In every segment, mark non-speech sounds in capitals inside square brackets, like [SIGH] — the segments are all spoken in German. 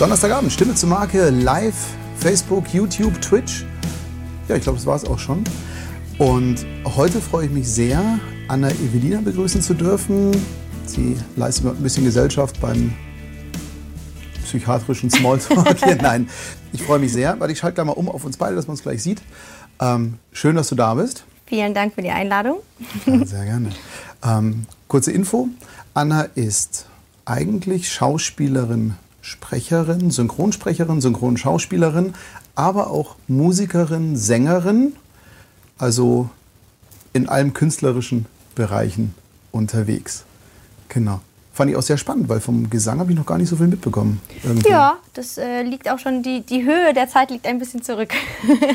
Donnerstagabend, Stimme zur Marke, live, Facebook, YouTube, Twitch. Ja, ich glaube, das war es auch schon. Und heute freue ich mich sehr, Anna Evelina begrüßen zu dürfen. Sie leistet mir ein bisschen Gesellschaft beim psychiatrischen Smalltalk. [LAUGHS] Nein, ich freue mich sehr, weil ich schalte gleich mal um auf uns beide, dass man uns gleich sieht. Ähm, schön, dass du da bist. Vielen Dank für die Einladung. Ja, sehr gerne. Ähm, kurze Info. Anna ist eigentlich Schauspielerin, Sprecherin, Synchronsprecherin, Synchronschauspielerin, aber auch Musikerin, Sängerin, also in allen künstlerischen Bereichen unterwegs. Genau. Fand ich auch sehr spannend, weil vom Gesang habe ich noch gar nicht so viel mitbekommen. Irgendwie. Ja, das äh, liegt auch schon, die, die Höhe der Zeit liegt ein bisschen zurück,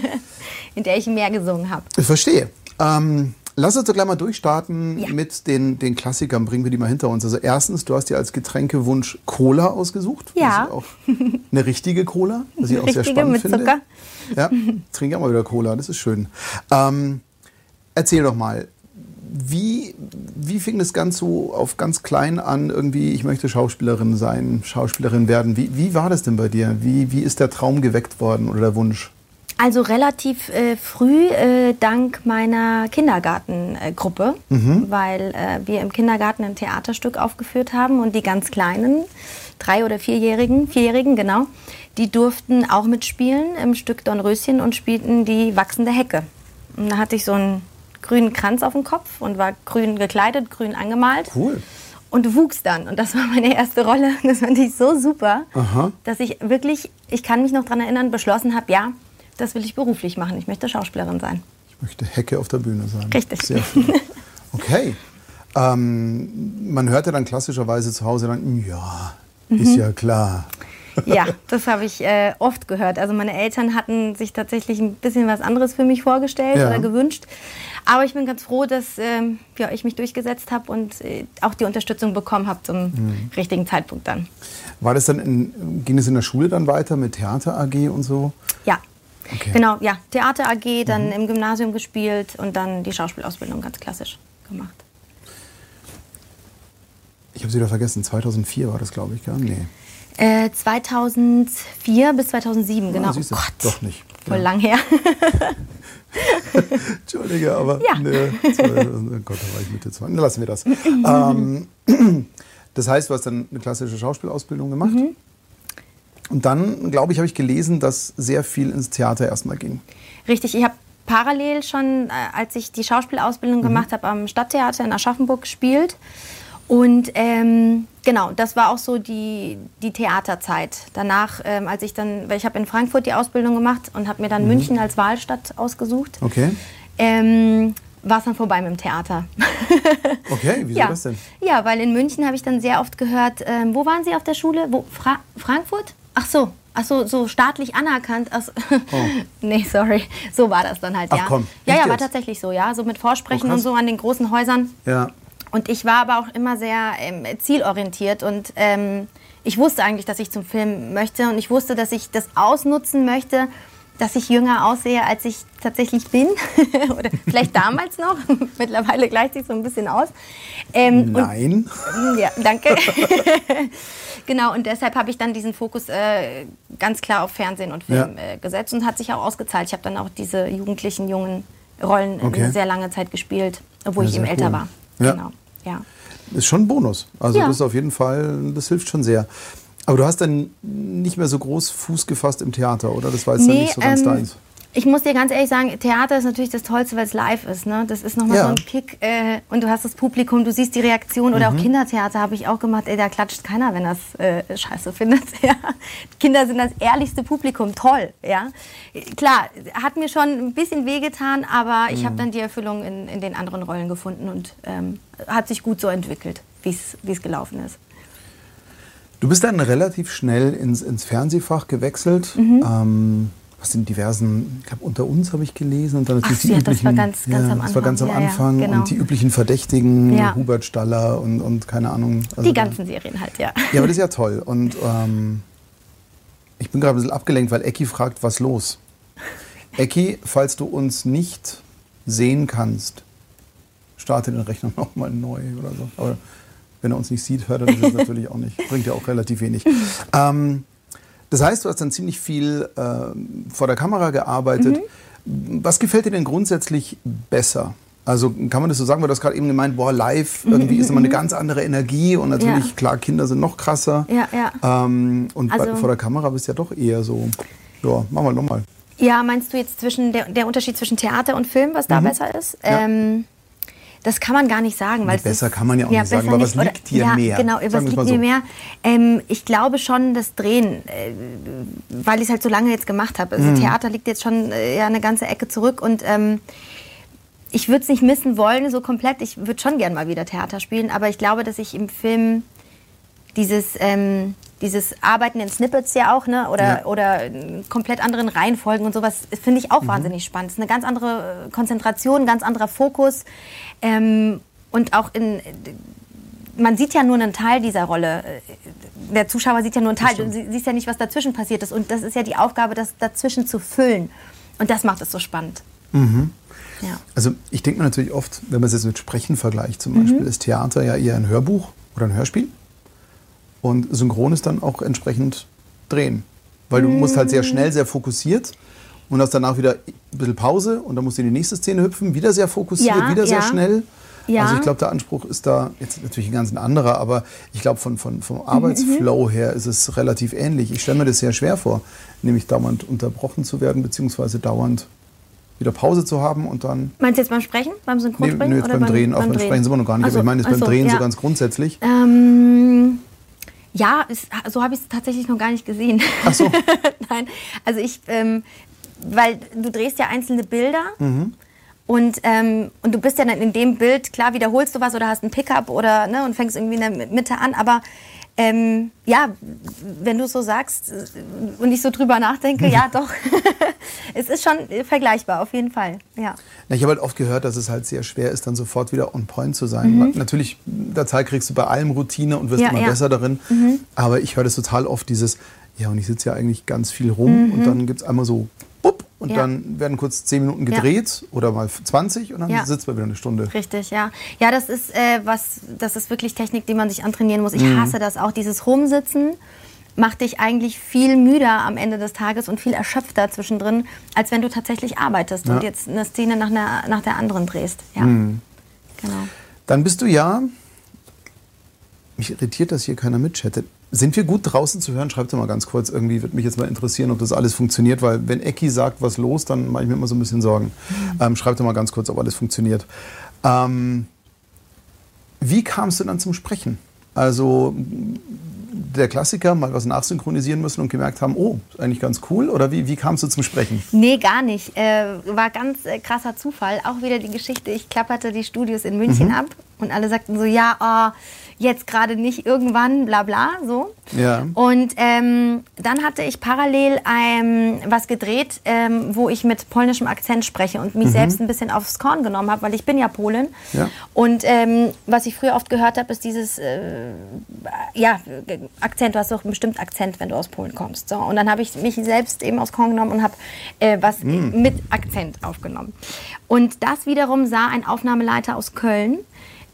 [LAUGHS] in der ich mehr gesungen habe. Ich verstehe. Ähm, lass uns doch gleich mal durchstarten ja. mit den, den Klassikern. Bringen wir die mal hinter uns. Also erstens, du hast dir als Getränkewunsch Cola ausgesucht. Ja. auch eine richtige Cola, was ich auch richtige sehr spannend mit finde. Zucker. Ja, trinke auch mal wieder Cola, das ist schön. Ähm, erzähl doch mal, wie, wie fing das ganz so auf ganz klein an, irgendwie, ich möchte Schauspielerin sein, Schauspielerin werden? Wie, wie war das denn bei dir? Wie, wie ist der Traum geweckt worden oder der Wunsch? Also relativ äh, früh, äh, dank meiner Kindergartengruppe, mhm. weil äh, wir im Kindergarten ein Theaterstück aufgeführt haben und die ganz Kleinen, drei- oder vierjährigen, vierjährigen, genau, die durften auch mitspielen im Stück Dornröschen und spielten die wachsende Hecke. Und da hatte ich so einen grünen Kranz auf dem Kopf und war grün gekleidet, grün angemalt. Cool und wuchs dann. Und das war meine erste Rolle. [LAUGHS] Das fand ich so super, Aha. dass ich wirklich, ich kann mich noch daran erinnern, beschlossen habe, ja, das will ich beruflich machen. Ich möchte Schauspielerin sein. Ich möchte Hecke auf der Bühne sein. Richtig. Sehr schön. Okay. Ähm, man hört ja dann klassischerweise zu Hause dann, ja, mhm. ist ja klar. Ja, das habe ich äh, oft gehört. Also meine Eltern hatten sich tatsächlich ein bisschen was anderes für mich vorgestellt ja. oder gewünscht. Aber ich bin ganz froh, dass ähm, ja, ich mich durchgesetzt habe und äh, auch die Unterstützung bekommen habe zum mhm. richtigen Zeitpunkt dann. War das dann in, ging es in der Schule dann weiter mit Theater AG und so? Ja, Okay. Genau, ja. Theater AG, dann mhm. im Gymnasium gespielt und dann die Schauspielausbildung ganz klassisch gemacht. Ich habe sie wieder vergessen, 2004 war das, glaube ich, gell? Nee. Äh, 2004 bis 2007, genau. oh Gott, doch nicht. Voll ja. lang her. [LAUGHS] Entschuldige, aber ja. nee, oh Gott, da war ich Mitte 20. Lassen wir das. [LAUGHS] ähm, [CLEARS THROAT] das heißt, du hast dann eine klassische Schauspielausbildung gemacht? Mhm. Und dann, glaube ich, habe ich gelesen, dass sehr viel ins Theater erstmal ging. Richtig, ich habe parallel schon, äh, als ich die Schauspielausbildung mhm. gemacht habe, am Stadttheater in Aschaffenburg gespielt. Und ähm, genau, das war auch so die, die Theaterzeit. Danach, ähm, als ich dann, weil ich habe in Frankfurt die Ausbildung gemacht und habe mir dann mhm. München als Wahlstadt ausgesucht. Okay. Ähm, war es dann vorbei mit dem Theater. [LAUGHS] Okay, wieso ja. das denn? Ja, weil in München habe ich dann sehr oft gehört, ähm, wo waren Sie auf der Schule? Wo, Fra Frankfurt? Ach so, ach so, so staatlich anerkannt. Ach, oh. [LAUGHS] nee, sorry. So war das dann halt, ach, ja. Komm, ja, ja, war tatsächlich so, ja. So mit Vorsprechen oh, und so an den großen Häusern. Ja. Und ich war aber auch immer sehr ähm, zielorientiert und ähm, ich wusste eigentlich, dass ich zum Film möchte und ich wusste, dass ich das ausnutzen möchte, dass ich jünger aussehe, als ich tatsächlich bin. [LAUGHS] Oder vielleicht damals noch. [LAUGHS] Mittlerweile gleicht sich so ein bisschen aus. Ähm, Nein. Und, [LAUGHS] ja, danke. genau, und deshalb habe ich dann diesen Fokus äh, ganz klar auf Fernsehen und Film ja. äh, gesetzt und hat sich auch ausgezahlt. Ich habe dann auch diese jugendlichen, jungen Rollen okay. eine sehr lange Zeit gespielt, obwohl ja, ich eben älter war. Ja. Genau. Ja. Ist schon ein Bonus. Also das ist auf jeden Fall, das hilft schon sehr. Aber du hast dann nicht mehr so groß Fuß gefasst im Theater, oder? Das war jetzt nee, dann nicht so ganz ähm, deins. Ich muss dir ganz ehrlich sagen, Theater ist natürlich das Tollste, weil es live ist. Ne? Das ist nochmal Ja. so ein Kick. Äh, und du hast das Publikum, du siehst die Reaktion. Oder Mhm. auch Kindertheater habe ich auch gemacht. Ey, da klatscht keiner, wenn das äh, scheiße findet. [LAUGHS] Ja. Kinder sind das ehrlichste Publikum. Toll. Ja. Klar, hat mir schon ein bisschen wehgetan, aber ich Mhm. habe dann die Erfüllung in, in den anderen Rollen gefunden und ähm, hat sich gut so entwickelt, wie es gelaufen ist. Du bist dann relativ schnell ins, ins Fernsehfach gewechselt. Mhm. Ähm, hast in diversen, ich glaube, unter uns habe ich gelesen. Und dann natürlich Ach, die ja, üblichen, das war ganz- ganz am Das war ganz am Anfang. Ja, ja, Anfang. genau. Und die üblichen Verdächtigen, Ja. Hubert Staller und, und keine Ahnung. also Die ganzen Serien halt, ja. Ja, aber das ist ja toll. Und ähm, ich bin gerade ein bisschen abgelenkt, weil Ecki fragt, was los? Ecki, falls du uns nicht sehen kannst, starte den Rechner nochmal neu oder so. Aber wenn er uns nicht sieht, hört er das jetzt [LAUGHS] natürlich auch nicht. Bringt ja auch relativ wenig. Ähm, Das heißt, du hast dann ziemlich viel äh, vor der Kamera gearbeitet. Mhm. Was gefällt dir denn grundsätzlich besser? Also kann man das so sagen, weil du hast gerade eben gemeint, boah, live irgendwie ist immer eine ganz andere Energie und natürlich, ja. klar, Kinder sind noch krasser. Ja, ja. Ähm, und also, bei, vor der Kamera bist du ja doch eher so, ja, machen wir nochmal. Ja, meinst du jetzt zwischen der, der Unterschied zwischen Theater und Film, was da mhm. besser ist? Ja. Ähm, das kann man gar nicht sagen. Weil besser ist, kann man ja auch ja, nicht sagen, aber was liegt dir ja, mehr? Genau, was liegt so. mir mehr? Ähm, ich glaube schon das Drehen, äh, weil ich es halt so lange jetzt gemacht habe. Also mhm. Theater liegt jetzt schon äh, ja, eine ganze Ecke zurück und ähm, ich würde es nicht missen wollen, so komplett. Ich würde schon gern mal wieder Theater spielen, aber ich glaube, dass ich im Film dieses, ähm, dieses Arbeiten in Snippets ja auch, ne? oder, ja. oder komplett anderen Reihenfolgen und sowas, finde ich auch mhm. wahnsinnig spannend. Es ist eine ganz andere Konzentration, ein ganz anderer Fokus. Ähm, und auch in, man sieht ja nur einen Teil dieser Rolle. Der Zuschauer sieht ja nur einen Teil. Du siehst ja nicht, was dazwischen passiert ist. Und das ist ja die Aufgabe, das dazwischen zu füllen. Und das macht es so spannend. Mhm. Ja. Also ich denke mir natürlich oft, wenn man es jetzt mit Sprechen vergleicht, zum Beispiel mhm. ist Theater ja eher ein Hörbuch oder ein Hörspiel. Und Synchron ist dann auch entsprechend drehen. Weil du musst halt sehr mhm. schnell, sehr fokussiert und hast danach wieder ein bisschen Pause und dann musst du in die nächste Szene hüpfen, wieder sehr fokussiert, ja, wieder ja. sehr schnell. Ja. Also ich glaube, der Anspruch ist da jetzt natürlich ein ganz anderer, aber ich glaube, von, von, vom mhm, Arbeitsflow mhm. her ist es relativ ähnlich. Ich stelle mir das sehr schwer vor, nämlich dauernd unterbrochen zu werden, beziehungsweise dauernd wieder Pause zu haben und dann. Meinst du jetzt beim Sprechen, beim Synchronsprechen? Nee, nee, jetzt beim, beim Drehen. Auch beim, beim Sprechen sind wir noch gar nicht, so, aber ich meine jetzt beim so, Drehen so ganz grundsätzlich. Ähm, ja, ist, so habe ich es tatsächlich noch gar nicht gesehen. Ach so. [LAUGHS] Nein, also ich, ähm, weil du drehst ja einzelne Bilder. Mhm. Und, ähm, und du bist ja dann in dem Bild, klar, wiederholst du was oder hast ein Pickup oder ne, und fängst irgendwie in der Mitte an, aber ähm, ja, wenn du so sagst und ich so drüber nachdenke, ja [LAUGHS] doch, [LAUGHS] es ist schon vergleichbar, auf jeden Fall. Ja. ich habe halt oft gehört, dass es halt sehr schwer ist, dann sofort wieder on point zu sein. Mhm. Natürlich, der Zeit kriegst du bei allem Routine und wirst ja, immer ja. besser darin. Mhm. Aber ich höre das total oft, dieses, ja, und ich sitze ja eigentlich ganz viel rum mhm. und dann gibt es einmal so und ja. dann werden kurz zehn Minuten gedreht ja. oder mal 20 und dann ja. sitzt man wieder eine Stunde. Richtig, ja. Ja, das ist äh, was, das ist wirklich Technik, die man sich antrainieren muss. Ich mhm. hasse das auch, dieses Rumsitzen macht dich eigentlich viel müder am Ende des Tages und viel erschöpfter zwischendrin, als wenn du tatsächlich arbeitest und jetzt eine Szene nach, einer, nach der anderen drehst. Ja. Mhm. Genau. Dann bist du ja, mich irritiert, dass hier keiner mitchattet. Sind wir gut draußen zu hören? Schreibt doch mal ganz kurz. Irgendwie würde mich jetzt mal interessieren, ob das alles funktioniert, weil wenn Ecki sagt, was los, dann mache ich mir immer so ein bisschen Sorgen. Mhm. Ähm, schreibt doch mal ganz kurz, ob alles funktioniert. Ähm, wie kamst du dann zum Sprechen? Also der Klassiker, mal was nachsynchronisieren müssen und gemerkt haben, oh, ist eigentlich ganz cool? Oder wie, wie kamst du zum Sprechen? Nee, gar nicht. Äh, war ganz äh, krasser Zufall. Auch wieder die Geschichte, ich klapperte die Studios in München mhm. ab und alle sagten so, ja, oh, jetzt gerade nicht irgendwann, bla bla, so. Ja. Und ähm, dann hatte ich parallel ähm, was gedreht, ähm, wo ich mit polnischem Akzent spreche und mich mhm. selbst ein bisschen aufs Korn genommen habe, weil ich bin ja Polin. Ja. Und ähm, was ich früher oft gehört habe, ist dieses, äh, ja, Akzent, du hast doch bestimmt Akzent, wenn du aus Polen kommst. So. Und dann habe ich mich selbst eben aufs Korn genommen und habe äh, was mhm. mit Akzent aufgenommen. Und das wiederum sah ein Aufnahmeleiter aus Köln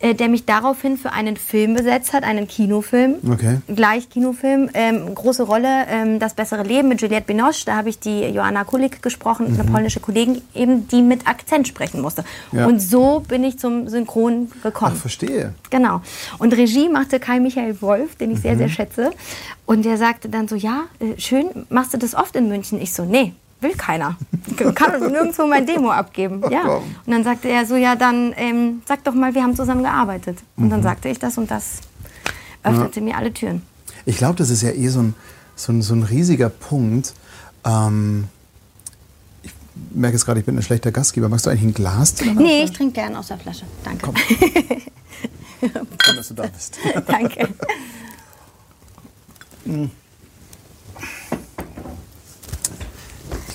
äh, der mich daraufhin für einen Film besetzt hat, einen Kinofilm. Okay. Gleich Kinofilm. Ähm, große Rolle, ähm, Das bessere Leben mit Juliette Binoche. Da habe ich die Joanna Kulik gesprochen, mhm. eine polnische Kollegin, eben, die mit Akzent sprechen musste. Ja. Und so bin ich zum Synchron gekommen. Ach, verstehe. Genau. Und Regie machte Kai Michael Wolf, den ich mhm. sehr, sehr schätze. Und der sagte dann so, ja, äh, schön, machst du das oft in München? Ich so, nee, will keiner. Ich kann [LAUGHS] nirgendwo mein Demo abgeben. Ja. Und dann sagte er so, ja, dann ähm, sag doch mal, wir haben zusammen gearbeitet. Und dann mhm. sagte ich das und das öffnete ja. mir alle Türen. Ich glaube, das ist ja eh so ein, so ein, so ein riesiger Punkt. Ähm, ich merke jetzt gerade, ich bin ein schlechter Gastgeber. Magst du eigentlich ein Glas? Nee, ich trinke gerne aus der Flasche. Danke. Komm. [LAUGHS] Schön, dass du da bist. [LAUGHS] Danke.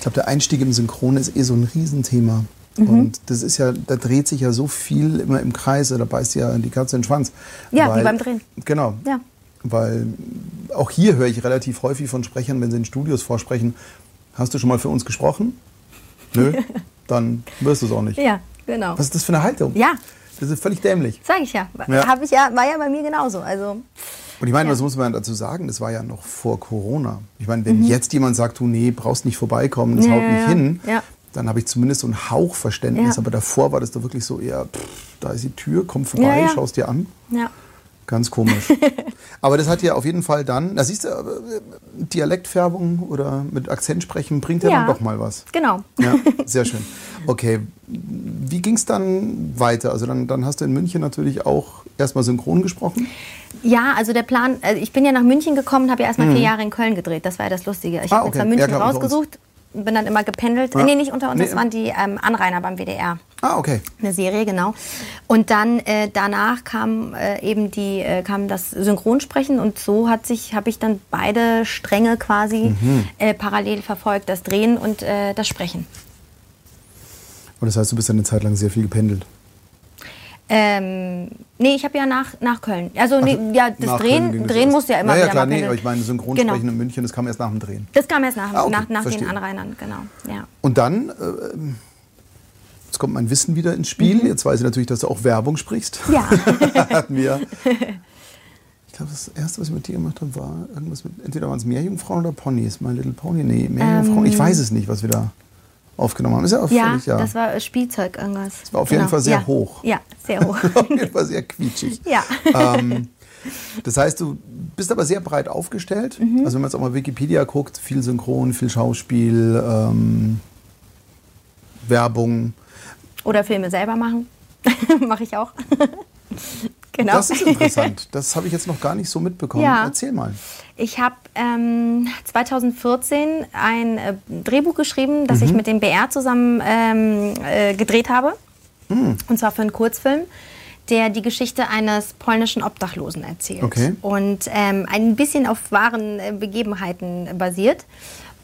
Glaube, der Einstieg im Synchron ist eh so ein Riesenthema. Mhm. Und das ist ja, da dreht sich ja so viel immer im Kreise, da beißt ja die Katze in den Schwanz. Ja, weil, wie beim Drehen. Genau. Ja. Weil auch hier höre ich relativ häufig von Sprechern, wenn sie in Studios vorsprechen, hast du schon mal für uns gesprochen? Nö, [LAUGHS] dann wirst du es auch nicht. Ja, genau. Was ist das für eine Haltung? Ja. Das ist völlig dämlich. Sag ich ja. ja. Hab ich ja. War ja bei mir genauso. Also Und ich meine, Ja. was muss man dazu sagen? Das war ja noch vor Corona. Ich meine, wenn Mhm. jetzt jemand sagt, du, nee, brauchst nicht vorbeikommen, das Ja, haut nicht ja. hin, dann habe ich zumindest so einen Hauch Verständnis. Aber davor war das doch wirklich so eher, pff, da ist die Tür, komm vorbei, Ja, schaust dir an. Ja. Ganz komisch. [LAUGHS] aber das hat ja auf jeden Fall dann, da siehst du, Dialektfärbung oder mit Akzent sprechen bringt ja, Ja. dann doch mal was. Genau. Ja, sehr schön. [LAUGHS] Okay, wie ging es dann weiter? Also dann, dann hast du in München natürlich auch erstmal synchron gesprochen. Ja, also der Plan, also ich bin ja nach München gekommen, habe ja erstmal vier Jahre in Köln gedreht. Das war ja das Lustige. Ich Mhm. Ah, habe okay. jetzt mal Ja, München klar, rausgesucht, bin dann immer gependelt. Ja. Nee, nicht unter uns, Nee. das waren die ähm, Anrainer beim WDR. Ah, okay. Eine Serie, genau. Und dann äh, danach kam äh, eben die, äh, kam das Synchronsprechen und so hat sich, habe ich dann beide Stränge quasi Mhm. äh, parallel verfolgt, das Drehen und äh, das Sprechen. Und das heißt, du bist dann eine Zeit lang sehr viel gependelt. Ähm, nee, ich habe ja nach, nach Köln. Also nee, ja, das Drehen, Drehen musste ja immer naja, wieder klar, nee, aber ich meine, Synchronsprechen Genau. in München, das kam erst nach dem Drehen. Das kam erst nach, Ah, okay, nach, nach den. Anrainern, genau. Ja. Und dann, äh, jetzt kommt mein Wissen wieder ins Spiel. Jetzt weiß ich natürlich, dass du auch Werbung sprichst. Mhm. Ja. [LAUGHS] Hatten wir. [LAUGHS] Ich glaube, das erste, was ich mit dir gemacht habe, war irgendwas mit, entweder waren es Meerjungfrauen oder Ponys. My Little Pony, nee, Meerjungfrauen. ich weiß es nicht, was wir da aufgenommen haben. Ist ja Ähm. Ja, ja. das war äh, Spielzeug irgendwas. Das war auf jeden Fall sehr ja. hoch. Ja, sehr [LAUGHS] hoch. auf jeden Fall sehr quietschig. ja. ähm, das heißt, du bist aber sehr breit aufgestellt. Mhm. Also wenn man jetzt auch mal Wikipedia guckt, viel Synchron, viel Schauspiel, ähm, Werbung. Oder Filme selber machen. [LAUGHS] Mache ich auch. [LAUGHS] genau. Das ist interessant. Das habe ich jetzt noch gar nicht so mitbekommen. Ja. Erzähl mal. Ich habe ähm, 2014 ein äh, Drehbuch geschrieben, das Mhm. ich mit dem BR zusammen ähm, äh, gedreht habe. Mhm. Und zwar für einen Kurzfilm, der die Geschichte eines polnischen Obdachlosen erzählt. Okay. Und ähm, ein bisschen auf wahren äh, Begebenheiten basiert.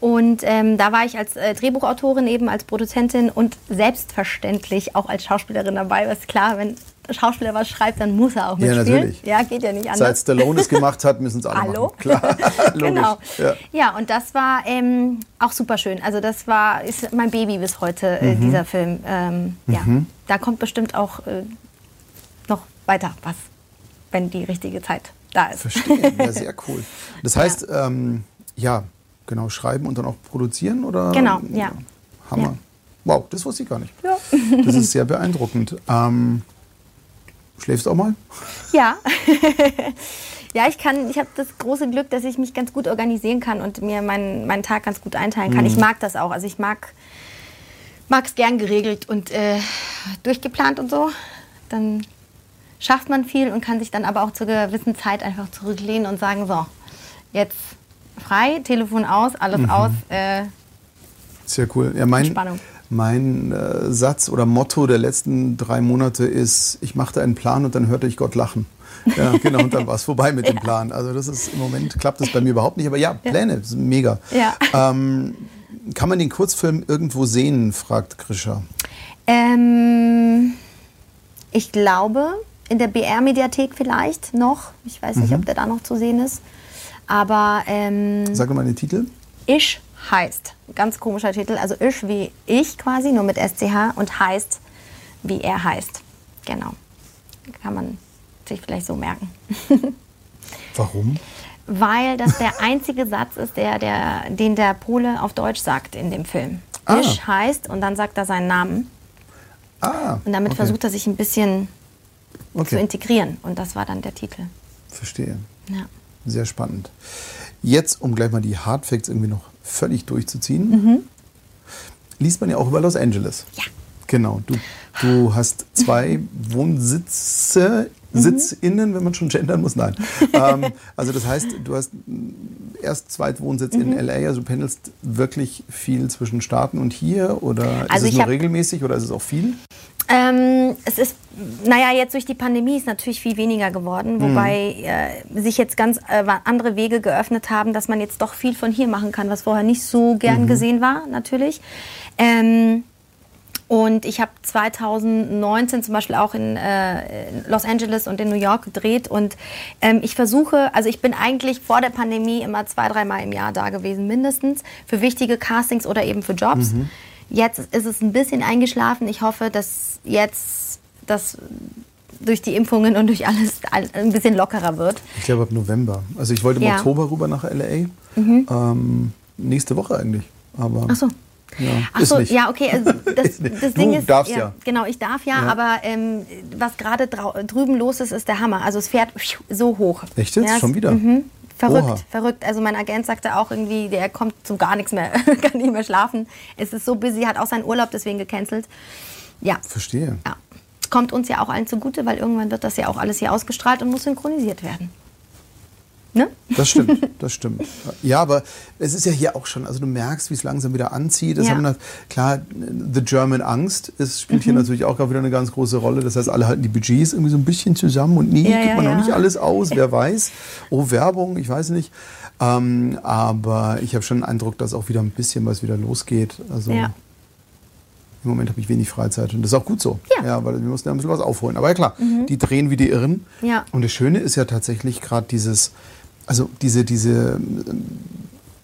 Und ähm, da war ich als äh, Drehbuchautorin eben, als Produzentin und selbstverständlich auch als Schauspielerin dabei. Was klar, wenn Schauspieler was schreibt, dann muss er auch Ja, mitspielen. natürlich. Ja, geht ja nicht anders. Seit Stallone es gemacht hat, müssen es alle Hallo? machen. Klar, [LAUGHS] genau. Ja. Ja. und das war ähm, auch super schön. Also das war ist mein Baby bis heute, Mhm. äh, dieser Film. Ähm, Ja, da kommt bestimmt auch äh, noch weiter was, wenn die richtige Zeit da ist. Verstehe. Ja, [LAUGHS] sehr cool. Das heißt, ähm, ja, genau, schreiben und dann auch produzieren oder? Genau, ja. Hammer. Ja. Wow, das wusste ich gar nicht. Ja. Das ist sehr beeindruckend. [LAUGHS] Ähm, schläfst du auch mal? Ja. [LAUGHS] ja, ich kann, ich habe das große Glück, dass ich mich ganz gut organisieren kann und mir meinen, meinen Tag ganz gut einteilen kann. Mhm. Ich mag das auch. Also ich mag es gern geregelt und äh, durchgeplant und so. Dann schafft man viel und kann sich dann aber auch zur gewissen Zeit einfach zurücklehnen und sagen, so, jetzt frei, Telefon aus, alles Mhm. aus. Äh, Sehr cool. Ja, mein, Entspannung. Mein äh, Satz oder Motto der letzten drei Monate ist, ich machte einen Plan und dann hörte ich Gott lachen. Ja, [LAUGHS] genau, und dann war es vorbei mit dem Plan. Also das ist im Moment klappt das bei mir überhaupt nicht. Aber ja, Pläne, ist mega. Ja. Ähm, kann man den Kurzfilm irgendwo sehen, fragt Grisha. Ähm, ich glaube, in der BR-Mediathek vielleicht noch. Ich weiß nicht, Mhm. ob der da noch zu sehen ist. Aber ähm, Sag mal den Titel. Ich heißt, ganz komischer Titel, also Ich wie ich quasi, nur mit SCH und heißt, wie er heißt. Genau. Kann man sich vielleicht so merken. [LAUGHS] Warum? Weil das der [LAUGHS] einzige Satz ist, der, der, den der Pole auf Deutsch sagt in dem Film. Ah. Ich heißt und dann sagt er seinen Namen. Ah, Und damit okay. versucht er sich ein bisschen zu okay. integrieren. Und das war dann der Titel. Verstehe. Ja. Sehr spannend. Jetzt, um gleich mal die Hard Facts irgendwie noch völlig durchzuziehen, Mhm. liest man ja auch über Los Angeles. Ja. Genau. Du, du hast zwei Wohnsitze, Mhm. SitzInnen, wenn man schon gendern muss, nein. ähm, also das heißt, du hast erst Zweitwohnsitz Mhm. in LA, also du pendelst wirklich viel zwischen Staaten und hier oder Also ist es nur hab- regelmäßig oder ist es auch viel? Ähm, es ist, naja, jetzt durch die Pandemie ist natürlich viel weniger geworden, wobei äh, sich jetzt ganz äh, andere Wege geöffnet haben, dass man jetzt doch viel von hier machen kann, was vorher nicht so gern gesehen war, natürlich. Ähm, und ich habe 2019 zum Beispiel auch in, äh, Los Angeles und in New York gedreht. Und ähm, ich versuche, also ich bin eigentlich vor der Pandemie immer zwei, dreimal im Jahr da gewesen, mindestens, für wichtige Castings oder eben für Jobs. Jetzt ist es ein bisschen eingeschlafen. Ich hoffe, dass jetzt das durch die Impfungen und durch alles ein bisschen lockerer wird. Ich glaube ab November. Also ich wollte im ja. Oktober rüber nach LA. Mhm. Ähm, nächste Woche eigentlich. Aber Ach so. Ja, Ach so, ja, okay. Also [LAUGHS] das, das Ding du ist, darfst ja, ja. Genau, ich darf ja, ja. aber ähm, was gerade drüben los ist, ist der Hammer. Also es fährt so hoch. Echt jetzt? Ja, Schon wieder? Mhm. Verrückt, Oha. verrückt. Also mein Agent sagte auch irgendwie, der kommt zu gar nichts mehr, [LAUGHS] kann nicht mehr schlafen. Es ist so busy, hat auch seinen Urlaub deswegen gecancelt. Ja. Verstehe. Ja. Kommt uns ja auch allen zugute, weil irgendwann wird das ja auch alles hier ausgestrahlt und muss synchronisiert werden. Ne? Das stimmt, [LAUGHS] das stimmt. Ja, aber es ist ja hier auch schon, also du merkst, wie es langsam wieder anzieht. Ja. haben klar, The German Angst ist, spielt mhm. hier natürlich auch gerade wieder eine ganz große Rolle. Das heißt, alle halten die Budgets irgendwie so ein bisschen zusammen und nie ja, gibt man ja, noch nicht alles aus, wer [LAUGHS] weiß. Oh, Werbung, ich weiß nicht. Ähm, aber ich habe schon den Eindruck, dass auch wieder ein bisschen was wieder losgeht. Also im Moment habe ich wenig Freizeit und das ist auch gut so. Ja. ja weil wir mussten ja ein bisschen was aufholen. Aber ja klar, mhm. die drehen wie die Irren. Ja. Und das Schöne ist ja tatsächlich gerade dieses also diese, diese ähm,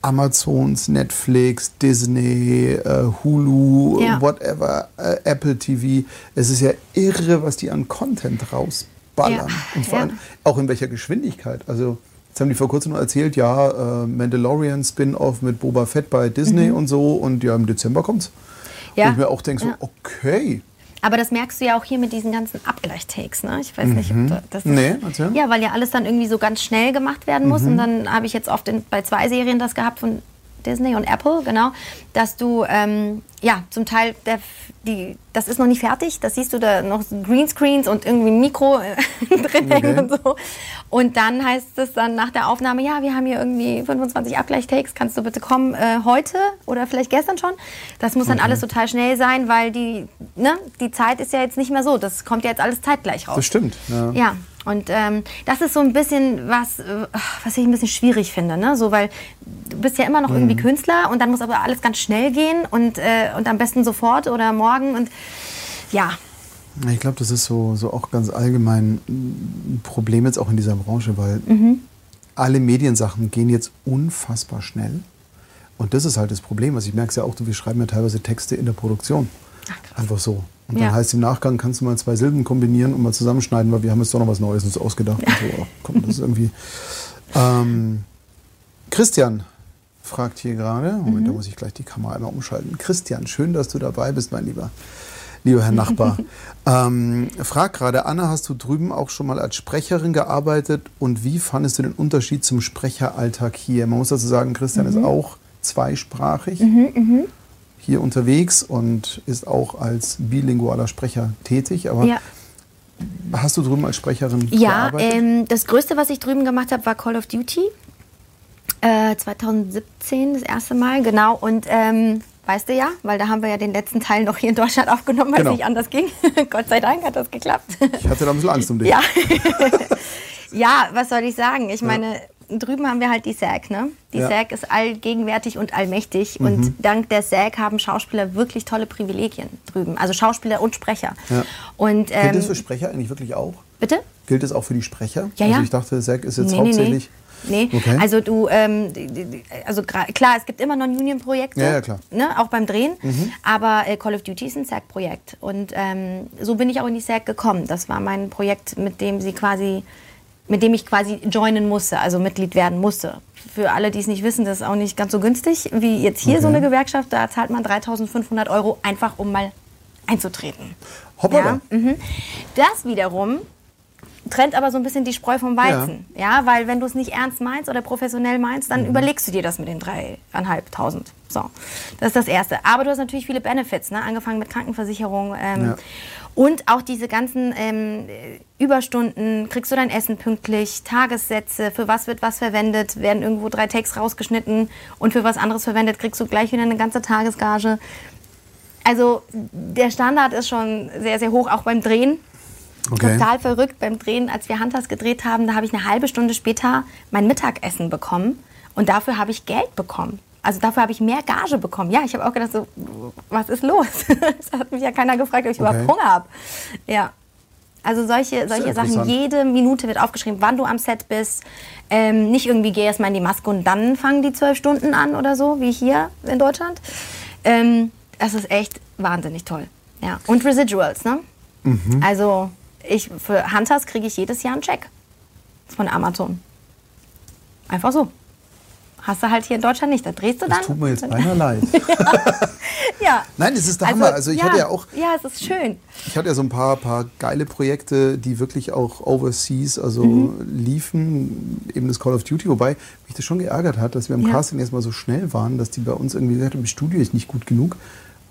Amazons, Netflix, Disney, äh, Hulu, ja. whatever, äh, Apple TV. Es ist ja irre, was die an Content rausballern. Ja. Und vor allem auch in welcher Geschwindigkeit. Also, jetzt haben die vor kurzem noch erzählt, ja, äh, Mandalorian Spin-off mit Boba Fett bei Disney mhm. und so. Und ja, im Dezember kommt's. Ja. Und ich mir auch denke, so, okay, aber das merkst du ja auch hier mit diesen ganzen Abgleichtakes, ne? Ich weiß mhm. nicht, ob du das. Nee, erzähl. Ja, weil ja alles dann irgendwie so ganz schnell gemacht werden muss. Mhm. Und dann habe ich jetzt oft in, bei zwei Serien das gehabt von Disney und Apple, genau, dass du ähm, ja zum Teil der, die, das ist noch nicht fertig, das siehst du da noch Greenscreens und irgendwie ein Mikro äh, [LAUGHS] drin okay. und so. Und dann heißt es dann nach der Aufnahme, ja, wir haben hier irgendwie 25 Abgleichtakes, kannst du bitte kommen äh, heute oder vielleicht gestern schon? Das muss dann okay. alles total schnell sein, weil die, ne, die Zeit ist ja jetzt nicht mehr so, das kommt ja jetzt alles zeitgleich raus. Das stimmt. Ja. ja. Und ähm, das ist so ein bisschen was, äh, was ich ein bisschen schwierig finde, ne? So, weil du bist ja immer noch irgendwie mhm. Künstler und dann muss aber alles ganz schnell gehen und, äh, und am besten sofort oder morgen und ja. Ich glaube, das ist so, so auch ganz allgemein ein Problem jetzt auch in dieser Branche, weil mhm. alle Mediensachen gehen jetzt unfassbar schnell. Und das ist halt das Problem. Also ich merke es ja auch, wir schreiben ja teilweise Texte in der Produktion. Ach, Einfach so. Und dann ja. heißt im Nachgang, kannst du mal zwei Silben kombinieren und mal zusammenschneiden, weil wir haben jetzt doch noch was Neues uns ausgedacht. Ja. Und so, oh, komm, das ist irgendwie. Ähm, Christian fragt hier gerade, Moment, mhm. da muss ich gleich die Kamera einmal umschalten. Christian, schön, dass du dabei bist, mein Lieber. Lieber Herr Nachbar. [LAUGHS] ähm, frag gerade, Anna, hast du drüben auch schon mal als Sprecherin gearbeitet und wie fandest du den Unterschied zum Sprecheralltag hier? Man muss dazu sagen, Christian mhm. ist auch zweisprachig. Mhm, mh hier unterwegs und ist auch als bilingualer Sprecher tätig. Aber ja. hast du drüben als Sprecherin ja? Ja, ähm, das Größte, was ich drüben gemacht habe, war Call of Duty. Äh, 2017 das erste Mal, genau. Und ähm, weißt du ja, weil da haben wir ja den letzten Teil noch hier in Deutschland aufgenommen, weil genau. es nicht anders ging. [LAUGHS] Gott sei Dank hat das geklappt. Ich hatte da ein bisschen Angst um dich. [LAUGHS] Ja, [LAUGHS] ja was soll ich sagen? Ich meine, drüben haben wir halt die SAG, ne? Die ja. SAG ist allgegenwärtig und allmächtig. Mhm. Und dank der SAG haben Schauspieler wirklich tolle Privilegien drüben. Also Schauspieler und Sprecher. Ja. Und, ähm, Gilt das für Sprecher eigentlich wirklich auch? Bitte? Gilt das auch für die Sprecher? Ja, ja. Also ich dachte, SAG ist jetzt nee, hauptsächlich... Nee, Nee, okay. also du, ähm, also klar, es gibt immer Non-Union-Projekte, ja, ja, klar. Ne, auch beim Drehen, mhm. aber äh, Call of Duty ist ein SAG-Projekt und ähm, so bin ich auch in die SAG gekommen. Das war mein Projekt, mit dem sie quasi mit dem ich quasi joinen musste, also Mitglied werden musste. Für alle, die es nicht wissen, das ist auch nicht ganz so günstig wie jetzt hier okay. so eine Gewerkschaft. Da zahlt man 3.500 Euro einfach, um mal einzutreten. Hoppala. Ja? Mhm. Das wiederum trennt aber so ein bisschen die Spreu vom Weizen. Ja, ja weil wenn du es nicht ernst meinst oder professionell meinst, dann mhm. überlegst du dir das mit den dreieinhalbtausend. So, das ist das Erste. Aber du hast natürlich viele Benefits, ne? angefangen mit Krankenversicherung. Ähm, ja. Und auch diese ganzen ähm, Überstunden, kriegst du dein Essen pünktlich, Tagessätze, für was wird was verwendet, werden irgendwo drei Takes rausgeschnitten und für was anderes verwendet, kriegst du gleich wieder eine ganze Tagesgage. Also der Standard ist schon sehr, sehr hoch, auch beim Drehen. Okay. Total verrückt beim Drehen, als wir Hunters gedreht haben, da habe ich eine halbe Stunde später mein Mittagessen bekommen und dafür habe ich Geld bekommen. Also dafür habe ich mehr Gage bekommen. Ja, ich habe auch gedacht, so, was ist los? [LAUGHS] Es hat mich ja keiner gefragt, ob ich okay. überhaupt Hunger habe. Ja. Also solche, solche Sachen, jede Minute wird aufgeschrieben, wann du am Set bist. Ähm, nicht irgendwie geh erstmal in die Maske und dann fangen die zwölf Stunden an oder so, wie hier in Deutschland. Ähm, das ist echt wahnsinnig toll. Ja. Und Residuals, ne? Mhm. Also ich, für Hunters kriege ich jedes Jahr einen Check von Amazon. Einfach so. Hast du halt hier in Deutschland nicht. Da drehst du dann. Das tut mir jetzt beinahe leid. [LAUGHS] ja. Nein, es ist der Hammer. Also ich ja, hatte ja auch. Ja, es ist schön. Ich hatte ja so ein paar, paar geile Projekte, die wirklich auch overseas also Mhm. liefen, eben das Call of Duty, wobei mich das schon geärgert hat, dass wir am Ja. Casting erstmal so schnell waren, dass die bei uns irgendwie gesagt haben, im Studio ist nicht gut genug,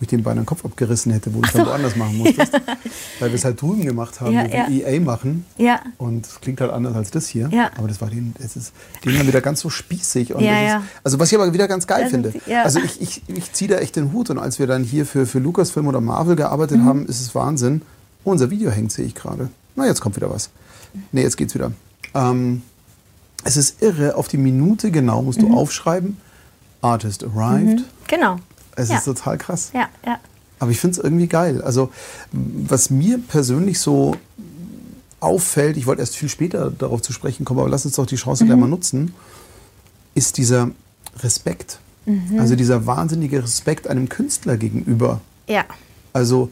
ich den beinahe den Kopf abgerissen hätte, wo du es dann woanders machen [LAUGHS] musstest. Weil wir es halt drüben gemacht haben, Ja, wo wir EA machen. Ja. Und es klingt halt anders als das hier. Ja. Aber das war den, es ist denen dann wieder ganz so spießig. Und Ja, ist, ja. Also was ich aber wieder ganz geil sind finde. ja. Also ich, ich, ich ziehe da echt den Hut. Und als wir dann hier für, für Lucasfilm oder Marvel gearbeitet Mhm. haben, ist es Wahnsinn. Oh, unser Video hängt, sehe ich gerade. Na, jetzt kommt wieder was. Nee, jetzt geht's wieder. Ähm, es ist irre, auf die Minute genau musst Mhm. du aufschreiben. Artist arrived. Genau. Es ja. ist total krass. ja, ja. Aber ich finde es irgendwie geil. Also, was mir persönlich so auffällt, ich wollte erst viel später darauf zu sprechen kommen, aber lass uns doch die Chance gleich mal nutzen, ist dieser Respekt. Also dieser wahnsinnige Respekt einem Künstler gegenüber. Ja. Also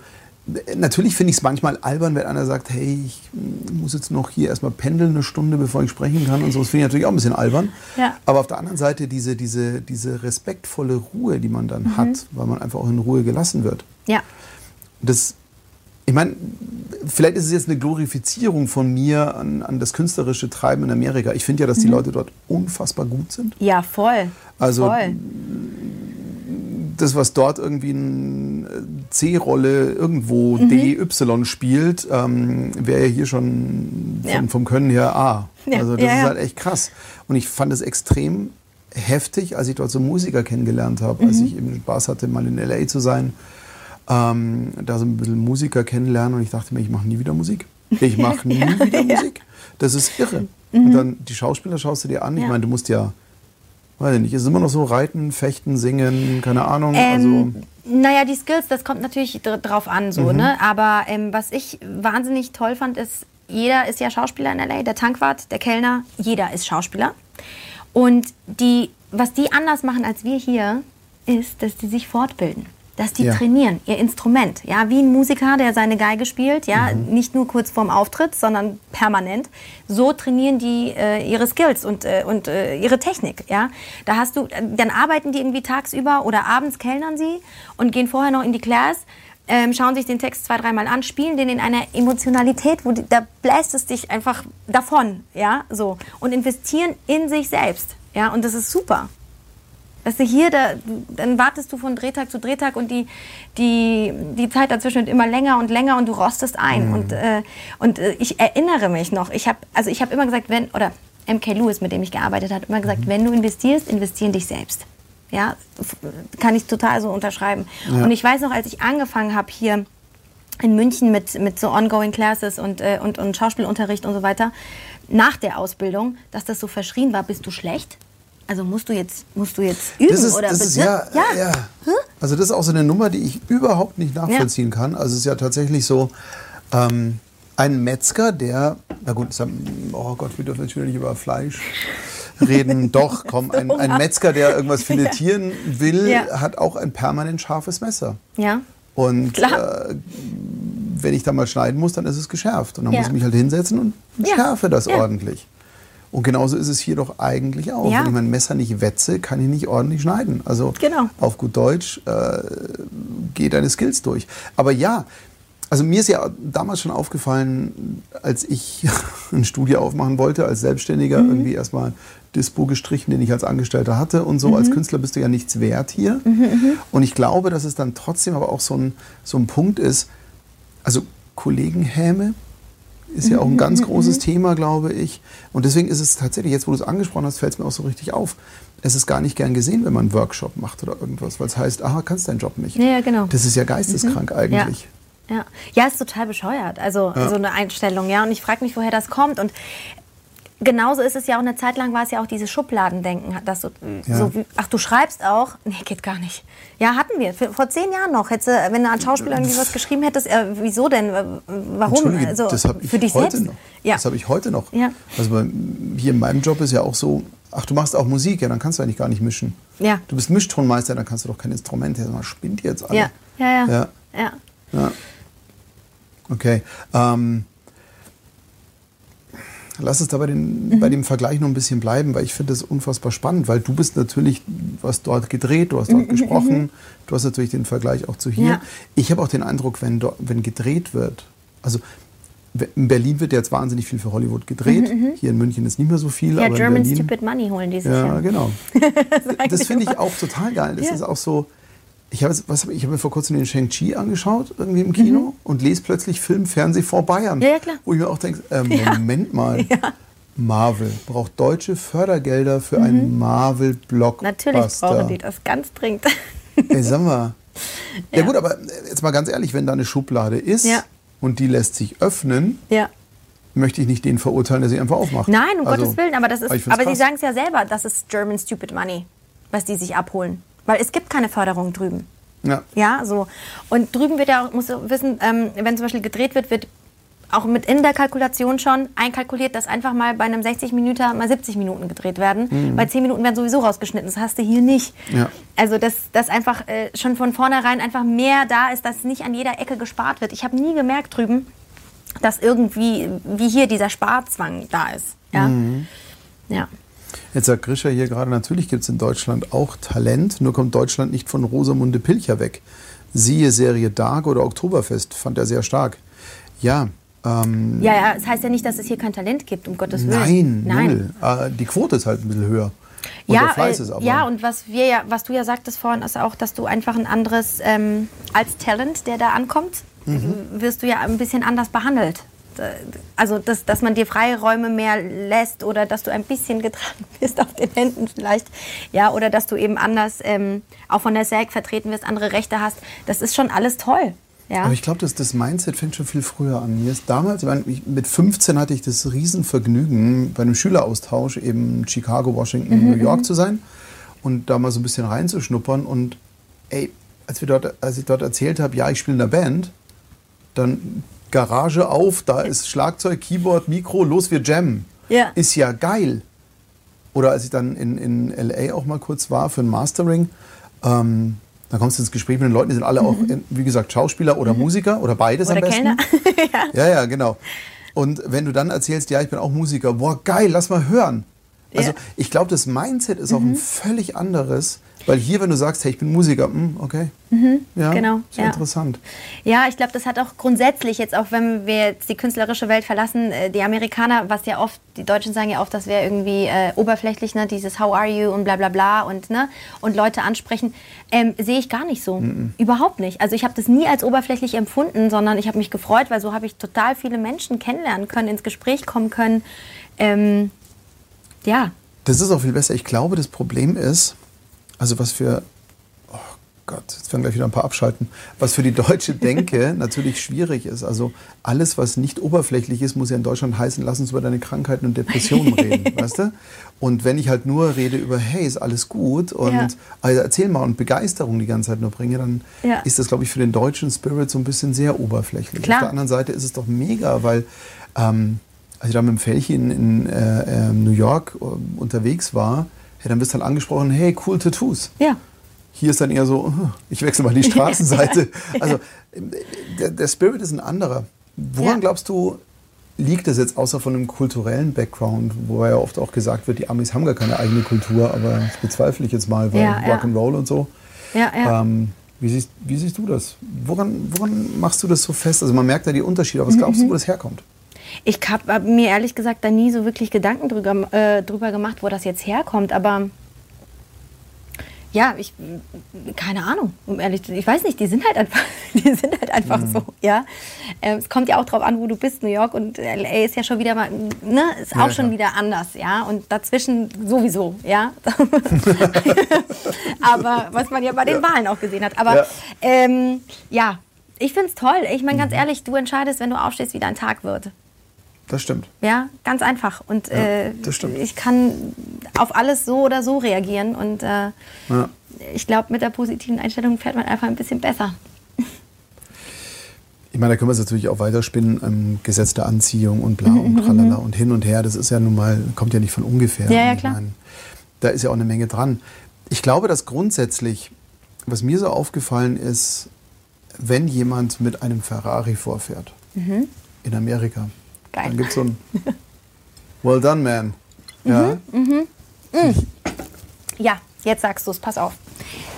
natürlich finde ich es manchmal albern, wenn einer sagt, hey, ich muss jetzt noch hier erstmal pendeln eine Stunde, bevor ich sprechen kann und so. Das finde ich natürlich auch ein bisschen albern. Ja. Aber auf der anderen Seite diese, diese, diese respektvolle Ruhe, die man dann Mhm. hat, weil man einfach auch in Ruhe gelassen wird. Ja. Das, ich meine, vielleicht ist es jetzt eine Glorifizierung von mir an, an das künstlerische Treiben in Amerika. Ich finde ja, dass die Leute dort unfassbar gut sind. Ja, voll. Also voll. Das, was dort irgendwie eine C-Rolle irgendwo Mhm. D, Y spielt, ähm, wäre ja hier schon vom, Ja. vom Können her A. Ja, Also das ja, ist halt echt krass. Und ich fand es extrem heftig, als ich dort so Musiker kennengelernt habe, als Mhm. ich eben Spaß hatte, mal in L.A. zu sein, ähm, da so ein bisschen Musiker kennenlernen und ich dachte mir, ich mache nie wieder Musik. Ich mache [LAUGHS] nie wieder Musik. Das ist irre. Und dann die Schauspieler schaust du dir an. Ich Mhm. Meine, du musst ja, weiß ich nicht, ist immer noch so reiten, fechten, singen, keine Ahnung. Ähm, also, naja, die Skills, das kommt natürlich dr drauf an, so, ne? Aber ähm, was ich wahnsinnig toll fand, ist, jeder ist ja Schauspieler in LA, der Tankwart, der Kellner, jeder ist Schauspieler. Und die, was die anders machen als wir hier, ist, dass die sich fortbilden. Dass die Ja. trainieren, ihr Instrument. Ja, wie ein Musiker, der seine Geige spielt, ja, nicht nur kurz vorm Auftritt, sondern permanent. So trainieren die äh, ihre Skills und, äh, und äh, ihre Technik. Ja, da hast du, dann arbeiten die irgendwie tagsüber oder abends kellnern sie und gehen vorher noch in die Class. Ähm, schauen sich den Text zwei, dreimal an, spielen den in einer Emotionalität, wo die, da bläst es dich einfach davon, ja, so und investieren in sich selbst, ja, und das ist super. Weißt du, hier, da, dann wartest du von Drehtag zu Drehtag und die, die, die Zeit dazwischen wird immer länger und länger und du rostest ein. Und, äh, und äh, ich erinnere mich noch, ich habe also ich hab immer gesagt, wenn, oder MK Lewis, mit dem ich gearbeitet habe, immer gesagt, wenn du investierst, investier in dich selbst. Ja, kann ich total so unterschreiben. Und ich weiß noch, als ich angefangen habe hier in München mit, mit so ongoing classes und, äh, und, und Schauspielunterricht und so weiter, nach der Ausbildung, dass das so verschrien war, bist du schlecht? Also musst du jetzt, musst du jetzt üben das ist, oder das ist du- ja, ja. Also das ist auch so eine Nummer, die ich überhaupt nicht nachvollziehen kann. Also es ist ja tatsächlich so, ähm, ein Metzger, der, na gut, oh Gott, wir dürfen wieder nicht über Fleisch reden. [LAUGHS] Doch, komm, ein, ein Metzger, der irgendwas [LAUGHS] filetieren will, Ja. hat auch ein permanent scharfes Messer. Ja. Und äh, wenn ich da mal schneiden muss, dann ist es geschärft. Und dann Ja. muss ich mich halt hinsetzen und Ja. schärfe das Ja. ordentlich. Und genauso ist es hier doch eigentlich auch. Ja. Wenn ich mein Messer nicht wetze, kann ich nicht ordentlich schneiden. Also Genau. auf gut Deutsch, äh, geh deine Skills durch. Aber ja, also mir ist ja damals schon aufgefallen, als ich [LAUGHS] ein Studio aufmachen wollte, als Selbstständiger, Mhm. irgendwie erstmal Dispo gestrichen, den ich als Angestellter hatte und so. Mhm. Als Künstler bist du ja nichts wert hier. Und ich glaube, dass es dann trotzdem aber auch so ein, so ein Punkt ist, also Kollegenhäme ist ja auch ein ganz großes Thema, glaube ich. Und deswegen ist es tatsächlich, jetzt wo du es angesprochen hast, fällt es mir auch so richtig auf. Es ist gar nicht gern gesehen, wenn man einen Workshop macht oder irgendwas, weil es heißt, aha, kannst deinen Job nicht. Ja, ja, genau. Das ist ja geisteskrank eigentlich. Ja. Ja, ist total bescheuert. Also Ja. so eine Einstellung, ja. Und ich frage mich, woher das kommt. Und genauso ist es ja auch eine Zeit lang war es ja auch dieses Schubladendenken, dass du Ja. so wie, ach du schreibst auch, nee geht gar nicht. Ja hatten wir vor zehn Jahren noch. Hätte, wenn du als Schauspieler irgendwie was geschrieben hättest, äh, wieso denn? Äh, Warum? Also, das habe ich für dich heute selbst? noch. Ja. Das habe ich heute noch. Ja. Also bei, hier in meinem Job ist ja auch so, ach, du machst auch Musik, ja, dann kannst du eigentlich gar nicht mischen. Ja. Du bist Mischtonmeister, dann kannst du doch kein Instrument. Ja, spinnt jetzt alle? ja, ja, ja, Ja. ja. Ja. Okay. Ähm, lass es da bei, den, mhm. bei dem Vergleich noch ein bisschen bleiben, weil ich finde das unfassbar spannend, weil du bist natürlich, du hast dort gedreht, du hast dort mhm. gesprochen, mhm. du hast natürlich den Vergleich auch zu hier. Ja. Ich habe auch den Eindruck, wenn, wenn gedreht wird, also in Berlin wird jetzt wahnsinnig viel für Hollywood gedreht. Mhm, mhm, Hier in München ist nicht mehr so viel. Ja, aber German Stupid Money holen die sich. Ja, ja. genau. [LAUGHS] das finde ich auch total geil. Das ja. ist auch so. Ich habe hab mir vor kurzem den Shang-Chi angeschaut, irgendwie im Kino, mhm. und lese plötzlich Film, Fernseh vor Bayern. Ja, ja klar. Wo ich mir auch denke, äh, [LAUGHS] Moment mal. Marvel braucht deutsche Fördergelder für mhm. einen Marvel-Blockbuster. Natürlich brauchen die das ganz dringend. [LAUGHS] Ey, sag mal. Ja. ja. gut, aber jetzt mal ganz ehrlich, wenn da eine Schublade ist, ja und die lässt sich öffnen, ja. möchte ich nicht den verurteilen, der sie einfach aufmacht. Nein, um also, Gottes Willen, aber das ist, aber, aber sie sagen es ja selber, das ist German Stupid Money, was die sich abholen. Weil es gibt keine Förderung drüben. Ja. Ja, so. Und drüben wird ja auch, musst du wissen, ähm, wenn zum Beispiel gedreht wird, wird auch mit in der Kalkulation schon einkalkuliert, dass einfach mal bei einem 60 Minuten mal 70 Minuten gedreht werden. Mhm. Bei 10 Minuten werden sowieso rausgeschnitten. Das hast du hier nicht. Ja. Also, dass, dass einfach äh, schon von vornherein einfach mehr da ist, dass nicht an jeder Ecke gespart wird. Ich habe nie gemerkt drüben, dass irgendwie, wie hier, dieser Sparzwang da ist. Ja. Mhm. ja. Jetzt sagt Grisha hier gerade, natürlich gibt es in Deutschland auch Talent, nur kommt Deutschland nicht von Rosamunde Pilcher weg. Siehe Serie Dark oder Oktoberfest, fand er sehr stark. Ja, ähm, ja, ja, es das heißt ja nicht, dass es hier kein Talent gibt, um Gottes Willen. Nein, nein. Äh, die Quote ist halt ein bisschen höher. Und ja, äh, ja, und was wir ja, was du ja sagtest vorhin, ist auch, dass du einfach ein anderes ähm, als Talent, der da ankommt, mhm. wirst du ja ein bisschen anders behandelt. Also, dass, dass man dir Freiräume mehr lässt oder dass du ein bisschen getragen [LAUGHS] bist auf den Händen vielleicht. Ja, oder dass du eben anders ähm, auch von der SAG vertreten wirst, andere Rechte hast. Das ist schon alles toll. Ja. Aber ich glaube, das, das Mindset fängt schon viel früher an. Mir ist damals, ich mit 15 hatte ich das Riesenvergnügen, bei einem Schüleraustausch eben Chicago, Washington, mhm, New York mhm. zu sein und da mal so ein bisschen reinzuschnuppern. Und ey, als, wir dort, als ich dort erzählt habe, ja, ich spiele in der Band, dann Garage auf, da ist Schlagzeug, Keyboard, Mikro, los, wir jammen. Ja. Ist ja geil. Oder als ich dann in, in L.A. auch mal kurz war für ein Mastering, ähm, dann kommst du ins Gespräch mit den Leuten, die sind alle mhm. auch, wie gesagt, Schauspieler oder mhm. Musiker oder beides oder am besten. Kellner. [LAUGHS] ja. ja, ja, genau. Und wenn du dann erzählst, ja, ich bin auch Musiker, boah, geil, lass mal hören. Also ja. ich glaube, das Mindset ist mhm. auch ein mhm. völlig anderes, weil hier, wenn du sagst, hey, ich bin Musiker, mh, okay. Mhm, ja, genau. Sehr ja. interessant. Ja, ich glaube, das hat auch grundsätzlich, jetzt auch wenn wir jetzt die künstlerische Welt verlassen, äh, die Amerikaner, was ja oft, die Deutschen sagen ja oft, das wäre irgendwie äh, oberflächlich, ne, dieses How are you und bla bla bla und, ne, und Leute ansprechen, ähm, sehe ich gar nicht so. Mhm. Überhaupt nicht. Also ich habe das nie als oberflächlich empfunden, sondern ich habe mich gefreut, weil so habe ich total viele Menschen kennenlernen können, ins Gespräch kommen können. Ähm, ja. Das ist auch viel besser. Ich glaube, das Problem ist, also was für, oh Gott, jetzt werden gleich wieder ein paar abschalten, was für die deutsche [LAUGHS] Denke natürlich schwierig ist. Also alles, was nicht oberflächlich ist, muss ja in Deutschland heißen, lass uns über deine Krankheiten und Depressionen [LAUGHS] reden, weißt du? Und wenn ich halt nur rede über, hey, ist alles gut und ja. also erzähl mal und Begeisterung die ganze Zeit nur bringe, dann ja. ist das, glaube ich, für den deutschen Spirit so ein bisschen sehr oberflächlich. Klar. Auf der anderen Seite ist es doch mega, weil ähm, als ich da mit dem Fällchen in, in äh, äh, New York äh, unterwegs war, ja, dann wirst du halt angesprochen, hey, cool Tattoos. Ja. Hier ist dann eher so, [LAUGHS] ich wechsle mal die [LAUGHS] Straßenseite. Also der, der Spirit ist ein anderer. Woran ja. glaubst du, liegt das jetzt außer von einem kulturellen Background, wo ja oft auch gesagt wird, die Amis haben gar keine eigene Kultur, aber das bezweifle ich jetzt mal, weil ja, Rock'n'Roll ja. und so. Ja, ja. Ähm, wie, siehst, wie siehst du das? Woran, woran machst du das so fest? Also man merkt da die Unterschiede, aber was glaubst mhm. du, wo das herkommt? Ich habe mir ehrlich gesagt da nie so wirklich Gedanken drüber, äh, drüber gemacht, wo das jetzt herkommt. Aber ja, ich keine Ahnung, um ehrlich zu sein. Ich weiß nicht, die sind halt einfach, [LAUGHS] die sind halt einfach mhm. so, ja. Ähm, es kommt ja auch drauf an, wo du bist, New York und LA ist ja schon wieder mal, ne, ist auch ja, schon ja. wieder anders, ja. Und dazwischen sowieso, ja. [LAUGHS] Aber was man ja bei den ja. Wahlen auch gesehen hat. Aber ja, ähm, ja ich finde es toll. Ich meine, ganz mhm. ehrlich, du entscheidest, wenn du aufstehst, wie dein Tag wird. Das stimmt. Ja, ganz einfach. Und ja, äh, ich kann auf alles so oder so reagieren. Und äh, ja. ich glaube, mit der positiven Einstellung fährt man einfach ein bisschen besser. [LAUGHS] Ich meine, da können wir es natürlich auch weiterspinnen, ähm, Gesetz der Anziehung und bla und tralala [LAUGHS] und hin und her. Das ist ja nun mal, kommt ja nicht von ungefähr. Ja, ja, klar. Meine, da ist ja auch eine Menge dran. Ich glaube, dass grundsätzlich, was mir so aufgefallen ist, wenn jemand mit einem Ferrari vorfährt, mhm. in Amerika, Geil. Dann gibt es so ein Well done, man. Ja. Ja, jetzt sagst du es, pass auf.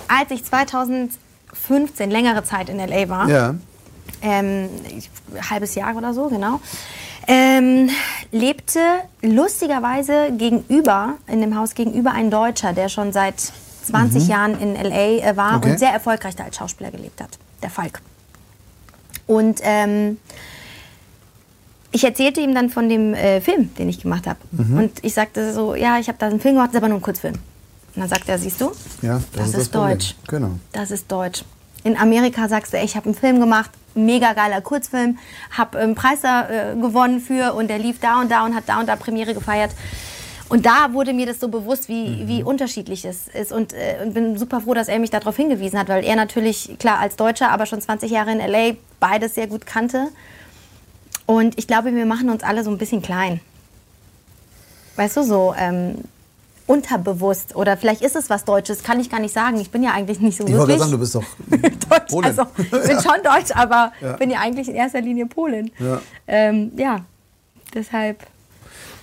Als ich 2015 längere Zeit in LA war, Ja. ähm, halbes Jahr oder so, genau, ähm, lebte lustigerweise gegenüber, in dem Haus gegenüber ein Deutscher, der schon seit 20 Jahren in LA äh, war Okay. und sehr erfolgreich da als Schauspieler gelebt hat, der Falk. Und ähm, ich erzählte ihm dann von dem äh, Film, den ich gemacht habe. Und ich sagte so, ja, ich habe da einen Film gemacht, das ist aber nur ein Kurzfilm. Und dann sagt er, siehst du, Ja, das, ist, das Problem. Deutsch. Genau. Das ist Deutsch. In Amerika sagst du, ey, ich habe einen Film gemacht, mega geiler Kurzfilm, habe einen Preis da, äh, gewonnen für und der lief da und da und hat da und da Premiere gefeiert. Und da wurde mir das so bewusst, wie, wie unterschiedlich es ist. Und, äh, und bin super froh, dass er mich darauf hingewiesen hat, weil er natürlich, klar, als Deutscher, aber schon 20 Jahre in LA beides sehr gut kannte. Und ich glaube, wir machen uns alle so ein bisschen klein. Weißt du, so ähm, unterbewusst. Oder vielleicht ist es was Deutsches, kann ich gar nicht sagen. Ich bin ja eigentlich nicht so Ich wirklich sagen, du bist doch [LAUGHS] Deutsch. Also, ich bin schon Deutsch, aber Ja. bin ja eigentlich in erster Linie Polin. Ja. Ähm, ja, deshalb.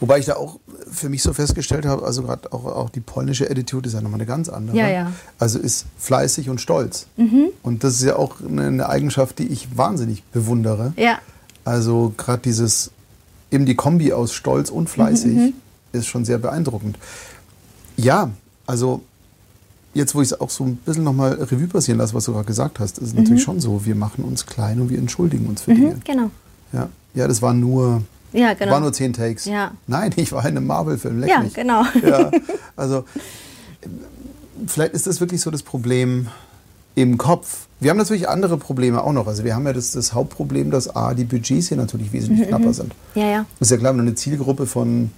Wobei ich da auch für mich so festgestellt habe, also gerade auch, auch die polnische Attitude ist ja nochmal eine ganz andere. Ja, ja. Also ist fleißig und stolz. Und das ist ja auch eine, eine Eigenschaft, die ich wahnsinnig bewundere. Ja. Also gerade dieses, eben die Kombi aus Stolz und fleißig ist schon sehr beeindruckend. Ja, also jetzt, wo ich es auch so ein bisschen nochmal Revue passieren lasse, was du gerade gesagt hast, ist es natürlich schon so, wir machen uns klein und wir entschuldigen uns für Dinge. Mhm, genau. Ja. ja, das war nur, Ja, genau. war nur zehn Takes. Ja. Nein, ich war in einem Marvel-Film, Ja, mich. genau. Ja, [LAUGHS] also vielleicht ist das wirklich so das Problem im Kopf. Wir haben natürlich andere Probleme auch noch. Also wir haben ja das, das Hauptproblem, dass A, die Budgets hier natürlich wesentlich Mhm, knapper sind. Ja, ja. Das ist ja klar, wenn du eine Zielgruppe von,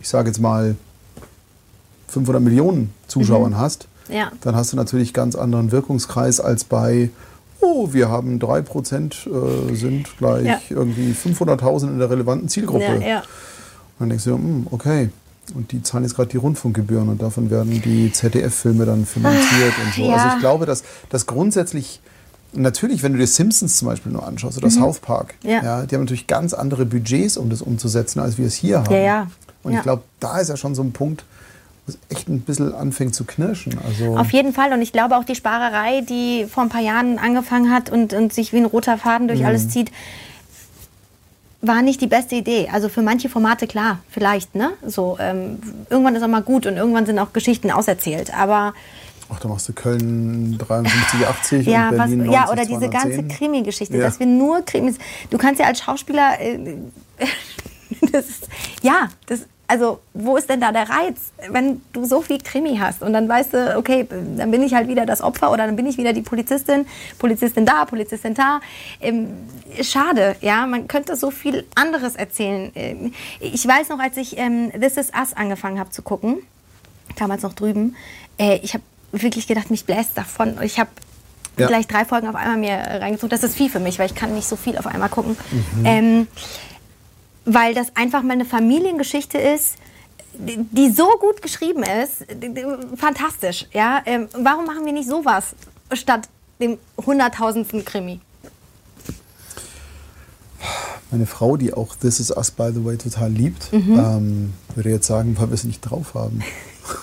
ich sage jetzt mal, 500 Millionen Zuschauern hast, Mhm. Ja. dann hast du natürlich ganz anderen Wirkungskreis als bei, oh, wir haben 3% äh, sind gleich Ja. irgendwie 500.000 in der relevanten Zielgruppe. Ja, ja. Und dann denkst du, hm, okay. Und die zahlen jetzt gerade die Rundfunkgebühren und davon werden die ZDF-Filme dann finanziert und so. ja. Also ich glaube, dass, dass grundsätzlich, natürlich, wenn du dir Simpsons zum Beispiel nur anschaust oder South Park, Mhm. Ja. die haben natürlich ganz andere Budgets, um das umzusetzen, als wir es hier haben. Ja, ja. Und Ja. ich glaube, da ist ja schon so ein Punkt, wo es echt ein bisschen anfängt zu knirschen. Also, Auf jeden Fall. Und ich glaube auch die Sparerei, die vor ein paar Jahren angefangen hat und, und sich wie ein roter Faden durch alles Mhm. zieht, war nicht die beste Idee. Also für manche Formate klar, vielleicht. Ne? So ähm, irgendwann ist auch mal gut und irgendwann sind auch Geschichten auserzählt. Aber ach, da machst du Köln 53, 80 [LAUGHS] ja, und was, Berlin 90, ja, oder diese ganze 210. Krimi-Geschichte, Ja. dass wir nur Krimis. Du kannst ja als Schauspieler. Äh, [LAUGHS] das ist, ja, das, also wo ist denn da der Reiz, wenn du so viel Krimi hast und dann weißt du, okay, dann bin ich halt wieder das Opfer oder dann bin ich wieder die Polizistin, Polizistin da, Polizistin da. Ähm, schade, ja, man könnte so viel anderes erzählen. Ähm, ich weiß noch, als ich ähm, This Is Us angefangen habe zu gucken, damals noch drüben, äh, ich habe wirklich gedacht, mich bläst davon. Ich habe Ja. gleich drei Folgen auf einmal mir reingezogen. Das ist viel für mich, weil ich kann nicht so viel auf einmal gucken. Mhm. Ähm, weil das einfach mal eine Familiengeschichte ist, die, so gut geschrieben ist, fantastisch. Ja? Ähm, warum machen wir nicht sowas statt dem hunderttausendsten Krimi? Meine Frau, die auch This Is Us, by the way, total liebt, Mhm. ähm, würde jetzt sagen, weil wir es nicht drauf haben.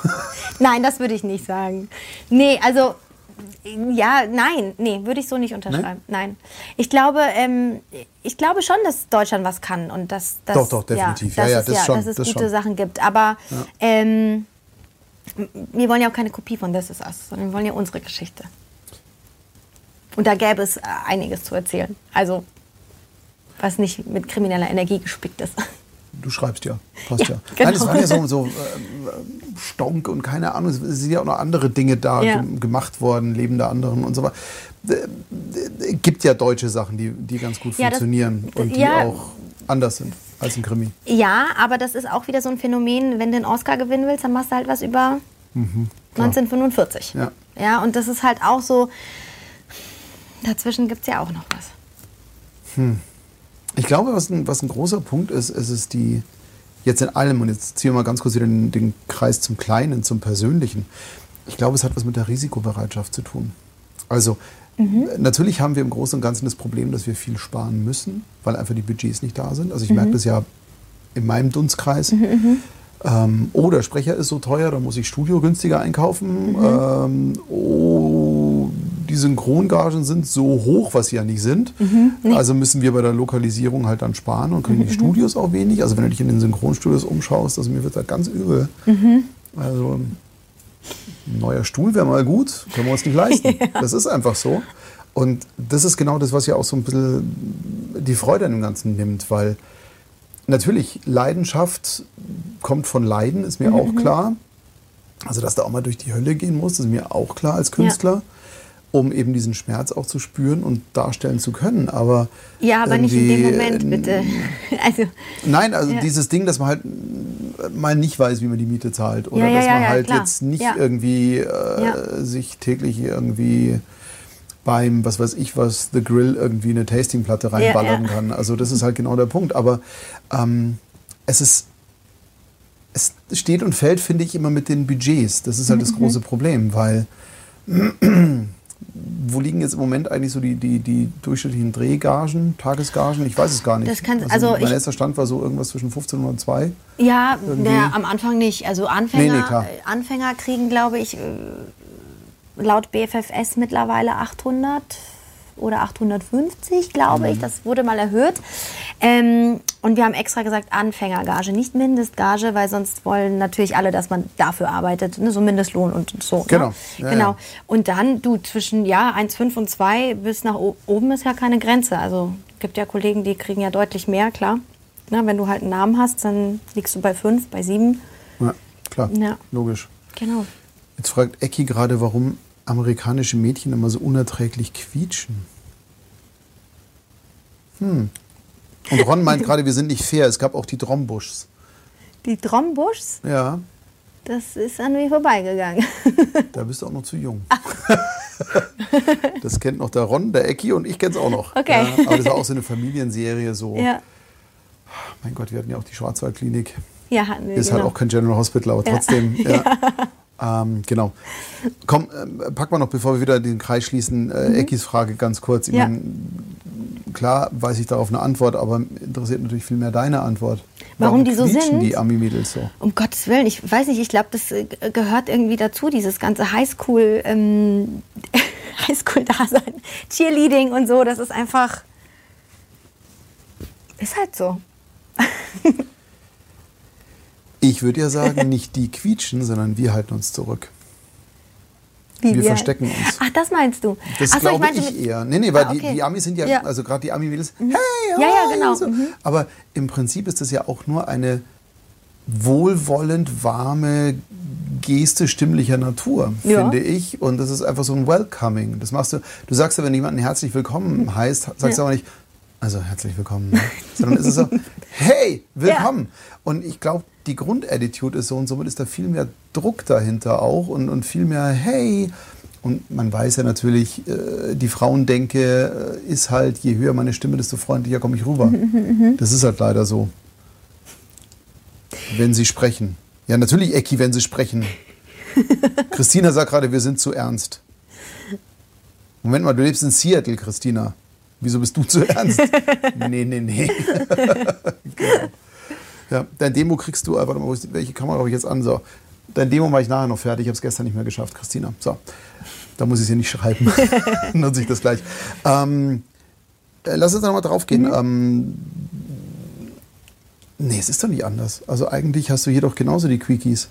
[LAUGHS] Nein, das würde ich nicht sagen. Nee, also ja, nein, nee, würde ich so nicht unterschreiben. Nein. Ich glaube, ähm, ich glaube schon, dass Deutschland was kann und dass, dass Doch, doch, definitiv. Ja, Ja, dass ja, es, das schon, dass es gute schon. Sachen gibt. Aber ähm, wir wollen ja auch keine Kopie von This Is Us, sondern wir wollen ja unsere Geschichte. Und da gäbe es einiges zu erzählen. Also was nicht mit krimineller Energie gespickt ist. Du schreibst ja, passt ja. Ja, genau. Nein, es waren ja so, so ähm, Stonk und keine Ahnung, es sind ja auch noch andere Dinge da Ja. gem- gemacht worden, Leben der anderen und so weiter. Äh, Gibt ja deutsche Sachen, die, die ganz gut Ja, das- funktionieren und die auch anders sind als ein Krimi. Ja, aber das ist auch wieder so ein Phänomen, wenn du einen Oscar gewinnen willst, dann machst du halt was über 1945. Ja. ja, und das ist halt auch so, dazwischen gibt es ja auch noch was. Ich glaube, was ein, was ein großer Punkt ist, ist es die, jetzt in allem, und jetzt ziehen wir mal ganz kurz wieder den, den Kreis zum Kleinen, zum Persönlichen. Ich glaube, es hat was mit der Risikobereitschaft zu tun. Also, natürlich haben wir im Großen und Ganzen das Problem, dass wir viel sparen müssen, weil einfach die Budgets nicht da sind. Also ich merke das ja in meinem Dunstkreis. Ähm, oh, der Sprecher ist so teuer, da muss ich Studio günstiger einkaufen. Ähm, oh, die Synchrongagen sind so hoch, was sie ja nicht sind. Also müssen wir bei der Lokalisierung halt dann sparen und kriegen die Studios auch wenig. Also wenn du dich in den Synchronstudios umschaust, also mir wird da ganz übel. Also ein neuer Stuhl wäre mal gut, können wir uns nicht leisten. [LAUGHS] Das ist einfach so. Und das ist genau das, was ja auch so ein bisschen die Freude an dem Ganzen nimmt, weil natürlich Leidenschaft kommt von Leiden, ist mir auch klar. Also, dass da auch mal durch die Hölle gehen muss, ist mir auch klar als Künstler, um eben diesen Schmerz auch zu spüren und darstellen zu können. Aber Ja, aber nicht in dem Moment, bitte. [LAUGHS] Also, Nein, also Ja. dieses Ding, dass man halt mal nicht weiß, wie man die Miete zahlt. Oder Ja, dass man halt klar. jetzt nicht irgendwie äh, sich täglich irgendwie beim, was weiß ich was, The Grill irgendwie eine Tastingplatte reinballern kann. Also das ist halt genau der Punkt. Aber ähm, es ist, es steht und fällt, finde ich, immer mit den Budgets. Das ist halt Mhm. das große Problem, weil wo liegen jetzt im Moment eigentlich so die, die, die durchschnittlichen Drehgagen, Tagesgagen? Ich weiß es gar nicht. Das kann- also mein ich- letzter Stand war so irgendwas zwischen 15 und 2. ja, naja, am Anfang nicht. Also Anfänger, Nee, nee, äh, Anfänger kriegen, glaube ich, äh, laut BFFS mittlerweile 800 oder 850, glaube Mhm. ich. Das wurde mal erhöht. Ähm, und wir haben extra gesagt Anfängergage, nicht Mindestgage, weil sonst wollen natürlich alle, dass man dafür arbeitet. Ne? So Mindestlohn und so. Genau. Ne? Ja, genau. ja. Und dann, du, zwischen ja, 1,5 und 2 bis nach oben ist ja keine Grenze. Also gibt ja Kollegen, die kriegen ja deutlich mehr, klar. Na, wenn du halt einen Namen hast, dann liegst du bei 5, bei 7. Ja, klar, Ja. logisch. Genau. Jetzt fragt Ecki gerade, warum amerikanische Mädchen immer so unerträglich quietschen. Hm. Und Ron meint [LAUGHS] gerade, wir sind nicht fair. Es gab auch die Drombuschs. Die Trombuschs, Ja, das ist an mir vorbeigegangen. [LAUGHS] da bist du auch noch zu jung. [LAUGHS] das kennt noch der Ron, der Ecki und ich kenn's auch noch. Okay. Ja, aber das war auch so eine Familienserie. So, ja. mein Gott, wir hatten ja auch die Schwarzwaldklinik. Ja, hatten wir. Ist genau. halt auch kein General Hospital, aber Ja. trotzdem. Ja. Ähm, genau. Komm, ähm, pack mal noch, bevor wir wieder den Kreis schließen, äh, Eckis Frage ganz kurz. Mhm. Ja. mein, klar weiß ich darauf eine Antwort, aber interessiert natürlich viel mehr deine Antwort. Warum die so sind? die Ami-Mädels so? Um Gottes Willen, ich weiß nicht, ich glaube, das äh, gehört irgendwie dazu, dieses ganze Highschool, ähm, [LAUGHS] Highschool-Dasein, Cheerleading und so, das ist einfach, ist halt so. [LAUGHS] Ich würde ja sagen, [LAUGHS] nicht die quietschen, sondern wir halten uns zurück. Wie Wir verstecken uns. Ach, das meinst du? Das so, glaube ich, mit- eher. Nee, nee, weil Ah, okay. die, die Amis sind ja, Ja. Mhm. also gerade die Ami-Mädels, hey, Ja, ja, hi, genau. So. Mhm. Aber im Prinzip ist das ja auch nur eine wohlwollend warme Geste stimmlicher Natur, Ja. finde ich. Und das ist einfach so ein Welcoming. Das machst du, du sagst ja, wenn jemanden herzlich willkommen heißt, sagst du Ja. aber nicht, also herzlich willkommen, ne? sondern es ist so, hey, [LAUGHS] willkommen. Und ich glaube, die Grundattitude ist so und somit ist da viel mehr Druck dahinter auch und, und viel mehr, hey. Und man weiß ja natürlich, äh, die Frauendenke äh, ist halt, je höher meine Stimme, desto freundlicher komme ich rüber. [LAUGHS] Das ist halt leider so. Wenn sie sprechen. Ja, natürlich, Ecki, wenn sie sprechen. [LAUGHS] Christina sagt gerade, wir sind zu ernst. Moment mal, du lebst in Seattle, Christina. Wieso bist du zu ernst? [LAUGHS] nee, nee, nee. [LAUGHS] genau. Ja, dein Demo kriegst du, äh, warte mal, welche Kamera habe ich jetzt an? So. Dein Demo mache ich nachher noch fertig. Ich habe es gestern nicht mehr geschafft, Christina. So. Da muss ich es hier nicht schreiben. [LAUGHS] Nutze ich das gleich. Ähm, äh, lass uns da nochmal drauf gehen. Ähm, nee, es ist doch nicht anders. Also eigentlich hast du hier doch genauso die Quickies.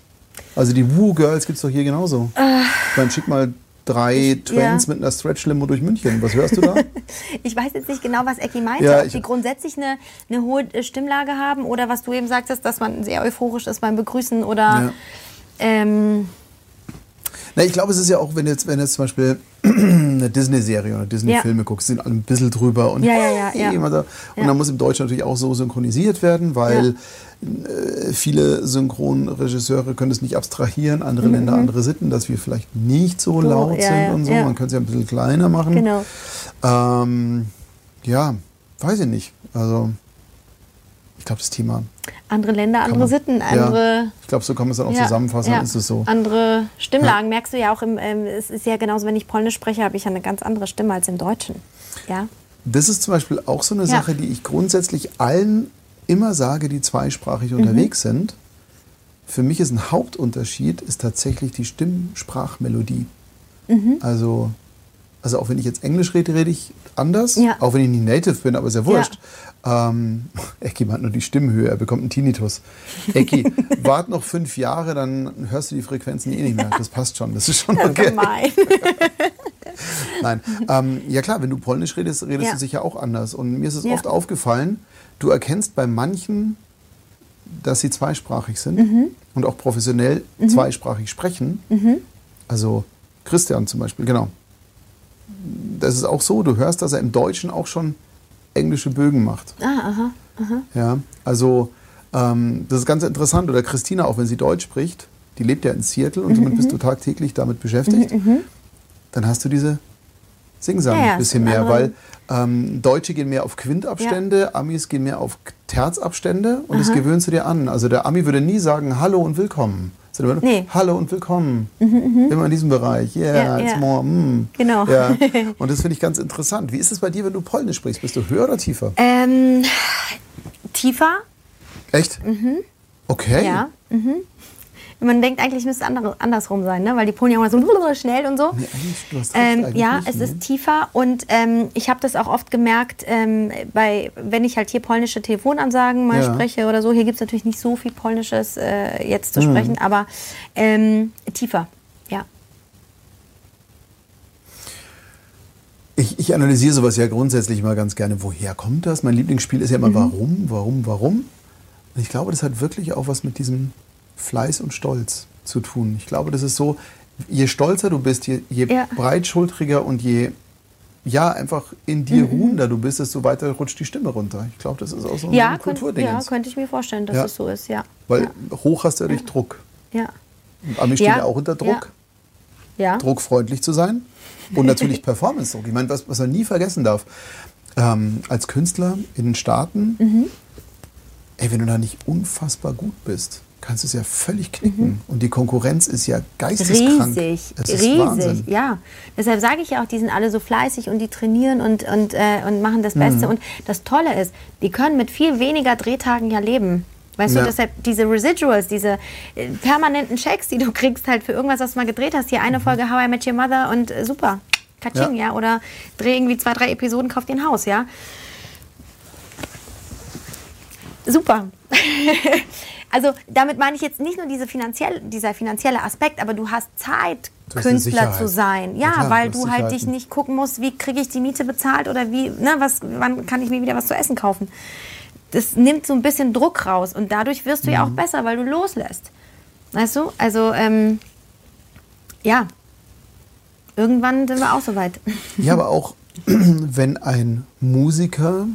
Also die Woo Girls gibt es doch hier genauso. Dann schick mal drei Twins ja. mit einer Stretch-Limo durch München. Was hörst du da? [LAUGHS] Ich weiß jetzt nicht genau, was Ecki meinte, Ja, ob die grundsätzlich eine, eine hohe äh, Stimmlage haben oder was du eben sagtest, dass man sehr euphorisch ist beim Begrüßen oder ähm, Na, ich glaube, es ist ja auch, wenn jetzt, wenn jetzt zum Beispiel [CLEARS THROAT] eine Disney-Serie oder Disney-Filme Ja. guckst, sind alle ein bisschen drüber und Ja, ja, ja, [LAUGHS] ja. da. Und dann muss im Deutschen natürlich auch so synchronisiert werden, weil äh, viele Synchronregisseure können es nicht abstrahieren, andere Länder, andere Sitten, dass wir vielleicht nicht so So, laut Mhm. ja, sind und so. Man könnte es ja ein bisschen kleiner machen. genau. Ähm, ja, weiß ich nicht. Also, glaube, das Thema. Andere Länder, andere man- Sitten, ja, andere. ich glaube, so kann man es dann auch Ja, zusammenfassen, ja. ist es so. Andere Stimmlagen merkst du ja auch im, ähm, es ist ja genauso, wenn ich Polnisch spreche, habe ich ja eine ganz andere Stimme als im Deutschen. Ja. Das ist zum Beispiel auch so eine Ja. Sache, die ich grundsätzlich allen immer sage, die zweisprachig Mhm. unterwegs sind, für mich ist ein Hauptunterschied, ist tatsächlich die Stimmsprachmelodie. Mhm. Also, also auch wenn ich jetzt Englisch rede, rede ich anders. Ja. Auch wenn ich nicht Native bin, aber ist ja wurscht. Ähm, Ecki meint nur die Stimmhöhe, er bekommt einen Tinnitus. Ecki, [LAUGHS] wart noch fünf Jahre, dann hörst du die Frequenzen eh nicht mehr. Das passt schon, das ist schon okay. Gemein. [LAUGHS] Nein. Ähm, ja klar, wenn du Polnisch redest, redest Ja. du sicher auch anders. Und mir ist es Ja. oft aufgefallen, du erkennst bei manchen, dass sie zweisprachig sind Mhm. und auch professionell zweisprachig sprechen. Also Christian zum Beispiel, genau. Das ist auch so, du hörst, dass er im Deutschen auch schon englische Bögen macht. Ah, aha. Ja, also ähm, das ist ganz interessant. Oder Christina, auch wenn sie Deutsch spricht, die lebt ja in Seattle und somit Mhm, bist du tagtäglich damit beschäftigt. Dann hast du diese Singsang Ja, ja, ein bisschen mehr, weil ähm, Deutsche gehen mehr auf Quintabstände, Amis gehen mehr auf Terzabstände und das gewöhnst du dir an. Also der Ami würde nie sagen Hallo und Willkommen. Sondern immer, Nee. Mhm, Hallo und Willkommen. Immer in diesem Bereich. Yeah, Ja, it's ja. more. Mm. Genau. Ja. [LAUGHS] Und das finde ich ganz interessant. Wie ist es bei dir, wenn du Polnisch sprichst? Bist du höher oder tiefer? Ähm, tiefer, Echt? Okay. Mhm. ja. Mhm. Man denkt eigentlich, es müsste andere, andersrum sein, ne? weil die Polen ja immer so [LAUGHS] schnell und so. Nee, du hast recht, Ähm, ja, nicht, es ne? ist tiefer und ähm, ich habe das auch oft gemerkt, ähm, bei, wenn ich halt hier polnische Telefonansagen mal Ja. spreche oder so. Hier gibt es natürlich nicht so viel Polnisches äh, jetzt Mhm. zu sprechen, aber ähm, tiefer, ja. Ich, ich analysiere sowas ja grundsätzlich mal ganz gerne. Woher kommt das? Mein Lieblingsspiel ist ja Mhm. immer warum, warum, warum. Und ich glaube, das hat wirklich auch was mit diesem Fleiß und Stolz zu tun. Ich glaube, das ist so, je stolzer du bist, je, je Ja. breitschultriger und je ja, einfach in dir ruhender du bist, desto weiter rutscht die Stimme runter. Ich glaube, das ist auch so ein Ja, Kulturding. ja, könnte ich mir vorstellen, dass Ja. es so ist, ja. Weil ja. hoch hast du ja durch Druck. ja. Und Ami steht Ja. ja auch unter Druck. Ja. druckfreundlich zu sein und [LAUGHS] natürlich Performance-Druck. Ich meine, was, was man nie vergessen darf, ähm, als Künstler in den Staaten, Mhm. ey, wenn du da nicht unfassbar gut bist, kannst du es ja völlig knicken. Und die Konkurrenz ist ja geisteskrank. Mhm. Riesig, Es ist riesig, Wahnsinn. ja. Deshalb sage ich ja auch, die sind alle so fleißig und die trainieren und, und, äh, und machen das Beste. Mhm. Und das Tolle ist, die können mit viel weniger Drehtagen ja leben. Weißt Ja. du, deshalb diese Residuals, diese äh, permanenten Checks, die du kriegst halt für irgendwas, was du mal gedreht hast. Hier eine Folge How I Met Your Mother und äh, super. Katsching, Mhm. Ja. ja. Oder dreh irgendwie zwei, drei Episoden, kauf dir ein Haus, ja. Super. [LAUGHS] also damit meine ich jetzt nicht nur diese finanziell, dieser finanzielle Aspekt, aber du hast Zeit, eine Künstler zu sein. Ja, klar, weil du halt dich nicht gucken musst, wie kriege ich die Miete bezahlt oder wie, ne, was, wann kann ich mir wieder was zu essen kaufen. Das nimmt so ein bisschen Druck raus und dadurch wirst du ja auch Mhm. besser, weil du loslässt. Weißt du? Also, ähm, ja. Irgendwann sind wir auch soweit. [LAUGHS] Ja, aber auch [CLEARS THROAT] wenn ein Musiker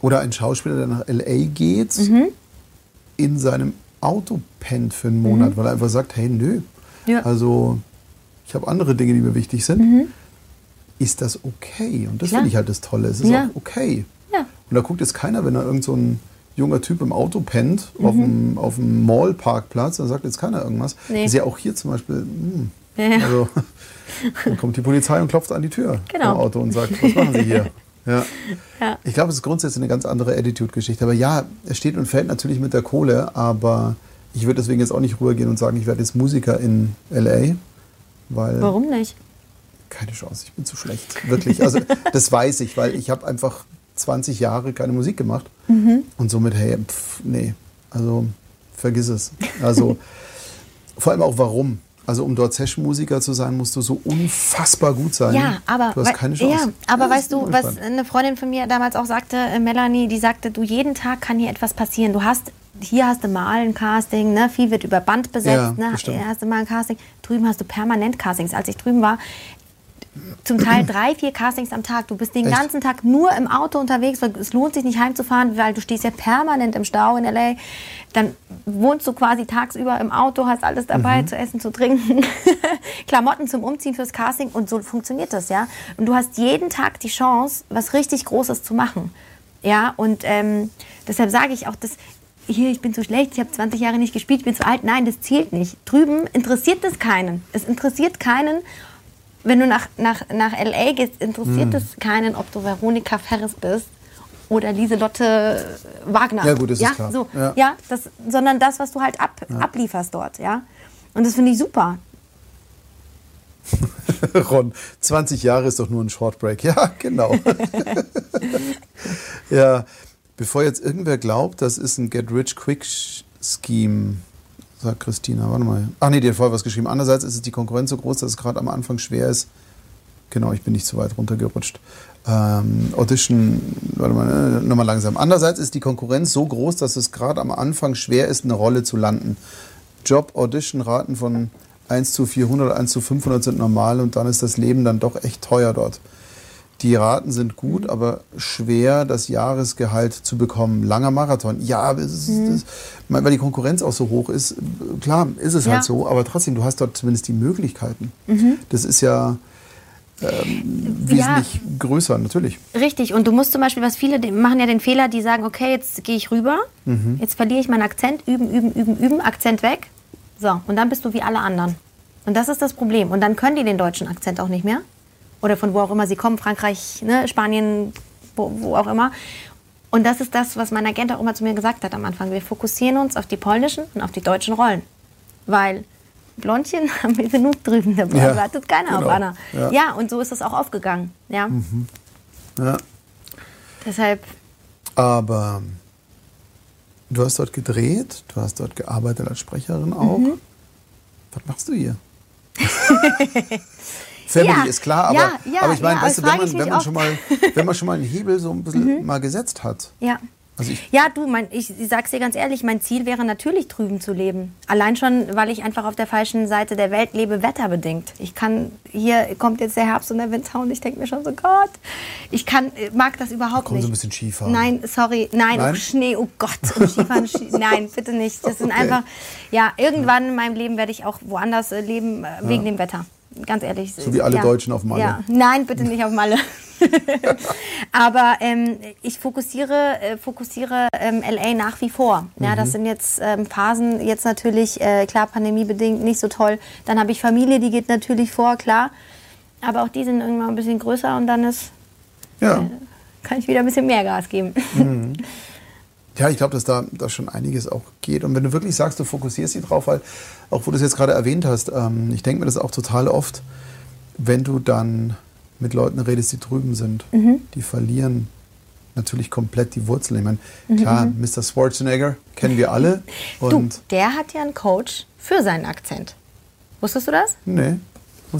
oder ein Schauspieler, der nach LA geht, Mhm. In seinem Auto pennt für einen Monat, weil er einfach sagt, hey, nö, Ja. Mhm. also ich habe andere Dinge, die mir wichtig sind, ist das okay? Und das finde ich halt das Tolle. Es ist Ja. auch okay. Ja. Und da guckt jetzt keiner, wenn da irgend so ein junger Typ im Auto pennt, auf Mhm. dem, auf dem Mall-Parkplatz, da sagt jetzt keiner irgendwas. Nee. Ist ja auch hier zum Beispiel, hm, Ja, also dann kommt die Polizei und klopft an die Tür Genau. vom Auto und sagt, was machen Sie hier? [LAUGHS] Ja. Ja. Ich glaube, es ist grundsätzlich eine ganz andere Attitude-Geschichte. Aber ja, es steht und fällt natürlich mit der Kohle, aber ich würde deswegen jetzt auch nicht rübergehen und sagen, ich werde jetzt Musiker in L.A., weil Warum nicht? keine Chance, ich bin zu schlecht. Wirklich, also das weiß ich, weil ich habe einfach 20 Jahre keine Musik gemacht Mhm. und somit, hey, pff, nee, also vergiss es. Also vor allem auch warum. Also um dort Session-Musiker zu sein, musst du so unfassbar gut sein. Ja, aber, du hast keine Chance. Ja, aber Ja, weißt du, was eine Freundin von mir damals auch sagte, äh, Melanie, die sagte, du jeden Tag kann hier etwas passieren. Du hast hier hast du mal ein Casting, ne? viel wird über Band besetzt, Ja, ne? das stimmt. Hier hast du mal ein Casting. Drüben hast du permanent Castings. Als ich drüben war, zum Teil drei, vier Castings am Tag. Du bist den Echt? ganzen Tag nur im Auto unterwegs, weil es lohnt sich nicht heimzufahren, weil du stehst ja permanent im Stau in L.A. Dann wohnst du quasi tagsüber im Auto, hast alles dabei, zu essen, zu trinken, [LAUGHS] Klamotten zum Umziehen fürs Casting und so funktioniert das, ja. Und du hast jeden Tag die Chance, was richtig Großes zu machen. Ja, und ähm, deshalb sage ich auch, dass hier, ich bin zu schlecht, ich habe 20 Jahre nicht gespielt, ich bin zu alt. Nein, das zählt nicht. Drüben interessiert das keinen. Es interessiert keinen, wenn du nach, nach, nach L.A. gehst, interessiert es keinen, ob du Veronika Ferris bist oder Lieselotte Wagner. Ja, gut, das ist ja, klar. So, Ja. ja. das, sondern das, was du halt ab, ablieferst dort, ja. Und das finde ich super. [LAUGHS] Ron, 20 Jahre ist doch nur ein Shortbreak. [LAUGHS] Ja, genau. [LAUGHS] ja, bevor jetzt irgendwer glaubt, das ist ein Get-Rich-Quick-Scheme, sagt Christina. Warte mal. Ach nee, die hat vorher was geschrieben. Andererseits ist es die Konkurrenz so groß, dass es gerade am Anfang schwer ist. Genau, ich bin nicht so weit runtergerutscht. Ähm, Audition, warte mal, äh, nochmal langsam. Andererseits ist die Konkurrenz so groß, dass es gerade am Anfang schwer ist, eine Rolle zu landen. Job-Audition-Raten von 1 zu 400, 1 zu 500 sind normal und dann ist das Leben dann doch echt teuer dort. Die Raten sind gut, aber schwer, das Jahresgehalt zu bekommen. Langer Marathon. Ja, aber es ist, das, weil die Konkurrenz auch so hoch ist. Klar, ist es Ja. halt so, aber trotzdem, du hast dort zumindest die Möglichkeiten. Das ist ja ähm, wesentlich größer, natürlich. Richtig, und du musst zum Beispiel, was viele machen ja den Fehler, die sagen, okay, jetzt gehe ich rüber, Mhm. jetzt verliere ich meinen Akzent, üben, üben, üben, üben, Akzent weg. So, und dann bist du wie alle anderen. Und das ist das Problem. Und dann können die den deutschen Akzent auch nicht mehr. Oder von wo auch immer sie kommen, Frankreich, ne, Spanien, wo, wo auch immer. Und das ist das, was mein Agent auch immer zu mir gesagt hat am Anfang. Wir fokussieren uns auf die polnischen und auf die deutschen Rollen. Weil Blondchen [LAUGHS] haben wir genug drüben dabei. Ja, Wartet keiner auf genau. Anna. Ja. Ja. und so ist es auch aufgegangen. Ja. Ja. Deshalb, Aber du hast dort gedreht, du hast dort gearbeitet als Sprecherin auch. Mhm. Was machst du hier? [LAUGHS] Family Ja, ist klar, aber, ja, ja, aber ich meine, ja, weißt du, wenn man, wenn, man schon mal, [LAUGHS] wenn man schon mal einen Hebel so ein bisschen mal gesetzt hat. ja. Also ich, Ja, du, mein, ich, ich sag's dir ganz ehrlich, mein Ziel wäre natürlich drüben zu leben. Allein schon, weil ich einfach auf der falschen Seite der Welt lebe, wetterbedingt. Ich kann, hier kommt jetzt der Herbst und der Winter und ich denke mir schon so, Gott, ich kann, äh, mag das überhaupt Komm, nicht. so ein bisschen Skifahren. Nein, sorry, nein, Nein? Oh, Schnee, oh Gott, und [LAUGHS] Skifahren, Ski, nein, bitte nicht. Das sind Okay. einfach, ja, irgendwann in meinem Leben werde ich auch woanders äh, leben, äh, wegen dem Wetter. Ganz ehrlich. So wie alle ja. Deutschen auf Malle. Ja. Nein, bitte nicht auf Malle. [LAUGHS] Aber ähm, ich fokussiere, äh, fokussiere ähm, LA nach wie vor. Ja, Mhm. das sind jetzt ähm, Phasen, jetzt natürlich, äh, klar, pandemiebedingt nicht so toll. Dann habe ich Familie, die geht natürlich vor, klar. Aber auch die sind irgendwann ein bisschen größer und dann ist, ja. kann ich wieder ein bisschen mehr Gas geben. [LAUGHS] Ja, ich glaube, dass da, da schon einiges auch geht. Und wenn du wirklich sagst, du fokussierst dich drauf, weil, auch wo du es jetzt gerade erwähnt hast, ähm, ich denke mir das auch total oft, wenn du dann mit Leuten redest, die drüben sind, Mhm. die verlieren natürlich komplett die Wurzeln. Ich meine, Mhm, klar, Mr. Schwarzenegger kennen wir alle. Du, Und der hat ja einen Coach für seinen Akzent. Wusstest du das? nee.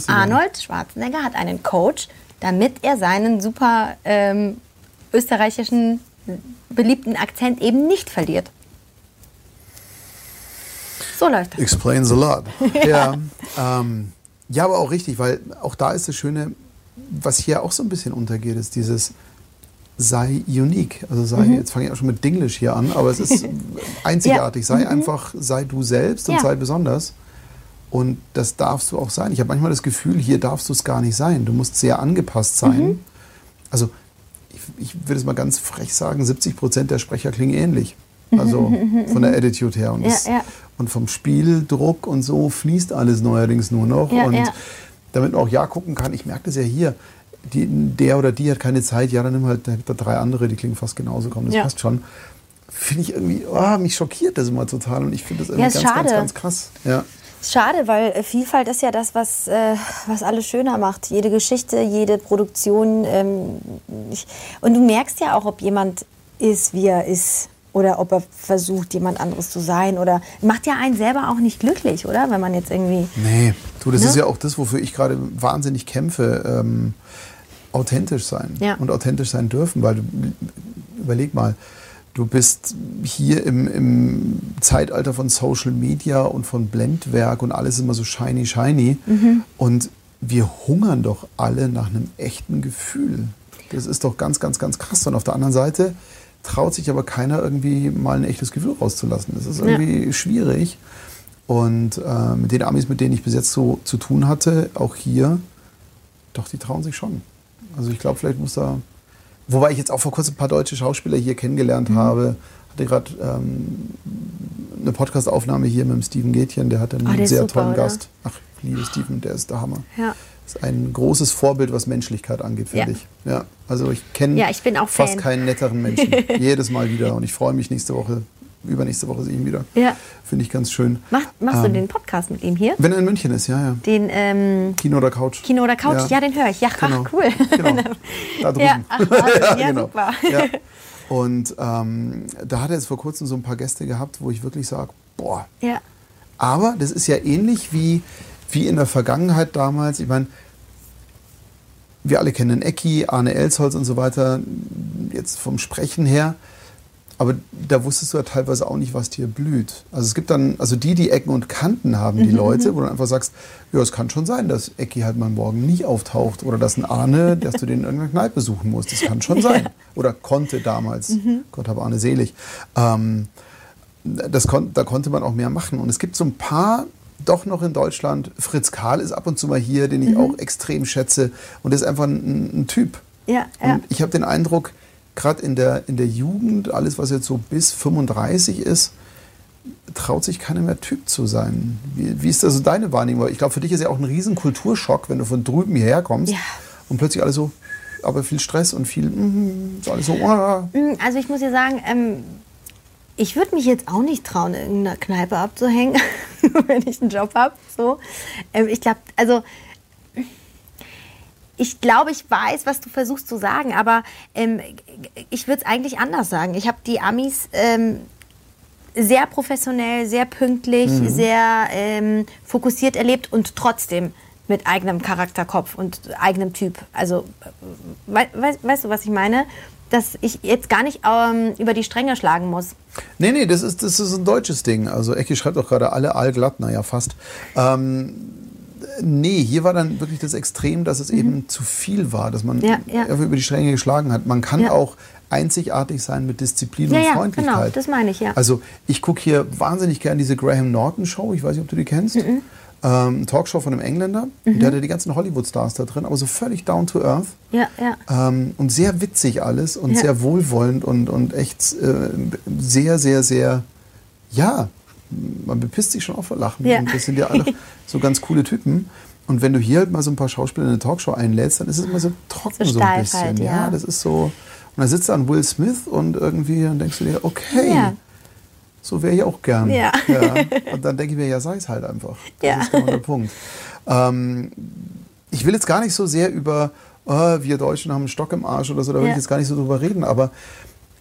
Arnold Schwarzenegger hat einen Coach, damit er seinen super ähm, österreichischen beliebten Akzent eben nicht verliert. So läuft das. Explains a lot. [LAUGHS] ja. Ähm, ja, aber auch richtig, weil auch da ist das Schöne, was hier auch so ein bisschen untergeht, ist dieses sei unique. Also sei, Mhm. jetzt fange ich auch schon mit Dinglish hier an, aber es ist [LAUGHS] einzigartig. Sei einfach, sei du selbst und Mhm. Ja. sei besonders. Und das darfst du auch sein. Ich habe manchmal das Gefühl, hier darfst du es gar nicht sein. Du musst sehr angepasst sein. Mhm. Also ich, würde es mal ganz frech sagen, 70 Prozent der Sprecher klingen ähnlich. Also [LAUGHS] von der Attitude her. Und, Ja, das, ja. und vom Spieldruck und so fließt alles neuerdings nur noch. Ja, und damit man auch ja gucken kann, ich merke das ja hier, die, der oder die hat keine Zeit, ja, dann nimm halt da, drei andere, die klingen fast genauso, komm, das passt schon. Finde ich irgendwie, oh, mich schockiert das immer total und ich finde das irgendwie ganz, ganz, ganz krass. Ja. Schade, weil äh, Vielfalt ist ja das, was, äh, was alles schöner macht. Jede Geschichte, jede Produktion. Ähm, ich, und du merkst ja auch, ob jemand ist, wie er ist. Oder ob er versucht, jemand anderes zu sein. Oder macht ja einen selber auch nicht glücklich, oder? Wenn man jetzt irgendwie. Nee, du, das Ne? ist ja auch das, wofür ich gerade wahnsinnig kämpfe. Ähm, authentisch sein Ja. und authentisch sein dürfen, weil überleg mal, du bist hier im, im Zeitalter von Social Media und von Blendwerk und alles immer so shiny, shiny. Mhm. Und wir hungern doch alle nach einem echten Gefühl. Das ist doch ganz, ganz, ganz krass. Und auf der anderen Seite traut sich aber keiner irgendwie mal ein echtes Gefühl rauszulassen. Das ist Ja. irgendwie schwierig. Und äh, mit den Amis, mit denen ich bis jetzt so zu tun hatte, auch hier, doch, die trauen sich schon. Also ich glaube, vielleicht muss da. Wobei ich jetzt auch vor kurzem ein paar deutsche Schauspieler hier kennengelernt Mhm. habe. Hatte gerade ähm, eine Podcastaufnahme hier mit dem Steven Gätchen, der hatte einen Ah, der sehr super, tollen oder? Gast. Ach, ich liebe Steven, der ist der Hammer. Ja. ist ein großes Vorbild, was Menschlichkeit angeht, finde Ja. ich. Ja, also ich kenne Ja, ich bin auch fast keinen netteren Menschen. [LAUGHS] Jedes Mal wieder. Und ich freue mich nächste Woche, übernächste Woche sehe ich ihn wieder. Ja. Finde ich ganz schön. Mach, machst Ähm, du den Podcast mit ihm hier? Wenn er in München ist, ja, ja. Den ähm, Kino oder Couch. Kino oder Couch? Ja, den höre ich. Ja, Genau. ach, cool. [LAUGHS] Genau. Da drüben. Ja, ach, [LAUGHS] Wahnsinn. ja, genau. super. Ja. [LAUGHS] Und ähm, da hat er jetzt vor kurzem so ein paar Gäste gehabt, wo ich wirklich sage, boah. Ja. Aber das ist ja ähnlich wie, wie in der Vergangenheit damals. Ich meine, wir alle kennen Ecki, Arne Elsholz und so weiter, jetzt vom Sprechen her. Aber da wusstest du ja teilweise auch nicht, was dir blüht. Also es gibt dann, also die, die Ecken und Kanten haben, Mhm, die Leute, wo du einfach sagst, ja, es kann schon sein, dass Ecki halt mal morgen nicht auftaucht oder dass ein Arne, dass du den in irgendeiner Kneipe besuchen musst. Das kann schon sein. Oder konnte damals. Mhm. Gott habe Arne selig. Ähm, das kon da konnte man auch mehr machen. Und es gibt so ein paar doch noch in Deutschland. Fritz Karl ist ab und zu mal hier, den Mhm. ich auch extrem schätze. Und ist einfach ein, ein Typ. Ja, ja. Und ich habe den Eindruck, gerade in der, in der Jugend, alles was jetzt so bis 35 ist, traut sich keiner mehr Typ zu sein. Wie, wie ist das so deine Wahrnehmung? Ich glaube, für dich ist ja auch ein riesen Kulturschock, wenn du von drüben hierher kommst Ja. und plötzlich alles so, aber viel Stress und viel, mm, so alles so, ah. Mm, Also ich muss dir sagen, ähm, ich würde mich jetzt auch nicht trauen, in irgendeiner Kneipe abzuhängen, [LAUGHS] wenn ich einen Job habe. So. Ähm, ich glaube, also ich glaube, ich weiß, was du versuchst zu sagen, aber ähm, ich würde es eigentlich anders sagen. Ich habe die Amis ähm, sehr professionell, sehr pünktlich, sehr ähm, fokussiert erlebt und trotzdem mit eigenem Charakterkopf und eigenem Typ. Also, we we weißt du, was ich meine? Dass ich jetzt gar nicht ähm, über die Stränge schlagen muss. Nee, nee, das ist, das ist ein deutsches Ding. Also Ecki schreibt auch gerade alle allglatt, naja, fast. Ähm, nee, hier war dann wirklich das Extrem, dass es eben zu viel war, dass man Mhm. Ja, ja. einfach über die Stränge geschlagen hat. Man kann Ja. auch einzigartig sein mit Disziplin und ja, Freundlichkeit. genau, das meine ich, ja. Also ich gucke hier wahnsinnig gern diese Graham Norton Show, ich weiß nicht, ob du die kennst. Mhm. Ähm, Talkshow von einem Engländer. Der hatte die ganzen Hollywood-Stars da drin, aber so völlig down to earth. Ja, ja. Ähm, und sehr witzig alles und Ja. sehr wohlwollend und, und echt äh, sehr, sehr, sehr, ja, man bepisst sich schon auch vor Lachen. Ja. Und das sind ja alle [LAUGHS] so ganz coole Typen. Und wenn du hier halt mal so ein paar Schauspieler in eine Talkshow einlädst, dann ist es immer so trocken So so, ein bisschen. halt, ja. das ist so. Und dann sitzt da ein Will Smith und irgendwie dann denkst du dir, okay, Ja. so wäre ich auch gern. Ja. [LAUGHS] Und dann denke ich mir, ja, sei es halt einfach. Das Ja. ist genau der Punkt. Ähm, ich will jetzt gar nicht so sehr über, oh, wir Deutschen haben einen Stock im Arsch oder so, da will Ja. ich jetzt gar nicht so drüber reden, aber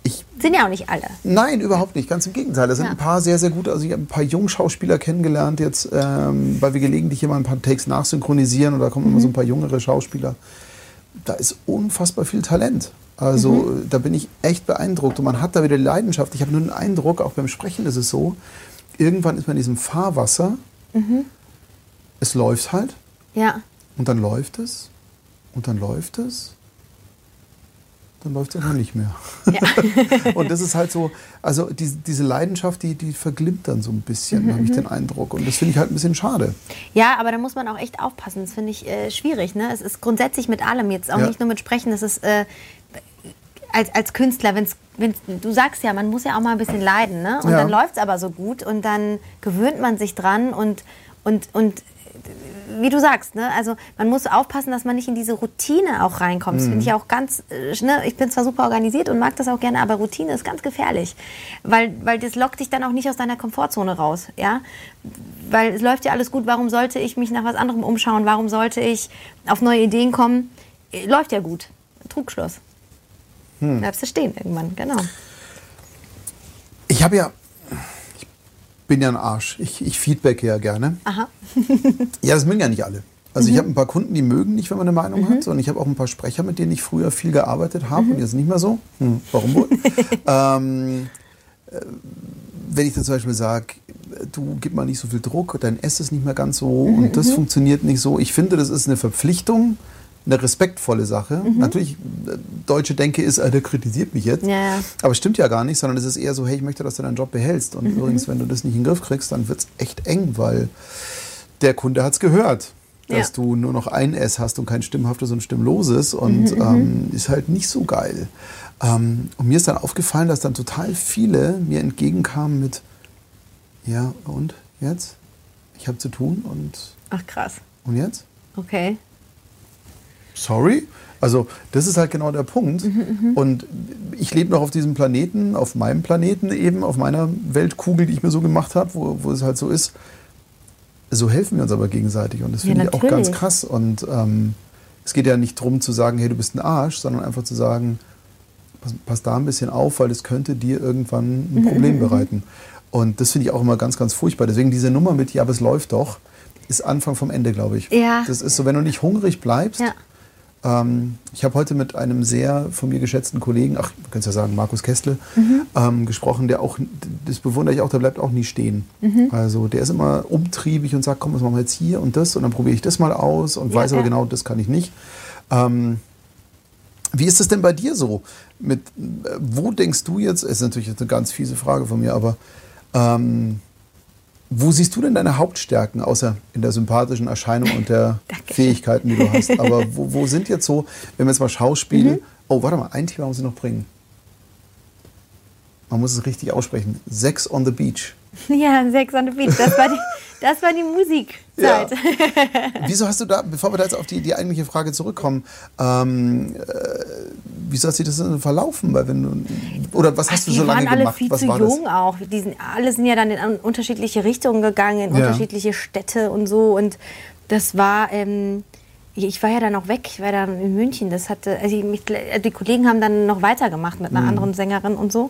ich, Sind ja auch nicht alle. nein, überhaupt nicht, ganz im Gegenteil. Da sind Ja. ein paar sehr, sehr gute, also ich habe ein paar Jungschauspieler kennengelernt jetzt, ähm, weil wir gelegentlich hier mal ein paar Takes nachsynchronisieren und da kommen immer so ein paar jüngere Schauspieler. Da ist unfassbar viel Talent. Also da bin ich echt beeindruckt und man hat da wieder Leidenschaft. Ich habe nur den Eindruck, auch beim Sprechen ist es so, irgendwann ist man in diesem Fahrwasser, es läuft halt Ja. und dann läuft es und dann läuft es, dann läuft es einfach nicht mehr. ja. [LAUGHS] Und das ist halt so, also die, diese Leidenschaft, die, die verglimmt dann so ein bisschen, Mhm, habe ich den Eindruck. Und das finde ich halt ein bisschen schade. Ja, aber da muss man auch echt aufpassen. Das finde ich äh, schwierig. Ne? Es ist grundsätzlich mit allem, jetzt auch Ja. nicht nur mit Sprechen. Das ist äh, als, als Künstler, wenn's, wenn's, du sagst ja, man muss ja auch mal ein bisschen leiden. Ne? Und Ja. dann läuft es aber so gut und dann gewöhnt man sich dran und, und, und wie du sagst, ne? also man muss aufpassen, dass man nicht in diese Routine auch reinkommt. Das Mhm. finde ich auch ganz, äh, ne? ich bin zwar super organisiert und mag das auch gerne, aber Routine ist ganz gefährlich, weil, weil das lockt dich dann auch nicht aus deiner Komfortzone raus, ja, weil es läuft ja alles gut, warum sollte ich mich nach was anderem umschauen, warum sollte ich auf neue Ideen kommen, Äh, läuft ja gut, Trugschluss. Hm. Bleibst du stehen irgendwann, genau. Ich habe ja, bin ja ein Arsch. Ich, ich feedbacke ja gerne. Aha. [LAUGHS] Ja, das mögen ja nicht alle. Also Mhm. ich habe ein paar Kunden, die mögen nicht, wenn man eine Meinung hat. Und ich habe auch ein paar Sprecher, mit denen ich früher viel gearbeitet habe Mhm. und jetzt nicht mehr so. Hm, warum wohl? [LAUGHS] ähm, äh, wenn ich dann zum Beispiel sage, du gib mal nicht so viel Druck, dein S ist nicht mehr ganz so Mhm, und das funktioniert nicht so. Ich finde, das ist eine Verpflichtung, eine respektvolle Sache. Natürlich, äh, deutsche Denke ist, äh, der kritisiert mich jetzt. Mhm. Ja. Aber es stimmt ja gar nicht, sondern es ist eher so, hey, ich möchte, dass du deinen Job behältst. Und übrigens, wenn du das nicht in den Griff kriegst, dann wird es echt eng, weil der Kunde hat es gehört, dass Ja. du nur noch ein S hast und kein stimmhaftes und stimmloses. Und ähm, ist halt nicht so geil. Ähm, und mir ist dann aufgefallen, dass dann total viele mir entgegenkamen mit, ja, und jetzt? Ich habe zu tun und, Ach krass, und jetzt? okay. Sorry. Also das ist halt genau der Punkt. Mhm, Und ich lebe noch auf diesem Planeten, auf meinem Planeten eben, auf meiner Weltkugel, die ich mir so gemacht habe, wo, wo es halt so ist. So helfen wir uns aber gegenseitig und das Ja, finde ich auch ganz krass. Und ähm, es geht ja nicht darum zu sagen, hey, du bist ein Arsch, sondern einfach zu sagen, pass, pass da ein bisschen auf, weil das könnte dir irgendwann Mhm, ein Problem bereiten. Und das finde ich auch immer ganz, ganz furchtbar. Deswegen diese Nummer mit, ja, aber es läuft doch, ist Anfang vom Ende, glaube ich. Ja. Das ist so, wenn du nicht hungrig bleibst. Ja. Ähm, ich habe heute mit einem sehr von mir geschätzten Kollegen, ach, du kannst ja sagen, Markus Kestel, Mhm. ähm, gesprochen, der auch, das bewundere ich auch, der bleibt auch nie stehen. Mhm. Also der ist immer umtriebig und sagt, komm, was machen wir jetzt hier und das und dann probiere ich das mal aus und Ja, weiß aber ja. genau, das kann ich nicht. Ähm, wie ist es denn bei dir so? Mit, äh, wo denkst du jetzt, ist natürlich eine ganz fiese Frage von mir, aber ähm, wo siehst du denn deine Hauptstärken, außer in der sympathischen Erscheinung und der. [LAUGHS] Fähigkeiten, die du hast? Aber [LAUGHS] wo, wo sind jetzt so, wenn wir jetzt mal Schauspiel, Mhm. oh, warte mal, ein Thema muss ich noch bringen. Man muss es richtig aussprechen. Sex on the Beach. [LAUGHS] Ja, Sex on the Beach, das war die, [LAUGHS] das war die Musikzeit. [LAUGHS] Wieso hast du da, bevor wir da jetzt auf die, die eigentliche Frage zurückkommen, ähm, äh, wieso hat sich das denn verlaufen? Weil wenn du, oder was hast du die so lange waren alle gemacht? viel was zu jung auch. Die sind, alle sind ja dann in unterschiedliche Richtungen gegangen, in Ja. unterschiedliche Städte und so. Und das war, ähm, ich war ja dann auch weg, ich war dann in München. Das hatte, also ich, mich- die Kollegen haben dann noch weitergemacht mit einer Mhm. anderen Sängerin und so.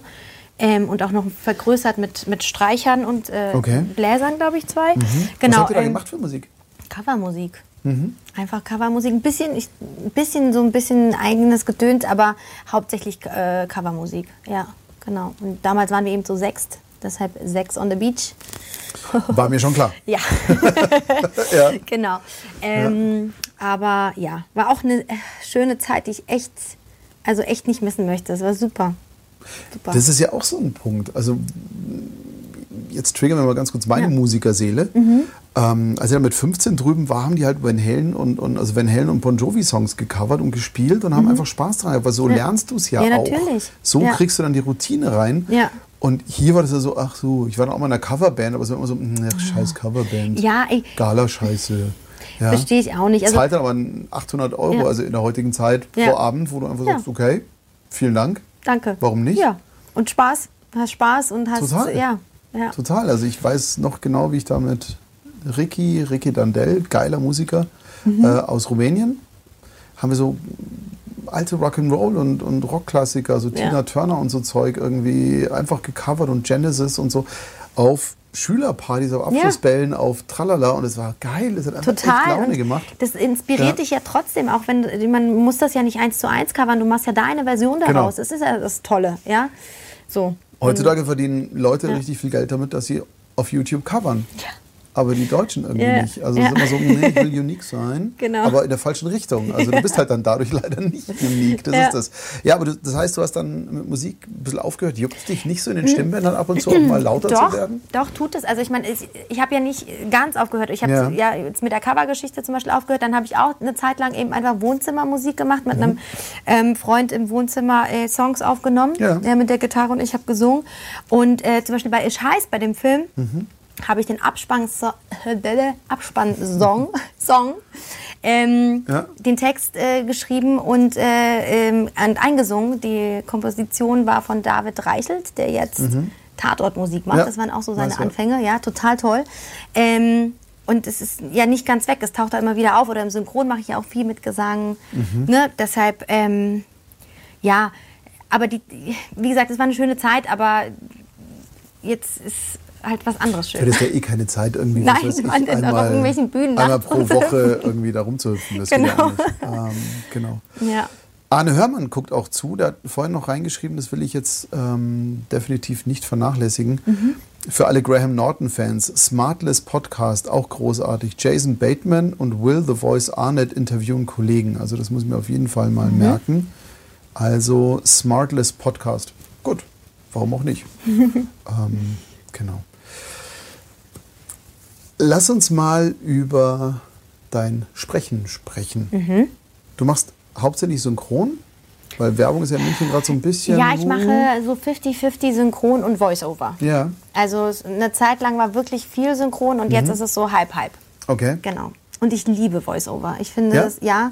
Ähm, und auch noch vergrößert mit, mit Streichern und äh, Okay. Bläsern, glaube ich, zwei. das? Genau. Was habt ihr da ähm, gemacht für Musik? Covermusik. Mhm. Einfach Covermusik. Ein bisschen, ich, ein bisschen so ein bisschen eigenes Gedöns, aber hauptsächlich äh, Covermusik. Ja, genau. Und damals waren wir eben so sechst, deshalb Sex on the Beach. [LAUGHS] War mir schon klar. [LAUGHS] Ja, Ja. genau. Ähm, Aber ja, war auch eine äh, schöne Zeit, die ich echt, also echt nicht missen möchte. Das war super. Super. Das ist ja auch so ein Punkt. Also jetzt triggern wir mal ganz kurz meine Ja. Mhm. Musikerseele. Ähm, als ich dann mit 15 drüben war, haben die halt Van Halen und, und also Van Halen und Bon Jovi Songs gecovert und gespielt und haben einfach Spaß dran. gehabt, Weil so Mhm. Ja. lernst du es ja, Ja, auch. natürlich. So kriegst du dann die Routine rein. Ja. Und hier war das ja so, ach so, ich war dann auch mal in einer Coverband, aber es war immer so, ach, scheiß Coverband. ja, ich, Gala-Scheiße. Ja. [LAUGHS] verstehe ich auch nicht. Also, Zahlt dann aber 800 Euro, also in der heutigen Zeit pro Abend, wo du einfach sagst, okay, vielen Dank. Danke. Warum nicht? Ja. Und Spaß. Hast Spaß und hast. Total. Ja. ja. Total. Also ich weiß noch genau, wie ich da mit Ricky, Ricky Dandel, geiler Musiker Mhm. äh, aus Rumänien, haben wir so alte Rock'n'Roll und, und Rockklassiker, so Ja. Tina Turner und so Zeug irgendwie einfach gecovert und Genesis und so auf Schülerpartys, auf Ja. Abschlussbällen, auf Tralala und es war geil, es hat einfach Total. Laune gemacht. Das inspiriert Ja. dich ja trotzdem, auch wenn man muss das ja nicht eins zu eins covern, du machst ja deine Version Genau. daraus. Das ist ja das Tolle, ja. So. Heutzutage verdienen Leute Ja. richtig viel Geld damit, dass sie auf YouTube covern. Aber die Deutschen irgendwie Ja. nicht. Also Ja. es ist immer so, nee, ich will [LAUGHS] unique sein, Genau. aber in der falschen Richtung. Also du bist halt dann dadurch [LAUGHS] leider nicht unique. Das Ja. ist das. Ja, aber du, das heißt, du hast dann mit Musik ein bisschen aufgehört. Juckt dich nicht so in den Stimmbändern ab und zu auch mal lauter Hm. doch, zu werden? doch, tut es. Also ich meine, ich, ich habe ja nicht ganz aufgehört. Ich habe Ja. ja. jetzt mit der Covergeschichte zum Beispiel aufgehört. Dann habe ich auch eine Zeit lang eben einfach Wohnzimmermusik gemacht, mit einem ähm, Freund im Wohnzimmer äh, Songs aufgenommen. Ja. Der mit der Gitarre und ich habe gesungen. Und äh, zum Beispiel bei Ich heiß, bei dem Film, habe ich den Abspann-So- [LAUGHS] Abspann-Song [LAUGHS] Song, ähm, Ja. den Text äh, geschrieben und, äh, ähm, und eingesungen. Die Komposition war von David Reichelt, der jetzt Tatortmusik macht. Mhm. Ja. Das waren auch so seine ja. Anfänge. Ja, total toll. Ähm, und es ist ja nicht ganz weg. Es taucht da immer wieder auf. Oder im Synchron mache ich ja auch viel mit Gesang. Mhm. Ne? Deshalb, ähm, ja. Aber die, wie gesagt, es war eine schöne Zeit, aber jetzt ist halt was anderes Du schön. hättest ja eh keine Zeit, irgendwie [LAUGHS] Nein, was weiß ich, ist auf irgendwelchen Bühnen einmal pro Woche irgendwie da rumzuhüpfen. Das ja Genau. nicht. Ähm, genau. Ja. Arne Hörmann guckt auch zu, der hat vorhin noch reingeschrieben, das will ich jetzt ähm, definitiv nicht vernachlässigen. Für alle Graham Norton-Fans, Smartless Podcast, auch großartig. Jason Bateman und Will The Voice Arnett interviewen Kollegen. Also das muss ich mir auf jeden Fall mal merken. Also Smartless Podcast. Gut, warum auch nicht? [LAUGHS] ähm, genau. Lass uns mal über dein Sprechen sprechen. Du machst hauptsächlich synchron, weil Werbung ist ja in München gerade so ein bisschen. Ja, ich mache so 50-50 Synchron und Voice-Over. Ja, Also eine Zeit lang war wirklich viel Synchron und Mhm. jetzt ist es so halb-halb. okay. Genau. Und ich liebe Voice-Over. Ich finde Ja? das, ja,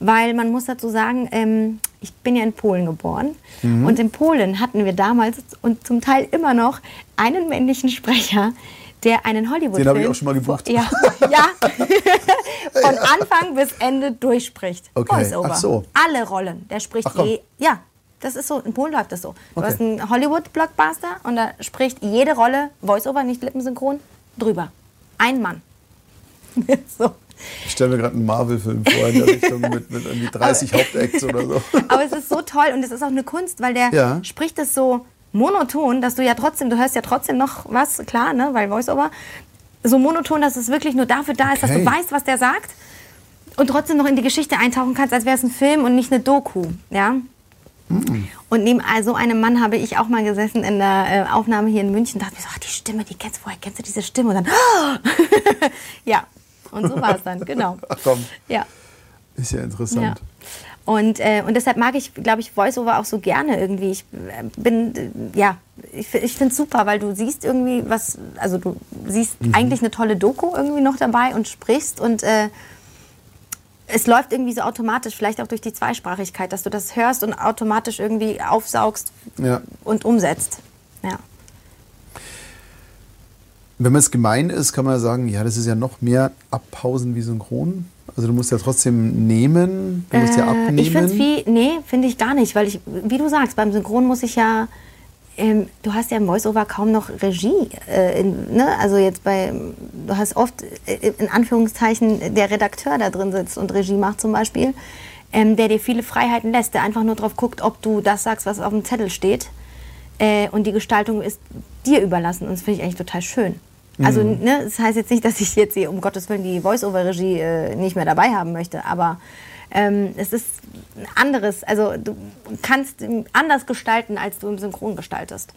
weil man muss dazu sagen, ähm, ich bin ja in Polen geboren. Und in Polen hatten wir damals und zum Teil immer noch einen männlichen [LAUGHS] Sprecher, der einen Hollywood-Film... Den habe ich auch schon mal gebucht. Ja, [LAUGHS] ja. [LAUGHS] von Anfang bis Ende durchspricht. Okay, Voice-Over. ach so. Alle Rollen. Der spricht Ach je... Ja, das ist so. In Polen läuft das so. Du Okay. hast einen Hollywood-Blockbuster und da spricht jede Rolle, Voice-Over, nicht lippensynchron, drüber. Ein Mann. [LAUGHS] so. Ich stelle mir gerade einen Marvel-Film vor in der Richtung mit, mit irgendwie 30 Hauptacts oder so. Aber es ist so toll und es ist auch eine Kunst, weil der Ja. spricht es so monoton, dass du ja trotzdem, du hörst ja trotzdem noch was, klar, ne, weil Voice-Over, so monoton, dass es wirklich nur dafür da ist, dass Okay. du weißt, was der sagt und trotzdem noch in die Geschichte eintauchen kannst, als wäre es ein Film und nicht eine Doku, ja. Und neben so einem Mann habe ich auch mal gesessen in der äh, Aufnahme hier in München, dachte mir so, ach, die Stimme, die kennst du, woher kennst du diese Stimme? Und dann, [LAUGHS] ja, und so war es dann, genau. Ach komm, Ja. ist ja interessant. Ja. Und, äh, und deshalb mag ich, glaube ich, Voice-Over auch so gerne irgendwie. Ich äh, bin, äh, ja, ich, ich finde es super, weil du siehst irgendwie was, also du siehst Mhm. eigentlich eine tolle Doku irgendwie noch dabei und sprichst und äh, es läuft irgendwie so automatisch, vielleicht auch durch die Zweisprachigkeit, dass du das hörst und automatisch irgendwie aufsaugst Ja. und umsetzt. Ja. Wenn man es gemein ist, kann man sagen, ja, das ist ja noch mehr Abpausen wie synchron. Also du musst ja trotzdem nehmen, du musst ja abnehmen. Äh, Ich finde es wie, nee, finde ich gar nicht, weil ich, wie du sagst, beim Synchron muss ich ja, ähm, du hast ja im Voiceover kaum noch Regie. Äh, in, ne? Also jetzt bei, du hast oft äh, in Anführungszeichen der Redakteur da drin sitzt und Regie macht zum Beispiel, ähm, der dir viele Freiheiten lässt, der einfach nur drauf guckt, ob du das sagst, was auf dem Zettel steht. Äh, und die Gestaltung ist dir überlassen und das finde ich eigentlich total schön. Also, ne, das heißt jetzt nicht, dass ich jetzt hier um Gottes Willen die Voice-Over-Regie äh, nicht mehr dabei haben möchte, aber ähm, es ist ein anderes. Also, du kannst anders gestalten, als du im Synchron gestaltest.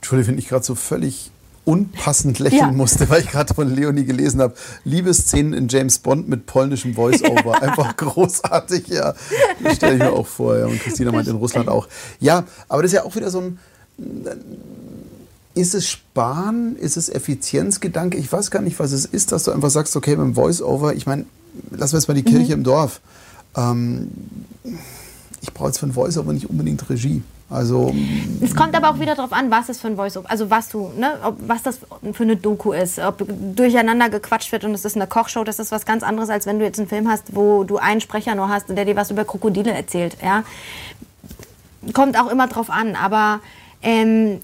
Entschuldigung, wenn ich gerade so völlig unpassend lächeln Ja. musste, weil ich gerade von Leonie gelesen habe. Liebesszenen in James Bond mit polnischem Voice-Over. Einfach großartig, ja. Das stelle ich mir auch vor. Ja. Und Christina meint in Russland auch. Ja, aber das ist ja auch wieder so ein. Ist es Sparen? Ist es Effizienzgedanke? Ich weiß gar nicht, was es ist, dass du einfach sagst, okay, mit dem Voice-Over, ich meine, lassen wir jetzt mal die Kirche im Dorf. Ähm, ich brauche jetzt für ein Voice-Over nicht unbedingt Regie. Also, Es kommt aber auch wieder darauf an, was es für ein Voice-Over, also was du, ne, ob, was das für eine Doku ist, ob durcheinander gequatscht wird und es ist eine Kochshow, das ist was ganz anderes, als wenn du jetzt einen Film hast, wo du einen Sprecher nur hast, der dir was über Krokodile erzählt, ja. Kommt auch immer drauf an, aber ähm,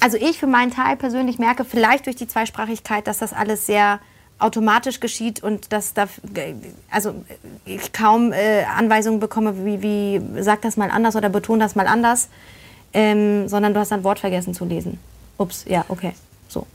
also ich für meinen Teil persönlich merke vielleicht durch die Zweisprachigkeit, dass das alles sehr automatisch geschieht und dass da also ich kaum äh, Anweisungen bekomme, wie, wie sag das mal anders oder betone das mal anders, ähm, sondern du hast ein Wort vergessen zu lesen. Ups, ja, okay, so.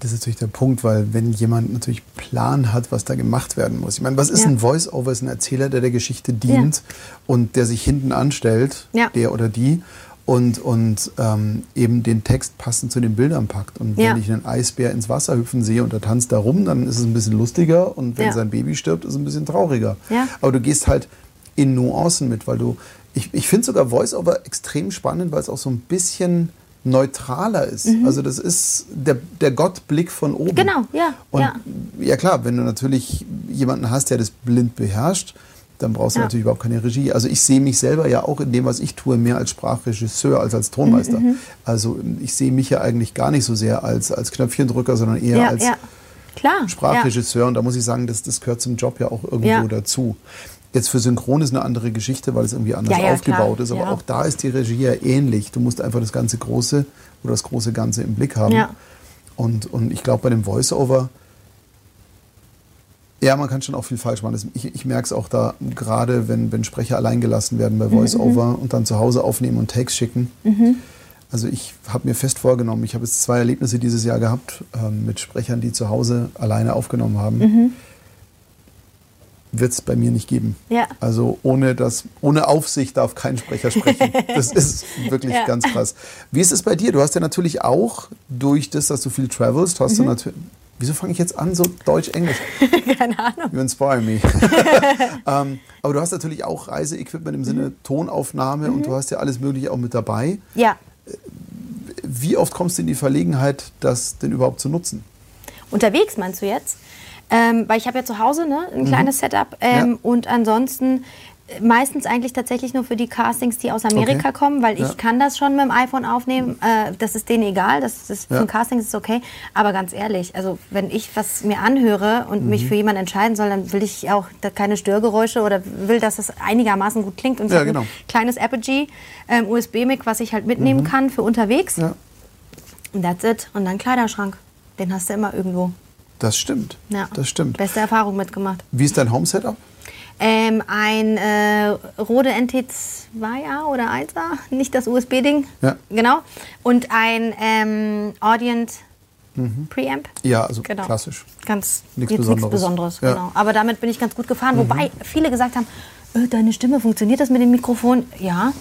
Das ist natürlich der Punkt, weil wenn jemand natürlich Plan hat, was da gemacht werden muss. Ich meine, was ist Ja. ein Voice-Over? Ist ein Erzähler, der der Geschichte dient und der sich hinten anstellt, Ja. der oder die, und, und ähm, eben den Text passend zu den Bildern packt. Und Ja. wenn ich einen Eisbär ins Wasser hüpfen sehe und er tanzt da rum, dann ist es ein bisschen lustiger und wenn Ja. sein Baby stirbt, ist es ein bisschen trauriger. Ja. Aber du gehst halt in Nuancen mit, weil du, ich, ich finde sogar Voice-Over extrem spannend, weil es auch so ein bisschen neutraler ist. Also das ist der, der Gottblick von oben. Mhm. Genau, ja, Und ja. ja klar, wenn du natürlich jemanden hast, der das blind beherrscht, dann brauchst du Ja. natürlich überhaupt keine Regie. Also ich sehe mich selber ja auch in dem, was ich tue, mehr als Sprachregisseur als als Tonmeister. Mhm, Also ich sehe mich ja eigentlich gar nicht so sehr als, als Knöpfchendrücker, sondern eher Ja, als ja. Sprachregisseur. Und da muss ich sagen, das, das gehört zum Job ja auch irgendwo dazu. Jetzt für Synchron ist eine andere Geschichte, weil es irgendwie anders aufgebaut klar. ist. Aber auch da ist die Regie ja ähnlich. Du musst einfach das ganze Große oder das große Ganze im Blick haben. Und, und ich glaube, bei dem Voice-Over, ja, man kann schon auch viel falsch machen. Ich, ich merke es auch da, gerade wenn, wenn Sprecher allein gelassen werden bei Voice-Over und dann zu Hause aufnehmen und Takes schicken. Also ich habe mir fest vorgenommen, ich habe jetzt zwei Erlebnisse dieses Jahr gehabt ähm, mit Sprechern, die zu Hause alleine aufgenommen haben. Wird es bei mir nicht geben. Ja. Also ohne, das, ohne Aufsicht darf kein Sprecher sprechen. [LAUGHS] Das ist wirklich Ja. ganz krass. Wie ist es bei dir? Du hast ja natürlich auch durch das, dass du viel travelst, hast Mhm. du natürlich. Wieso fange ich jetzt an, so Deutsch-Englisch? [LAUGHS] Keine Ahnung. You inspire me. [LAUGHS] ähm, aber du hast natürlich auch Reiseequipment im Sinne Tonaufnahme und du hast ja alles Mögliche auch mit dabei. Ja. Wie oft kommst du in die Verlegenheit, das denn überhaupt zu nutzen? Unterwegs meinst du jetzt? Ähm, weil ich habe ja zu Hause ne, ein kleines Setup. Ähm, Ja. Und ansonsten äh, meistens eigentlich tatsächlich nur für die Castings, die aus Amerika Okay. kommen, weil Ja. ich kann das schon mit dem iPhone aufnehmen. Äh, das ist denen egal. Das ist Ja. für ein Casting ist es okay. Aber ganz ehrlich, also wenn ich was mir anhöre und Mhm. mich für jemanden entscheiden soll, dann will ich auch da keine Störgeräusche oder will, dass es einigermaßen gut klingt. Und Ja, genau. ein kleines Apogee ähm, USB-Mic, was ich halt mitnehmen kann für unterwegs. Mhm. Ja, Und that's it. Und dann Kleiderschrank. Den hast du immer irgendwo. das stimmt. Ja. Das stimmt. Beste Erfahrung mitgemacht. Wie ist dein Home-Setup? Ähm, ein äh, Rode NT2A oder 1A, nicht das USB-Ding. Ja. Genau. Und ein ähm, Audient Preamp. Ja, also Genau. klassisch. Ganz Nichts Besonderes. Besonderes. Ja. Mhm. Genau. Aber damit bin ich ganz gut gefahren. Wobei viele gesagt haben, äh, deine Stimme, funktioniert das mit dem Mikrofon? Ja,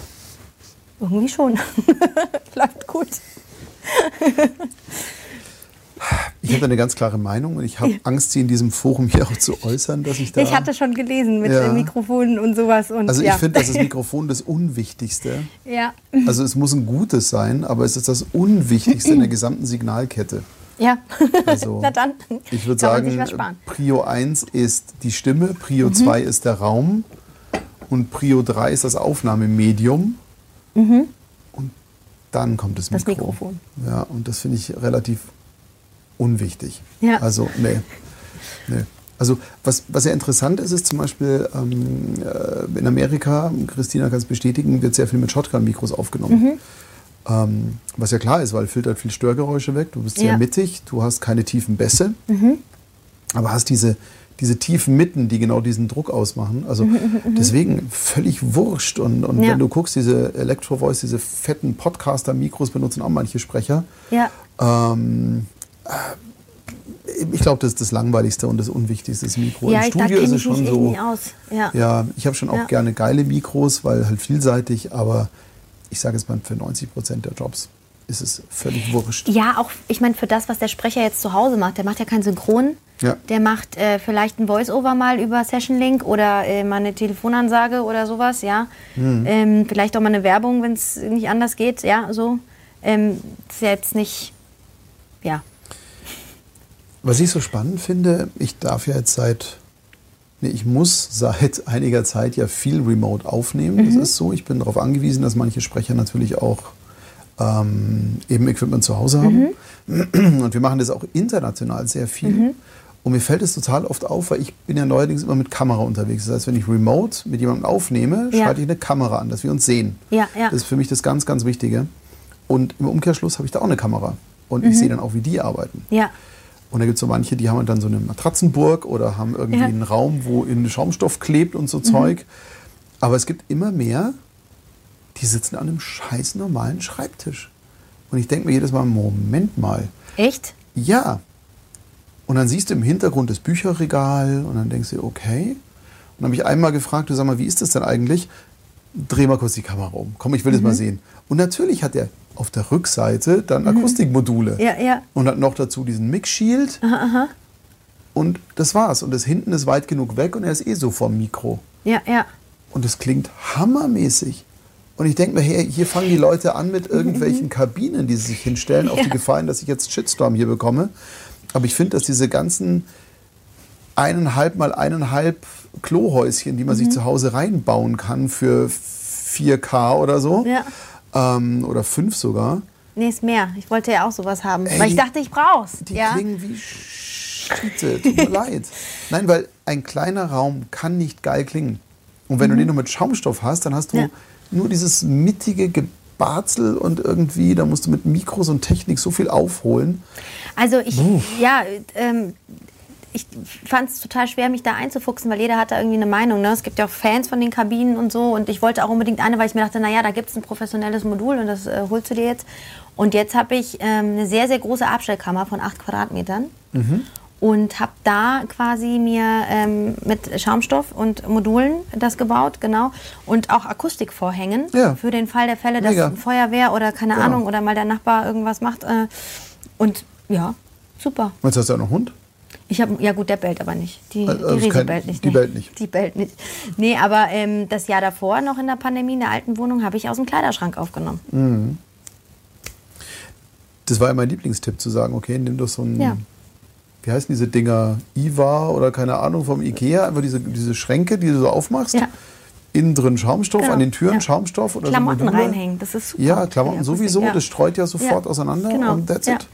irgendwie schon. [LAUGHS] Läuft gut. [LAUGHS] Ich habe eine ganz klare Meinung und ich habe Angst, sie in diesem Forum hier auch zu äußern, dass ich da. Ich hatte schon gelesen mit Ja. Mikrofonen und sowas. Und, also ich ja. finde, das ist das [LAUGHS] Mikrofon das Unwichtigste. ja. Also es muss ein gutes sein, aber es ist das Unwichtigste in der gesamten Signalkette. ja. Also [LAUGHS] Na dann. ich würde sagen. Mhm. Prio 1 ist die Stimme, Prio 2 ist der Raum und Prio 3 ist das Aufnahmemedium. Und dann kommt das Mhm. Das Mikro. Mikrofon. Ja, und das finde ich relativ unwichtig. Ja. Also, nee. nee. Also, was, was ja interessant ist, ist zum Beispiel ähm, äh, in Amerika, Christina kann es bestätigen, wird sehr viel mit Shotgun-Mikros aufgenommen. Mhm. Ähm, was ja klar ist, weil filtert viel Störgeräusche weg. Du bist sehr Ja. Mhm. mittig, du hast keine tiefen Bässe, aber hast diese, diese tiefen Mitten, die genau diesen Druck ausmachen. Also deswegen völlig wurscht. Und, und Mhm, Ja. wenn du guckst, diese Electro Voice, diese fetten Podcaster-Mikros benutzen auch manche Sprecher. Ja. Ähm, äh, ich glaube, das ist das Langweiligste und das Unwichtigste, das Mikro. Ja, Im Studio ist es schon so. Ja. Ja, ich habe schon auch Ja. gerne geile Mikros, weil halt vielseitig, aber ich sage es mal, für 90 Prozent der Jobs ist es völlig wurscht. Ja, auch, ich meine, für das, was der Sprecher jetzt zu Hause macht, der macht ja kein Synchron. Ja. Der macht äh, vielleicht ein Voice-Over mal über Session Link oder äh, mal eine Telefonansage oder sowas, ja. Mhm. Ähm, vielleicht auch mal eine Werbung, wenn es nicht anders geht, ja, so. Ähm, ist ja jetzt nicht, ja. Was ich so spannend finde, ich darf ja jetzt seit, nee, ich muss seit [LAUGHS] einiger Zeit ja viel remote aufnehmen. Das ist so. Ich bin darauf angewiesen, dass manche Sprecher natürlich auch ähm, eben Equipment zu Hause haben. Und wir machen das auch international sehr viel. Und mir fällt es total oft auf, weil ich bin ja neuerdings immer mit Kamera unterwegs. Das heißt, wenn ich remote mit jemandem aufnehme, Ja. schalte ich eine Kamera an, dass wir uns sehen. Ja, ja. Das ist für mich das ganz, ganz Wichtige. Und im Umkehrschluss habe ich da auch eine Kamera. Und Mhm. ich sehe dann auch, wie die arbeiten. Ja. Und da gibt es so manche, die haben dann so eine Matratzenburg oder haben irgendwie Ja. Mhm. einen Raum, wo in Schaumstoff klebt und so Zeug. Aber es gibt immer mehr, die sitzen an einem scheiß normalen Schreibtisch. Und ich denke mir jedes Mal, Moment mal. Echt? Ja. Und dann siehst du im Hintergrund das Bücherregal und dann denkst du, okay. Und dann habe ich einmal gefragt, du sag mal, wie ist das denn eigentlich? Dreh mal kurz die Kamera um. Komm, ich will das Mhm. mal sehen. Und natürlich hat er auf der Rückseite dann Akustikmodule. Mhm. Ja, ja. Und hat noch dazu diesen Mix-Shield. Und das war's. Und das hinten ist weit genug weg und er ist eh so vom Mikro. Ja, ja. Und es klingt hammermäßig. Und ich denke mir, hey, hier fangen die Leute an mit irgendwelchen Kabinen, die sie sich hinstellen, auf die Gefahr hin, dass ich jetzt Shitstorm hier bekomme. Aber ich finde, dass diese ganzen eineinhalb mal eineinhalb Klohäuschen, die man sich zu Hause reinbauen kann für 4K oder so, Ja. Ähm, oder 5 sogar, Nee, ist mehr. Ich wollte ja auch sowas haben. Ey, weil ich dachte, ich brauch's. die ja. klingen wie Schiete. Tut mir [LAUGHS] leid. Nein, weil ein kleiner Raum kann nicht geil klingen. Und wenn du den nur mit Schaumstoff hast, dann hast du Mhm. Ja. nur dieses mittige Gebarzel und irgendwie, da musst du mit Mikros und Technik so viel aufholen. Also ich, ja, ähm, ich fand es total schwer, mich da einzufuchsen, weil jeder hat da irgendwie eine Meinung. Ne? Es gibt ja auch Fans von den Kabinen und so. Und ich wollte auch unbedingt eine, weil ich mir dachte, naja, da gibt es ein professionelles Modul und das äh, holst du dir jetzt. Und jetzt habe ich ähm, eine sehr, sehr große Abstellkammer von 8 Quadratmetern. Und habe da quasi mir ähm, mit Schaumstoff und Modulen das gebaut, genau. Und auch Akustikvorhängen Ja. für den Fall der Fälle, dass Mega. Feuerwehr oder keine Genau. Ahnung oder mal der Nachbar irgendwas macht. Äh, und ja, super. Jetzt hast du ja noch Hund. Ich habe, ja gut, der bellt aber nicht. Die, Also die Resi kein- bellt nicht. die nee. bellt nicht. Die bellt nicht. Nee, aber ähm, das Jahr davor, noch in der Pandemie, in der alten Wohnung, habe ich aus dem Kleiderschrank aufgenommen. Das war ja mein Lieblingstipp, zu sagen, okay, nimm doch so einen Ja. wie heißen diese Dinger, Iva oder keine Ahnung vom Ikea, einfach diese, diese Schränke, die du so aufmachst. Ja. Innen drin Schaumstoff, Genau, an den Türen ja. Schaumstoff oder Klamotten so reinhängen, das ist super. Ja, Klamotten sowieso, das streut ja sofort auseinander Genau. und that's it.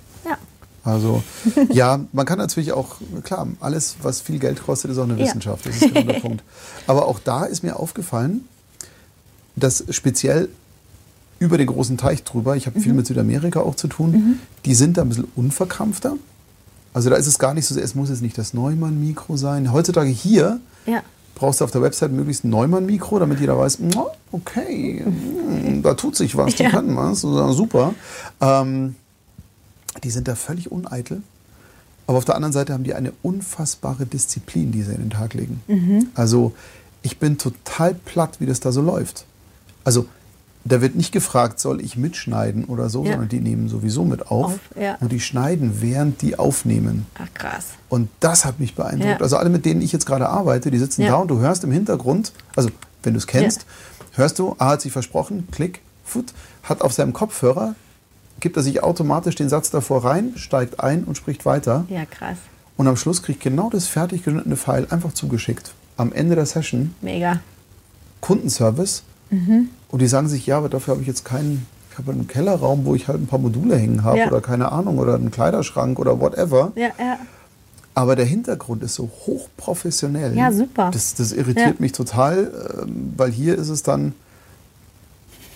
Also, [LAUGHS] ja, man kann natürlich auch, klar, alles, was viel Geld kostet, ist auch eine Ja. Wissenschaft. Das ist genau der [LAUGHS] Punkt. Aber auch da ist mir aufgefallen, dass speziell über den großen Teich drüber, ich habe viel mit Südamerika auch zu tun, die sind da ein bisschen unverkrampfter. Also da ist es gar nicht so sehr, es muss jetzt nicht das Neumann-Mikro sein. Heutzutage hier ja. brauchst du auf der Website möglichst ein Neumann-Mikro, damit jeder weiß, "Mm, okay, mm, da tut sich was, die Ja. können was, super. Ähm, die sind da völlig uneitel. Aber auf der anderen Seite haben die eine unfassbare Disziplin, die sie in den Tag legen. Mhm. Also ich bin total platt, wie das da so läuft. Also da wird nicht gefragt, soll ich mitschneiden oder so, Ja. sondern die nehmen sowieso mit auf. Auf, ja. Und die schneiden, während die aufnehmen. Ach, krass. Und das hat mich beeindruckt. Ja. Also alle, mit denen ich jetzt gerade arbeite, die sitzen da und du hörst im Hintergrund, also wenn du es kennst, hörst du, A hat sich versprochen, klick, fut, hat auf seinem Kopfhörer, gibt er sich automatisch den Satz davor rein, steigt ein und spricht weiter. Ja, krass. Und am Schluss kriegt genau das fertig geschnittene File einfach zugeschickt. Am Ende der Session, Mega. Kundenservice. Mhm. Und die sagen sich, ja, aber dafür habe ich jetzt keinen, ich habe einen Kellerraum, wo ich halt ein paar Module hängen habe Ja. oder keine Ahnung oder einen Kleiderschrank oder whatever. Ja, ja. Aber der Hintergrund ist so hochprofessionell. Ja, super. Das, das irritiert Ja. mich total, ähm, weil hier ist es dann,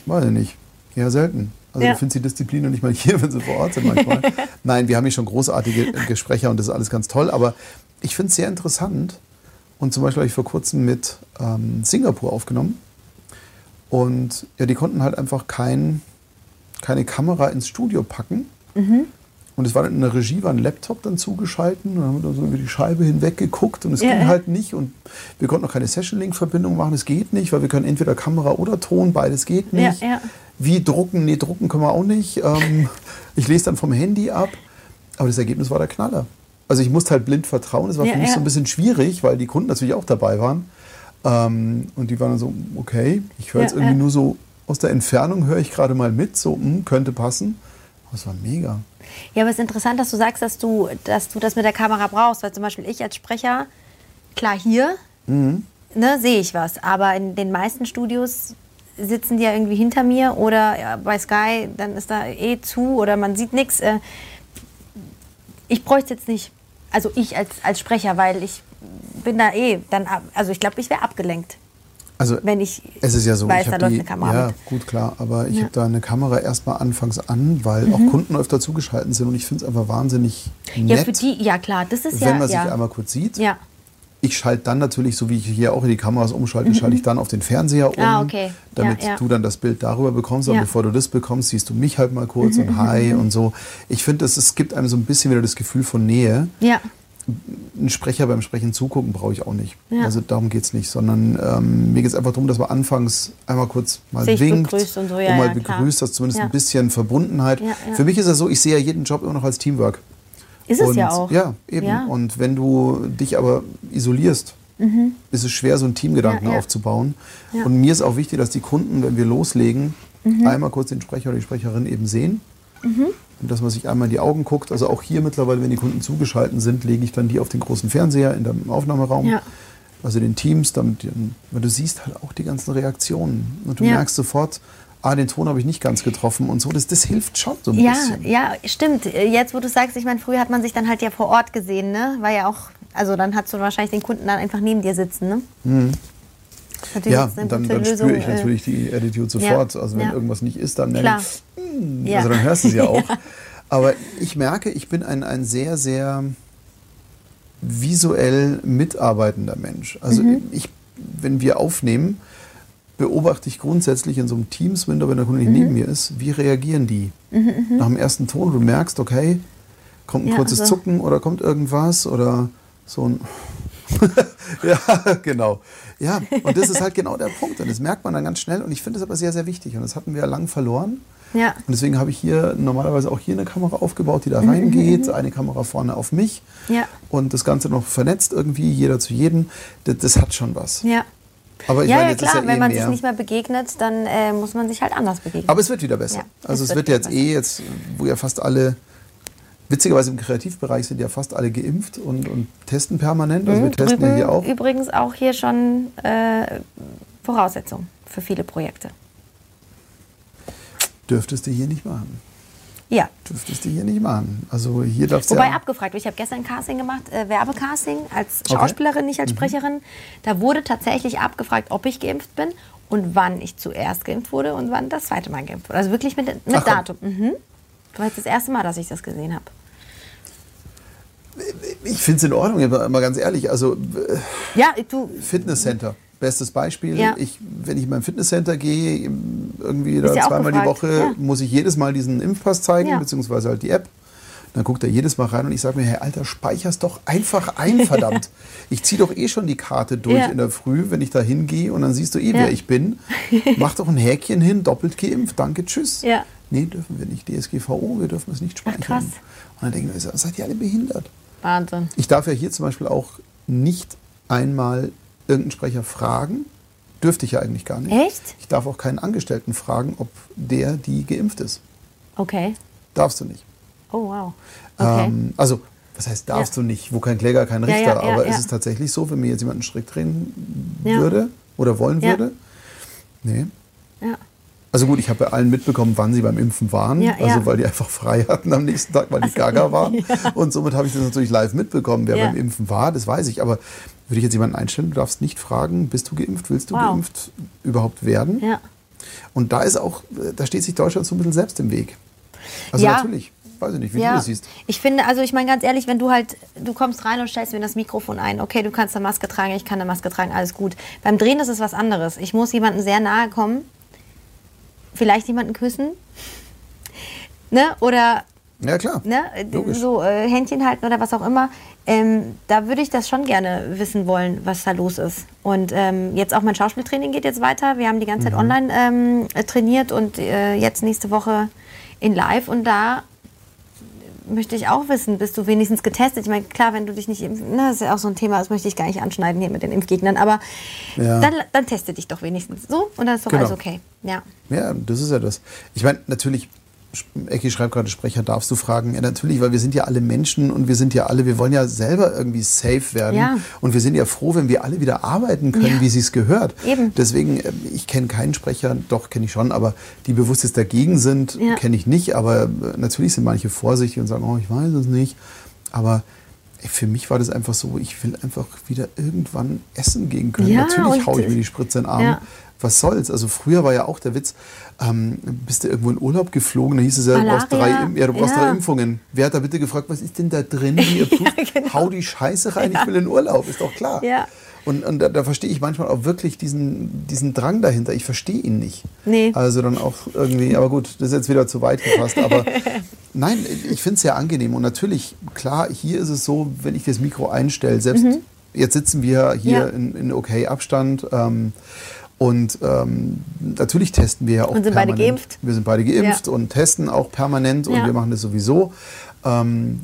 weiß ich nicht, eher selten. Also Ja. du findest die Disziplin noch nicht mal hier, [LAUGHS] wenn sie vor Ort sind manchmal. [LAUGHS] Nein, wir haben hier schon großartige Gespräche und das ist alles ganz toll. Aber ich finde es sehr interessant. Und zum Beispiel habe ich vor kurzem mit ähm, Singapur aufgenommen. Und ja, die konnten halt einfach kein, keine Kamera ins Studio packen. Und es war dann in der Regie, war ein Laptop dann zugeschaltet und dann haben wir da so über die Scheibe hinweg geguckt und es Ja, ging ja. halt nicht und wir konnten auch keine Session-Link-Verbindung machen, es geht nicht, weil wir können entweder Kamera oder Ton, beides geht Ja, nicht. ja. Wie drucken? Nee, drucken können wir auch nicht. Ähm, ich lese dann vom Handy ab, aber das Ergebnis war der Knaller. Also ich musste halt blind vertrauen, es war Ja, für mich ja. so ein bisschen schwierig, weil die Kunden natürlich auch dabei waren. Ähm, und die waren dann so, okay, ich höre Ja, jetzt irgendwie nur so aus der Entfernung, höre ich gerade mal mit, so, hm, könnte passen. Aber es war mega. Ja, aber es ist interessant, dass du sagst, dass du, dass du das mit der Kamera brauchst. Weil zum Beispiel ich als Sprecher, klar hier, Mhm. ne, sehe ich was. Aber in den meisten Studios sitzen die ja irgendwie hinter mir oder ja, bei Sky, dann ist da eh zu oder man sieht nichts. Äh, ich bräuchte jetzt nicht, also ich als, als Sprecher, weil ich bin da eh, dann, ab- also ich glaube, ich wäre abgelenkt, Also wenn ich Es ist ja so, weiß, ich da läuft die, eine Kamera ja, mit. gut, klar, aber ich Ja. Mhm. habe da eine Kamera erstmal anfangs an, weil auch Kunden öfter zugeschaltet sind und ich finde es einfach wahnsinnig Ja, nett, für die, ja klar, das ist wenn ja, man sich ja. einmal kurz sieht. ja. Ich schalte dann natürlich, so wie ich hier auch in die Kameras umschalte, schalte ich dann auf den Fernseher um, Mhm. Ah, okay. damit Ja, ja. du dann das Bild darüber bekommst. Aber Ja. Mhm, bevor du das bekommst, siehst du mich halt mal kurz und [LAUGHS] hi und so. Ich finde, es, gibt einem so ein bisschen wieder das Gefühl von Nähe. Ja, Ein Sprecher beim Sprechen zugucken brauche ich auch nicht. Also darum geht es nicht, sondern ähm, mir geht es einfach darum, dass man anfangs einmal kurz mal Sich winkt begrüßt und so, ja, und mal begrüßt, dass zumindest ein bisschen Verbundenheit. Für mich ist es so, ich sehe ja jeden Job immer noch als Teamwork. Ist es und, ja auch. Ja, eben. Ja. Und wenn du dich aber isolierst, ist es schwer, so einen Teamgedanken Ja, aufzubauen. Und mir ist auch wichtig, dass die Kunden, wenn wir loslegen, einmal kurz den Sprecher oder die Sprecherin eben sehen. Und dass man sich einmal in die Augen guckt. Also auch hier mittlerweile, wenn die Kunden zugeschaltet sind, lege ich dann die auf den großen Fernseher in dem Aufnahmeraum. Also den Teams, damit, weil du siehst halt auch die ganzen Reaktionen. Und du Ja. merkst sofort, ah, den Ton habe ich nicht ganz getroffen und so. Das, das hilft schon so ein Ja, bisschen. ja, stimmt. Jetzt, wo du sagst, ich meine, früher hat man sich dann halt ja vor Ort gesehen, ne? War ja auch, also dann hast du wahrscheinlich den Kunden dann einfach neben dir sitzen, ne? Mhm. Ja, dann, dann spüre ich äh, natürlich die Attitude sofort. Ja, Also wenn ja. irgendwas nicht ist, dann merke ich, hm, Ja. also dann hörst du es ja [LAUGHS] auch. Aber ich merke, ich bin ein, ein sehr, sehr visuell mitarbeitender Mensch. Also Mhm. ich, wenn wir aufnehmen, beobachte ich grundsätzlich in so einem Teams-Window, wenn der Kunde nicht Mhm. neben mir ist, wie reagieren die? Nach dem ersten Ton, du merkst, okay, kommt ein Ja, kurzes also- Zucken oder kommt irgendwas oder so ein [LAUGHS] ja, genau. Ja, und das ist halt genau der Punkt. Und das merkt man dann ganz schnell. Und ich finde es aber sehr, sehr wichtig. Und das hatten wir ja lang verloren. Ja, Und deswegen habe ich hier normalerweise auch hier eine Kamera aufgebaut, die Mhm, da reingeht. Eine Kamera vorne auf mich. ja, Und das Ganze noch vernetzt irgendwie, jeder zu jedem. Das, das hat schon was. ja. Aber ich ja, meine, ja, klar, ja wenn eh man mehr. sich nicht mehr begegnet, dann äh, muss man sich halt anders begegnen. Aber es wird wieder besser. Ja, also es es wird wird jetzt wieder eh jetzt, wo ja fast alle Witzigerweise im Kreativbereich sind ja fast alle geimpft und, und testen permanent. Also wir Mhm, testen ja drüben hier auch. Übrigens auch hier schon äh, Voraussetzung für viele Projekte. Dürftest du hier nicht machen. Ja. Dürftest du hier nicht machen. Also hier darfst Wobei ja... abgefragt, ich habe gestern ein Casting gemacht, äh, Werbecasting als Okay. Mhm. Schauspielerin, nicht als Sprecherin. Da wurde tatsächlich abgefragt, ob ich geimpft bin und wann ich zuerst geimpft wurde und wann das zweite Mal geimpft wurde. Also wirklich mit, mit Ach. Datum. Mhm. Das war jetzt das erste Mal, dass ich das gesehen habe. Ich finde es in Ordnung, jetzt mal ganz ehrlich. Also äh, Ja, du, Fitnesscenter, bestes Beispiel. Ja. Ich, wenn ich in mein Fitnesscenter gehe, irgendwie da zweimal die Woche, ja. muss ich jedes Mal diesen Impfpass zeigen, Ja. beziehungsweise halt die App. Dann guckt er jedes Mal rein und ich sage mir, hey Alter, speicher's doch einfach ein, [LAUGHS] verdammt. Ich ziehe doch eh schon die Karte durch Ja. in der Früh, wenn ich da hingehe und dann siehst du eh, Ja. wer ich bin. [LAUGHS] Mach doch ein Häkchen hin, doppelt geimpft, danke, tschüss. Ja. Nee, dürfen wir nicht. DSGVO, wir dürfen es nicht speichern. krass. Und dann denken wir, seid ihr alle behindert? Wahnsinn. Ich darf ja hier zum Beispiel auch nicht einmal irgendeinen Sprecher fragen. Dürfte ich ja eigentlich gar nicht. Echt? Ich darf auch keinen Angestellten fragen, ob der, die geimpft ist. Okay. Darfst du nicht. Oh, wow. Okay. Ähm, also, was heißt darfst Ja. du nicht? Wo kein Kläger, kein Ja, Richter. ja, ja, aber ja. ist es tatsächlich so, wenn mir jetzt jemand einen Strick drehen Ja. würde oder wollen Ja. würde? Nee. ja. Also gut, ich habe bei allen mitbekommen, wann sie beim Impfen waren. Ja, also ja. weil die einfach frei hatten am nächsten Tag, weil die gaga waren. [LAUGHS] Und somit habe ich das natürlich live mitbekommen, wer Ja. beim Impfen war, das weiß ich. Aber würde ich jetzt jemanden einstellen, du darfst nicht fragen, bist du geimpft, willst du Wow. geimpft überhaupt werden? Ja. Und da ist auch, da steht sich Deutschland so ein bisschen selbst im Weg. Also Ja. natürlich, weiß ich nicht, wie du Ja, das siehst. ich finde, also ich meine ganz ehrlich, wenn du halt, du kommst rein und stellst mir das Mikrofon ein, okay, du kannst eine Maske tragen, ich kann eine Maske tragen, alles gut. Beim Drehen ist es was anderes. Ich muss jemandem sehr nahe kommen, vielleicht jemanden küssen, ne, oder Ja klar, ne, logisch. so äh, Händchen halten oder was auch immer. Ähm, da würde ich das schon gerne wissen wollen, was da los ist. Und ähm, jetzt auch mein Schauspieltraining geht jetzt weiter. Wir haben die ganze Zeit Mhm. online ähm, äh, trainiert und äh, jetzt nächste Woche in Live. Und da möchte ich auch wissen, bist du wenigstens getestet? Ich meine, klar, wenn du dich nicht impfen, ne, das ist ja auch so ein Thema, das möchte ich gar nicht anschneiden hier mit den Impfgegnern, aber Ja. dann, dann teste dich doch wenigstens so und dann ist doch Genau. alles okay. Ja. Ja, das ist ja das. Ich meine, natürlich, Ecki schreibt gerade, Sprecher darfst du fragen. Ja, natürlich, weil wir sind ja alle Menschen und wir sind ja alle, wir wollen ja selber irgendwie safe werden. Ja. Und wir sind ja froh, wenn wir alle wieder arbeiten können, Ja. wie sie es gehört. Eben. Deswegen, ähm, ich kenne keinen Sprecher, doch kenne ich schon, aber die bewusst jetzt dagegen sind, Ja. kenne ich nicht. Aber äh, natürlich sind manche vorsichtig und sagen, oh, ich weiß es nicht. Aber für mich war das einfach so, ich will einfach wieder irgendwann essen gehen können. Ja, natürlich haue ich mir die Spritze in den Arm. Ja. Was soll's? Also früher war ja auch der Witz, ähm, bist du irgendwo in Urlaub geflogen, da hieß es ja, du brauchst drei, ja, du brauchst ja. drei Impfungen. Wer hat da bitte gefragt, was ist denn da drin? Wie ihr Proof? genau. Hau die Scheiße rein, ich will in Urlaub, ist doch klar. Ja. Und, und da, da verstehe ich manchmal auch wirklich diesen, diesen Drang dahinter. Ich verstehe ihn nicht. Nee. Also dann auch irgendwie, aber gut, das ist jetzt wieder zu weit gefasst. Aber [LAUGHS] nein, ich finde es sehr angenehm. Und natürlich, klar, hier ist es so, wenn ich das Mikro einstelle, selbst jetzt sitzen wir hier Mhm. Ja. in, in okay Abstand. Ähm, und ähm, natürlich testen wir ja auch Und sind beide permanent. geimpft. Wir sind beide geimpft Ja. und testen auch permanent und Ja. wir machen das sowieso. Ähm,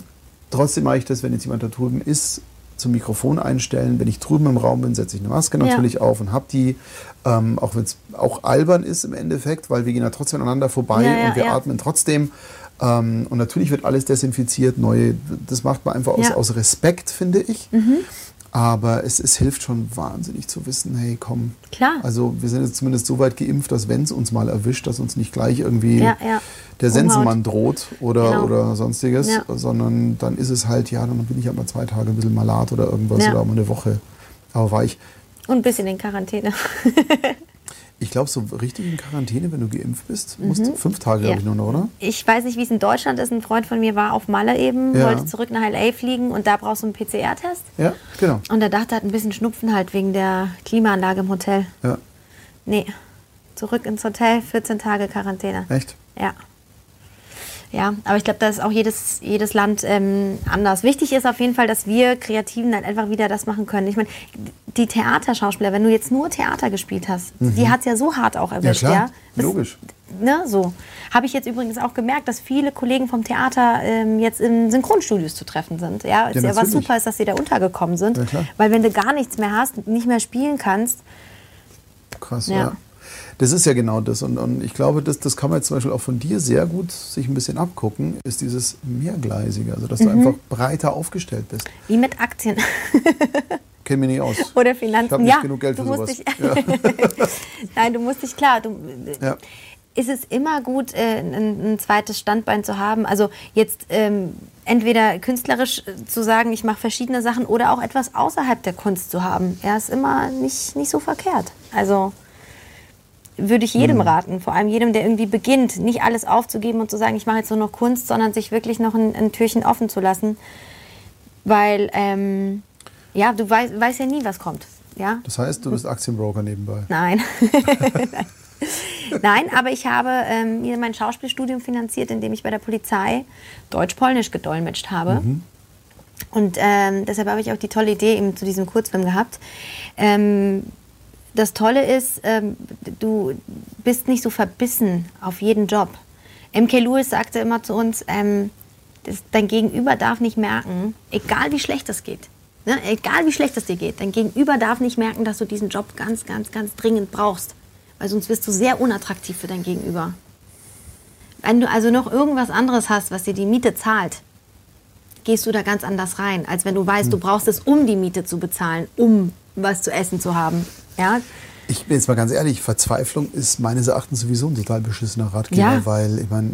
trotzdem mache ich das, wenn jetzt jemand da drüben ist, zum Mikrofon einstellen. Wenn ich drüben im Raum bin, setze ich eine Maske Ja. natürlich auf und habe die, ähm, auch wenn es auch albern ist im Endeffekt, weil wir gehen ja trotzdem aneinander vorbei Ja, ja, und wir ja. atmen trotzdem. Ähm, und natürlich wird alles desinfiziert, neu. Das macht man einfach aus, Ja. Mhm. aus Respekt, finde ich. Aber es, es hilft schon wahnsinnig zu wissen, hey, komm. Klar. Also wir sind jetzt zumindest so weit geimpft, dass wenn es uns mal erwischt, dass uns nicht gleich irgendwie Ja, ja. der. Sensenmann droht oder, Genau. oder sonstiges, Ja. sondern dann ist es halt, ja, dann bin ich halt mal zwei Tage ein bisschen malat oder irgendwas oder auch mal eine Woche. Aber war ich, Und ein bisschen in Quarantäne. [LAUGHS] ich glaube, so richtig in Quarantäne, wenn du geimpft bist, musst du fünf Tage, Mhm. Ja. glaube ich, nur noch, oder? Ich weiß nicht, wie es in Deutschland ist. Ein Freund von mir war auf Malle eben, Ja. wollte zurück nach LA fliegen und da brauchst du einen PCR-Test. Ja, genau. Und er dachte, er hat ein bisschen Schnupfen halt wegen der Klimaanlage im Hotel. Ja, Nee, zurück ins Hotel, 14 Tage Quarantäne. echt? Ja. Ja, aber ich glaube, da ist auch jedes, jedes Land ähm, anders. Wichtig ist auf jeden Fall, dass wir Kreativen dann einfach wieder das machen können. Ich meine, die Theaterschauspieler, wenn du jetzt nur Theater gespielt hast, die hat es ja so hart auch erwischt. Mhm. klar, ja? Bis- logisch. Ne, so. Habe ich jetzt übrigens auch gemerkt, dass viele Kollegen vom Theater ähm, jetzt in Synchronstudios zu treffen sind. Ja, ja was natürlich. super ist, dass sie da untergekommen sind. Ja. Weil wenn du gar nichts mehr hast, nicht mehr spielen kannst, Krass, ja. Das ist ja genau das. Und, und ich glaube, das, das kann man jetzt zum Beispiel auch von dir sehr gut sich ein bisschen abgucken, ist dieses Mehrgleisige. Also, dass du Mhm. einfach breiter aufgestellt bist. Wie mit Aktien [LAUGHS] Kenn mich nicht aus. oder Ich Finanzen. habe nicht ja, genug Geld du für musst sowas. dich, Ja. [LAUGHS] [LAUGHS] Nein, du musst dich klar. Du, Ja. Ist es immer gut, äh, ein, ein zweites Standbein zu haben? Also jetzt ähm, entweder künstlerisch äh, zu sagen, ich mache verschiedene Sachen oder auch etwas außerhalb der Kunst zu haben. Ja, ist immer nicht, nicht so verkehrt. Also würde ich jedem raten, vor allem jedem, der irgendwie beginnt, nicht alles aufzugeben und zu sagen, ich mache jetzt nur noch Kunst, sondern sich wirklich noch ein, ein Türchen offen zu lassen. Weil, ähm, ja, du weißt weißt ja nie, was kommt. Ja? Das heißt, du bist Aktienbroker nebenbei. Nein. [LAUGHS] [LAUGHS] Nein, aber ich habe ähm, mir mein Schauspielstudium finanziert, indem ich bei der Polizei Deutsch-Polnisch gedolmetscht habe. Und ähm, deshalb habe ich auch die tolle Idee eben zu diesem Kurzfilm gehabt. Ähm, das Tolle ist, ähm, du bist nicht so verbissen auf jeden Job. MK Lewis sagte immer zu uns, ähm, das, dein Gegenüber darf nicht merken, egal wie schlecht es geht, ne, egal wie schlecht es dir geht, dein Gegenüber darf nicht merken, dass du diesen Job ganz, ganz, ganz dringend brauchst. Weil sonst wirst du sehr unattraktiv für dein Gegenüber. Wenn du also noch irgendwas anderes hast, was dir die Miete zahlt, gehst du da ganz anders rein, als wenn du weißt, du brauchst es, um die Miete zu bezahlen, um was zu essen zu haben. Ja? Ich bin jetzt mal ganz ehrlich, Verzweiflung ist meines Erachtens sowieso ein total beschissener Ratgeber, Ja. weil ich meine, äh,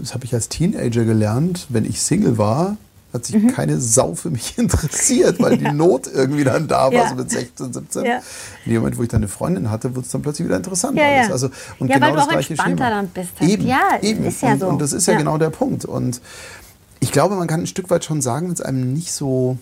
das habe ich als Teenager gelernt, wenn ich Single war, hat sich Mhm. keine Sau für mich [LAUGHS] interessiert, weil die Not irgendwie dann da war, Ja. so mit 16, 17. Ja. In dem Moment, wo ich dann eine Freundin hatte, wurde es dann plötzlich wieder interessant. Ja, alles. ja. Also, und Ja, genau weil du das auch gleiche entspannter Schema. dann bist halt. Eben, Ja, eben. ist ja und, so. Und das ist ja, Ja. genau der Punkt. Und ich glaube, man kann ein Stück weit schon sagen, wenn es einem nicht so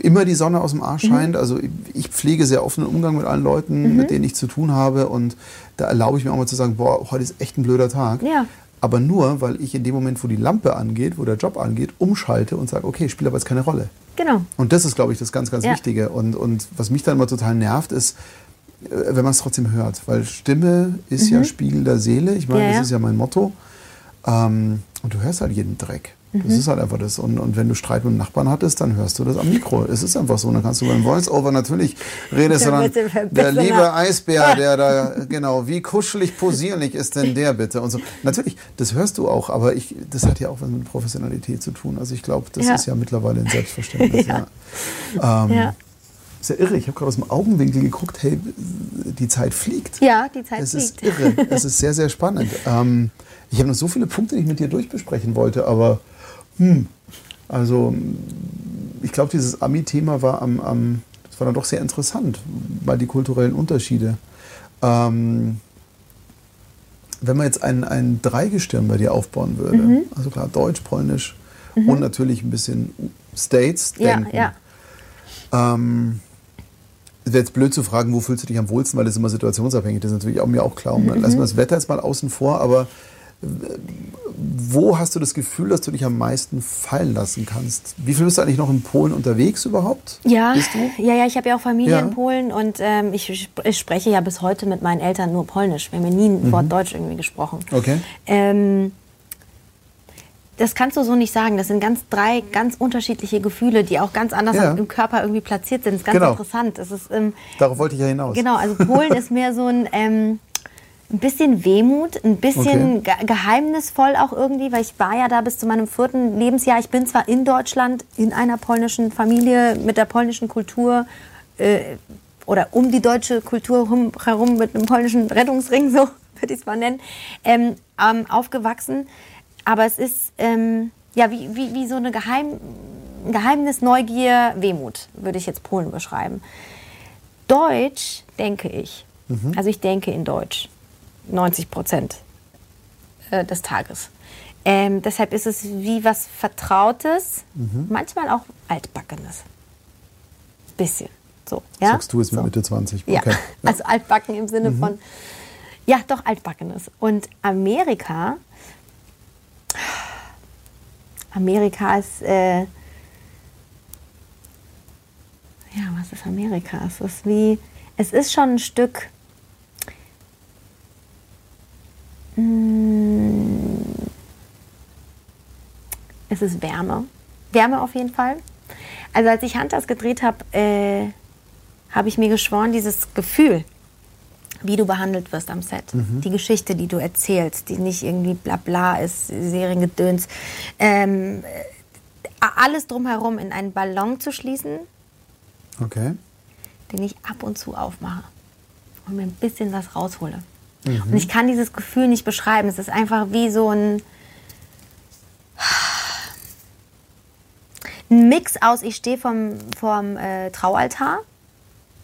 immer die Sonne aus dem Arsch Mhm. scheint. Also ich pflege sehr offenen Umgang mit allen Leuten, Mhm. mit denen ich zu tun habe. Und da erlaube ich mir auch mal zu sagen, boah, heute ist echt ein blöder Tag. Ja. Aber nur, weil ich in dem Moment, wo die Lampe angeht, wo der Job angeht, umschalte und sage, okay, spielt aber jetzt keine Rolle. Genau. Und das ist, glaube ich, das ganz, ganz Ja. Wichtige. Und, und was mich dann immer total nervt, ist, äh, wenn man es trotzdem hört. Weil Stimme ist ja Spiegel der Seele. Ich meine, Mhm. Ja, das ist ja mein Motto. Ähm, und du hörst halt jeden Dreck. Das Mhm. ist halt einfach das. Und, und wenn du Streit mit dem Nachbarn hattest, dann hörst du das am Mikro. Es ist einfach so. Und dann kannst du beim Voice-Over natürlich redest du Der dann, der liebe Eisbär, der da, genau, wie kuschelig posierlich ist denn der bitte? Und so. Natürlich, das hörst du auch, aber ich, das hat ja auch was mit Professionalität zu tun. Also ich glaube, das Ja. ist ja mittlerweile ein Selbstverständnis. [LAUGHS] Ja. ja. Ähm, Ja. Ist ja irre. Ich habe gerade aus dem Augenwinkel geguckt, hey, die Zeit fliegt. Ja, die Zeit Es ist fliegt. irre. [LAUGHS] Es ist sehr, sehr spannend. Ähm, ich habe noch so viele Punkte, die ich mit dir durchbesprechen wollte, aber hm, also ich glaube, dieses Ami-Thema war am, am, das war dann doch sehr interessant, weil die kulturellen Unterschiede. Ähm, wenn man jetzt ein, ein Dreigestirn bei dir aufbauen würde, Mhm. also klar, Deutsch, Polnisch und natürlich ein bisschen States Ja, denken. ja. Ähm, es wäre jetzt blöd zu fragen, wo fühlst du dich am wohlsten, weil das immer situationsabhängig ist. Das ist natürlich auch mir auch klar. Und dann lassen wir das Wetter jetzt mal außen vor, aber wo hast du das Gefühl, dass du dich am meisten fallen lassen kannst? Wie viel bist du eigentlich noch in Polen unterwegs überhaupt? Ja, ja, ja, ich habe ja auch Familie Ja. in Polen und ähm, ich, ich spreche ja bis heute mit meinen Eltern nur Polnisch. Wir haben ja nie ein Wort Deutsch irgendwie gesprochen. Mhm. Okay. Ähm, das kannst du so nicht sagen. Das sind ganz drei ganz unterschiedliche Gefühle, die auch ganz anders Ja. im Körper irgendwie platziert sind. Das ist ganz Genau. interessant. Das ist, ähm, Darauf wollte ich ja hinaus. Genau, also Polen [LAUGHS] ist mehr so ein, ähm, ein bisschen Wehmut, ein bisschen ge geheimnisvoll auch irgendwie, weil ich war ja da bis zu meinem vierten Lebensjahr. Ich bin zwar in Deutschland, in einer polnischen Familie, mit der polnischen Kultur äh, oder um die deutsche Kultur herum mit einem polnischen Rettungsring, so würde ich es mal nennen, ähm, ähm, aufgewachsen. Aber es ist ähm, ja wie, wie, wie so eine Geheim, Geheimnis, Neugier, Wehmut, würde ich jetzt Polen beschreiben. Deutsch denke ich. Also ich denke in Deutsch. 90 Prozent äh, des Tages. Ähm, deshalb ist es wie was Vertrautes, manchmal auch Altbackenes. Bisschen. So, ja? Sagst du jetzt mit so. Mitte 20. Ja, Okay. [LAUGHS] also altbacken im Sinne von, ja, doch altbackenes. Und Amerika, Amerika ist, äh, ja, was ist Amerika? Es ist wie, es ist schon ein Stück, mm, es ist Wärme. Wärme auf jeden Fall. Also als ich Hunters gedreht habe, äh, habe ich mir geschworen, dieses Gefühl, wie du behandelt wirst am Set. Mhm. Die Geschichte, die du erzählst, die nicht irgendwie bla bla ist, Seriengedöns. Ähm, äh, alles drumherum in einen Ballon zu schließen, Okay. den ich ab und zu aufmache und mir ein bisschen was raushole. Mhm. Und ich kann dieses Gefühl nicht beschreiben. Es ist einfach wie so ein, ein Mix aus, ich stehe vom, vom äh, Traualtar,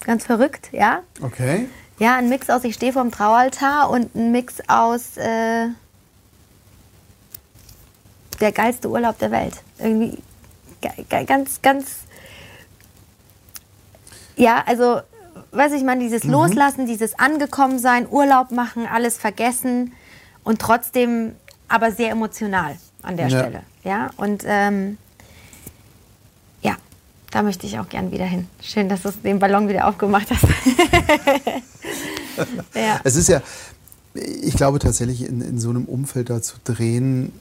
ganz verrückt, ja. Okay. Ja, ein Mix aus, ich stehe vorm Traualtar und ein Mix aus äh, der geilste Urlaub der Welt. Irgendwie ge- ge- ganz, ganz. Ja, also, weiß ich meine, dieses Loslassen, dieses Angekommensein, Urlaub machen, alles vergessen und trotzdem aber sehr emotional an der Ja. Stelle. Ja, und ähm, ja, da möchte ich auch gern wieder hin. Schön, dass du den Ballon wieder aufgemacht hast. [LAUGHS] ja. Es ist ja, ich glaube tatsächlich, in, in so einem Umfeld da zu drehen,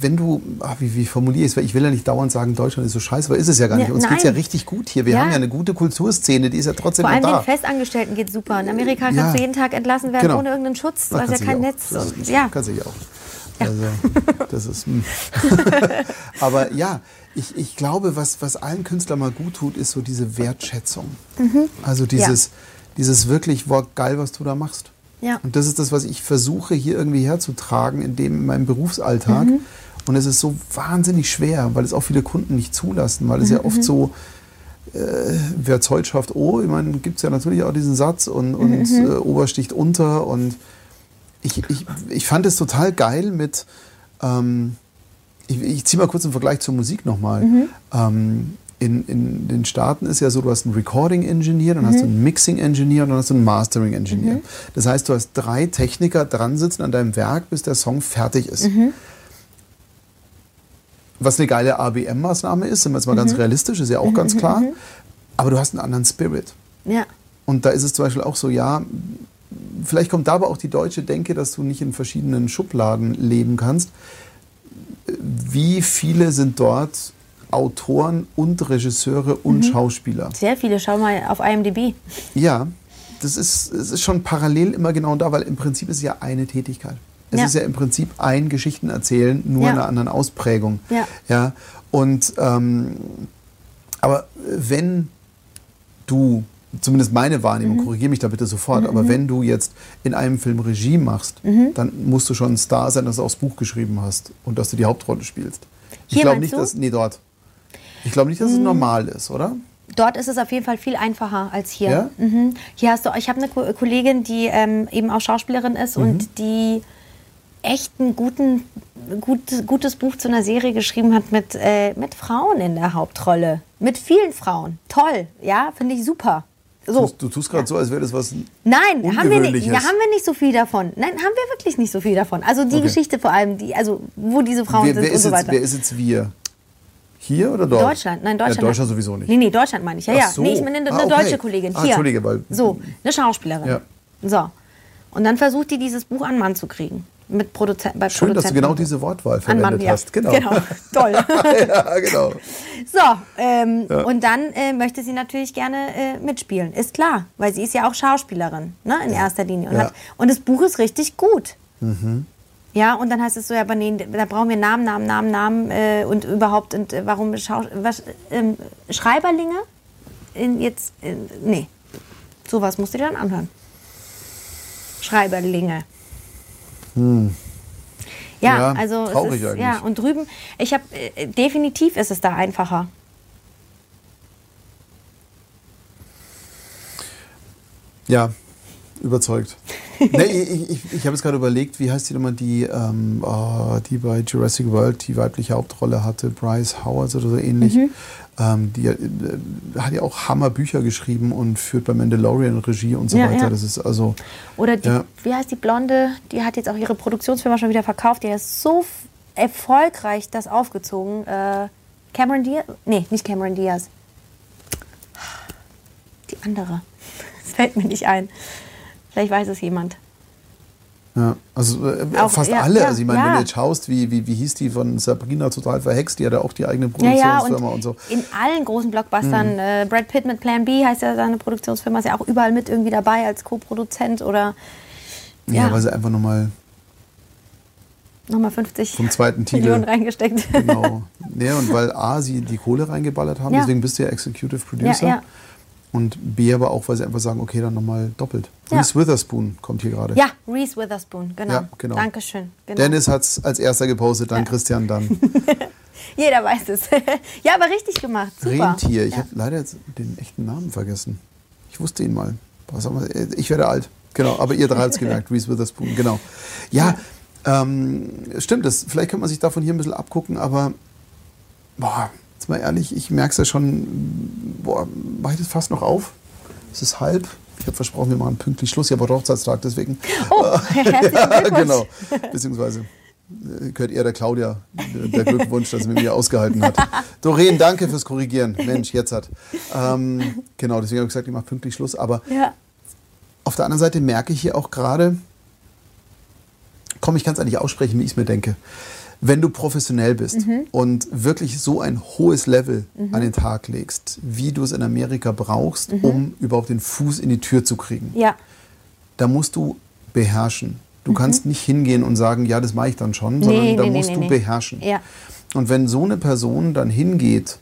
wenn du, ach, wie, wie formuliere ich es, weil ich will ja nicht dauernd sagen, Deutschland ist so scheiße, aber ist es ja gar nicht. Ja, Uns geht es ja richtig gut hier. Wir Ja. haben ja eine gute Kulturszene, die ist ja trotzdem Vor allem da. den Festangestellten geht super. In Amerika kannst Ja. du jeden Tag entlassen werden Genau. ohne irgendeinen Schutz. Du hast ja kein hier Netz. auch. Das ist- ja. Kannst du ja auch. Also, das ist. hm. [LAUGHS] Aber ja, ich, ich glaube, was, was allen Künstlern mal gut tut, ist so diese Wertschätzung. Also dieses, dieses wirklich, wow, geil, was du da machst. Ja. Und das ist das, was ich versuche hier irgendwie herzutragen in, dem, in meinem Berufsalltag. Mhm. Und es ist so wahnsinnig schwer, weil es auch viele Kunden nicht zulassen, weil es Mhm, ja oft so, äh, wer Zoll schafft, oh, ich meine, gibt es ja natürlich auch diesen Satz und, und Mhm, äh, Ober sticht unter. Und ich, ich, ich fand es total geil mit, ähm, ich, ich ziehe mal kurz einen Vergleich zur Musik nochmal. Mhm. Ähm, in, in den Staaten ist ja so, du hast einen Recording Engineer, dann hast Mhm. du einen Mixing Engineer und dann hast du einen Mastering Engineer. Das heißt, du hast drei Techniker dran sitzen an deinem Werk, bis der Song fertig ist. Mhm. Was eine geile ABM-Maßnahme ist, sind wir jetzt mal Mhm. ganz realistisch, ist ja auch ganz klar. Aber du hast einen anderen Spirit. ja. Und da ist es zum Beispiel auch so, ja, vielleicht kommt da aber auch die deutsche Denke, dass du nicht in verschiedenen Schubladen leben kannst. Wie viele sind dort Autoren und Regisseure und Schauspieler? Sehr viele. Schau mal auf IMDb. Ja, das ist, es ist schon parallel immer genau da, weil im Prinzip ist es ja eine Tätigkeit. Es Ja. ist ja im Prinzip ein Geschichten erzählen, nur Ja. in einer anderen Ausprägung. Ja. ja? Und ähm, aber wenn du, zumindest meine Wahrnehmung, Mhm. korrigiere mich da bitte sofort, aber wenn du jetzt in einem Film Regie machst, Mhm. dann musst du schon ein Star sein, dass du auch das Buch geschrieben hast und dass du die Hauptrolle spielst. Ich glaube nicht, du? dass. Nee, dort. Ich glaube nicht, dass es normal ist, oder? Dort ist es auf jeden Fall viel einfacher als hier. Ja? Mhm. Hier hast du, ich habe eine Ko- Kollegin, die ähm, eben auch Schauspielerin ist Mhm. und die echt ein guten, gut, gutes Buch zu einer Serie geschrieben hat mit, äh, mit Frauen in der Hauptrolle. Mit vielen Frauen. Toll, ja, finde ich super. So. Du, du tust gerade so, als wäre das was. Nein, haben wir, nicht, da haben wir nicht so viel davon. Nein, haben wir wirklich nicht so viel davon. Also die Okay. Geschichte vor allem, die, also wo diese Frauen Wer, sind wer, und so jetzt, weiter. wer ist jetzt wir? Hier oder dort? Deutschland, nein, Deutschland. Ja, Deutschland sowieso nicht. Nee, nee, Deutschland meine ich. Ja, ja. so. Nee, ich meine eine, Ah, okay. deutsche Kollegin. Ah, Hier. Entschuldige, weil- So, eine Schauspielerin. Ja. So. Und dann versucht die, dieses Buch an Mann zu kriegen. Mit Produzen bei Schön, dass du genau diese Wortwahl verwendet Mann, ja. hast. Genau. Toll. [LAUGHS] ja, genau. So, ähm, und dann äh, möchte sie natürlich gerne äh, mitspielen. Ist klar, weil sie ist ja auch Schauspielerin, ne, in erster Linie. Und, Ja. hat, und das Buch ist richtig gut. Ja, und dann heißt es so, ja, aber nee, da brauchen wir Namen, Namen, Namen, Namen äh, und überhaupt, und äh, warum Schau was, ähm, Schreiberlinge? In jetzt, in, nee, sowas musst du dir dann anhören. Schreiberlinge. Ja, Ja, also traurig ist, eigentlich. ja und drüben, ich habe äh, definitiv ist es da einfacher. Ja, überzeugt. [LAUGHS] nee, ich ich, ich habe jetzt gerade überlegt, wie heißt die nochmal, die, ähm, oh, die bei Jurassic World die weibliche Hauptrolle hatte, Bryce Howard oder so ähnlich. Mhm. Ähm, die äh, hat ja auch Hammerbücher geschrieben und führt bei Mandalorian Regie und so Ja, weiter. ja. Das ist also. Oder die, Ja. wie heißt die Blonde? Die hat jetzt auch ihre Produktionsfirma schon wieder verkauft. Die ist so erfolgreich das aufgezogen. Äh, Cameron Diaz? Nee, nicht Cameron Diaz. Die andere. Das [LAUGHS] fällt mir nicht ein. Vielleicht weiß es jemand. Ja, also äh, Auch- fast ja, alle. ja, also ich meine, ja. wenn du jetzt schaust, wie, wie, wie hieß die von Sabrina total verhext, die hat ja auch die eigene Ja, ja, Produktionsfirma und, und, so. in allen großen Blockbustern, Mhm. äh, Brad Pitt mit Plan B heißt ja seine Produktionsfirma, ist ja auch überall mit irgendwie dabei als Co-Produzent oder Ja, ja. weil sie einfach nochmal nochmal 50 vom zweiten Titel. Millionen reingesteckt. Genau. [LAUGHS] Ja, und weil A, sie die Kohle reingeballert haben, Ja. deswegen bist du ja Executive Producer. Und B, aber auch, weil sie einfach sagen, okay, dann nochmal doppelt. Ja. Reese Witherspoon kommt hier gerade. Ja, Reese Witherspoon, genau. Ja, genau. Dankeschön. Genau. Dennis hat es als erster gepostet, dann Ja. Christian, dann [LAUGHS] Jeder weiß es. [LAUGHS] ja, aber richtig gemacht. Super. Rentier. Ich ja. habe leider jetzt den echten Namen vergessen. Ich wusste ihn mal. Wir? Ich werde alt. Genau, aber ihr drei habt es gemerkt. [LAUGHS] Reese Witherspoon, genau. Ja, ähm, stimmt. Das, vielleicht könnte man sich davon hier ein bisschen abgucken, aber boah, jetzt mal ehrlich, ich merke es ja schon, boah, mache ich das fast noch auf? Es ist halb. Ich habe versprochen, wir machen pünktlich Schluss. Ich habe heute Hochzeitstag, deswegen. Oh, [LAUGHS] herzlichen Glückwunsch. [LAUGHS] genau. Beziehungsweise äh, gehört eher der Claudia äh, der Glückwunsch, dass sie mit mir ausgehalten hat. Doreen, danke fürs Korrigieren. Mensch, jetzt hat. Ähm, genau, deswegen habe ich gesagt, ich mache pünktlich Schluss. Aber Ja. auf der anderen Seite merke ich hier auch gerade, komm, ich kann es eigentlich aussprechen, wie ich es mir denke. Wenn du professionell bist Mhm. und wirklich so ein hohes Level an den Tag legst, wie du es in Amerika brauchst, um überhaupt den Fuß in die Tür zu kriegen, Mhm. Ja. da musst du beherrschen. Du kannst nicht hingehen und sagen, ja, das mache ich dann schon, sondern Mhm. Nee, da nee, nee, musst nee, du beherrschen. Ja. Und wenn so eine Person dann hingeht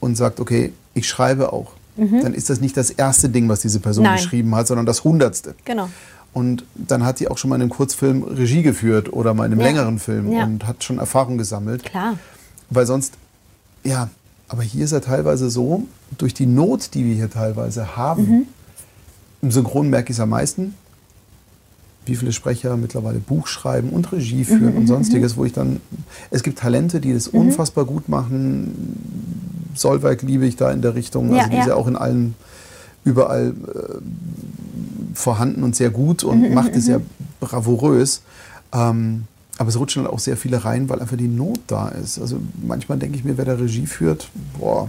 und sagt, okay, ich schreibe auch, dann ist das nicht das erste Ding, was diese Person Mhm. Nein. geschrieben hat, sondern das hundertste. Genau. Und dann hat sie auch schon mal in einem Kurzfilm Regie geführt oder mal in einem Ja. längeren Film Ja. und hat schon Erfahrung gesammelt. Klar. Weil sonst, ja, aber hier ist ja teilweise so, durch die Not, die wir hier teilweise haben, Mhm. im Synchron merke ich es am meisten, wie viele Sprecher mittlerweile Buch schreiben und Regie führen Mhm, und sonstiges, wo ich dann, es gibt Talente, die das unfassbar gut machen. Solveig liebe ich da in der Richtung, Ja, also die ja auch in allen, überall äh, vorhanden und sehr gut Mhm, und macht es sehr bravourös. Ähm, aber es rutschen halt auch sehr viele rein, weil einfach die Not da ist. Also manchmal denke ich mir, wer da Regie führt, boah.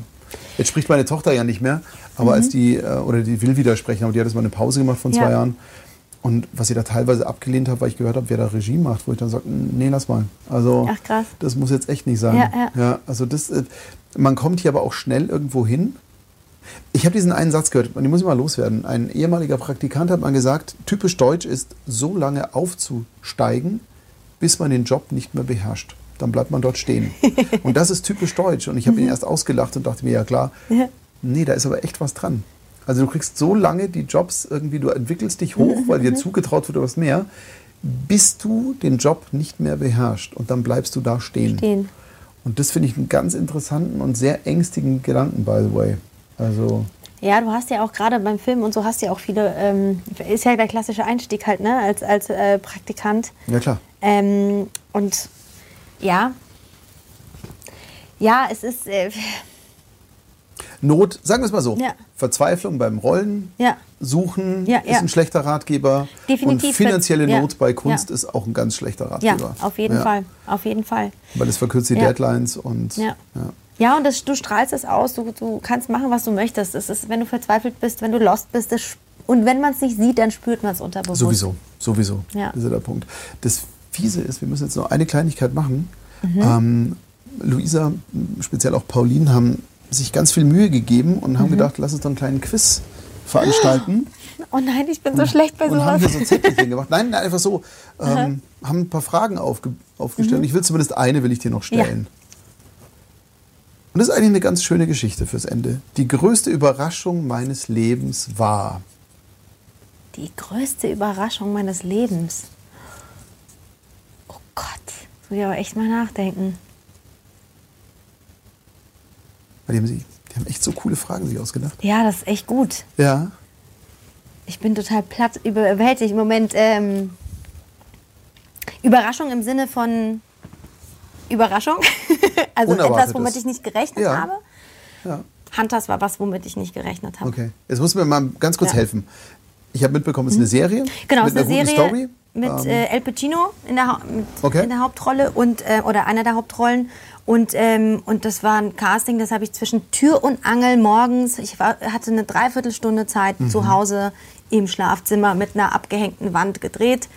Jetzt spricht meine Tochter ja nicht mehr, aber als die, äh, oder die will wieder sprechen, aber die hat jetzt mal eine Pause gemacht von zwei Ja. Jahren. Und was sie da teilweise abgelehnt hat, weil ich gehört habe, wer da Regie macht, wo ich dann sage, nee, lass mal. Also Ach, das muss jetzt echt nicht sein. Ja, ja. also das, äh, man kommt hier aber auch schnell irgendwo hin. Ich habe diesen einen Satz gehört, und den muss ich mal loswerden. Ein ehemaliger Praktikant hat mal gesagt, typisch deutsch ist, so lange aufzusteigen, bis man den Job nicht mehr beherrscht. Dann bleibt man dort stehen. [LAUGHS] und das ist typisch deutsch. Und ich habe ihn erst ausgelacht und dachte mir, ja klar, Mhm. Nee, da ist aber echt was dran. Also du kriegst so lange die Jobs irgendwie, du entwickelst dich hoch, weil Mhm. dir zugetraut wird, was mehr, bis du den Job nicht mehr beherrschst. Und dann bleibst du da stehen. Stehen. Und das finde ich einen ganz interessanten und sehr ängstigen Gedanken, by the way. Also, Ja, du hast ja auch gerade beim Film und so hast ja auch viele, ähm, ist ja der klassische Einstieg halt, ne, als, als äh, Praktikant. ja klar. Ähm, und ja, ja, es ist, äh, Not, sagen wir es mal so, Ja. Verzweiflung beim Rollen, ja, Suchen Ja, ist ja. ein schlechter Ratgeber. Definitiv Und finanzielle ja, Not bei Kunst ja. ist auch ein ganz schlechter ja, Ratgeber. auf jeden Ja. Fall, auf jeden Fall. Weil es verkürzt die Ja. Deadlines und Ja. Ja. Und das, du strahlst es aus, du, du kannst machen, was du möchtest. Es ist, wenn du verzweifelt bist, wenn du lost bist, das, und wenn man es nicht sieht, dann spürt man es unterbewusst. Sowieso, sowieso. Ja. Das ist der Punkt. Das Fiese ist, wir müssen jetzt noch eine Kleinigkeit machen. Mhm. Ähm, Luisa, speziell auch Pauline, haben sich ganz viel Mühe gegeben und Mhm. haben gedacht, lass uns doch einen kleinen Quiz veranstalten. [GASPS] Oh nein, ich bin so schlecht bei und haben sowas. hier so Zettelchen [LAUGHS] gemacht. Nein, nein, einfach so. Ähm, haben ein paar Fragen aufge aufgestellt. Und ich will zumindest eine, will ich dir noch stellen. Und das ist eigentlich eine ganz schöne Geschichte fürs Ende. Die größte Überraschung meines Lebens war. Die größte Überraschung meines Lebens. Oh Gott, muss ich aber echt mal nachdenken. Weil die haben, sich, die haben echt so coole Fragen sich ausgedacht. Ja, das ist echt gut. Ja. Ich bin total platt überwältigt. Im Moment ähm, Überraschung im Sinne von Überraschung. [LAUGHS] [LAUGHS] also etwas, womit ich nicht gerechnet Ja. habe. Ja. Hunters war was, womit ich nicht gerechnet habe. Okay. Jetzt muss mir mal ganz kurz Ja. Mhm. helfen. Ich habe mitbekommen, es ist eine Serie. Genau, mit es ist eine Serie Story. mit Ähm, äh, El Pacino in der, mit, Okay. in der Hauptrolle und äh, oder einer der Hauptrollen und ähm, und das war ein Casting, das habe ich zwischen Tür und Angel morgens. Ich war, hatte eine Dreiviertelstunde Zeit Mhm. zu Hause im Schlafzimmer mit einer abgehängten Wand gedreht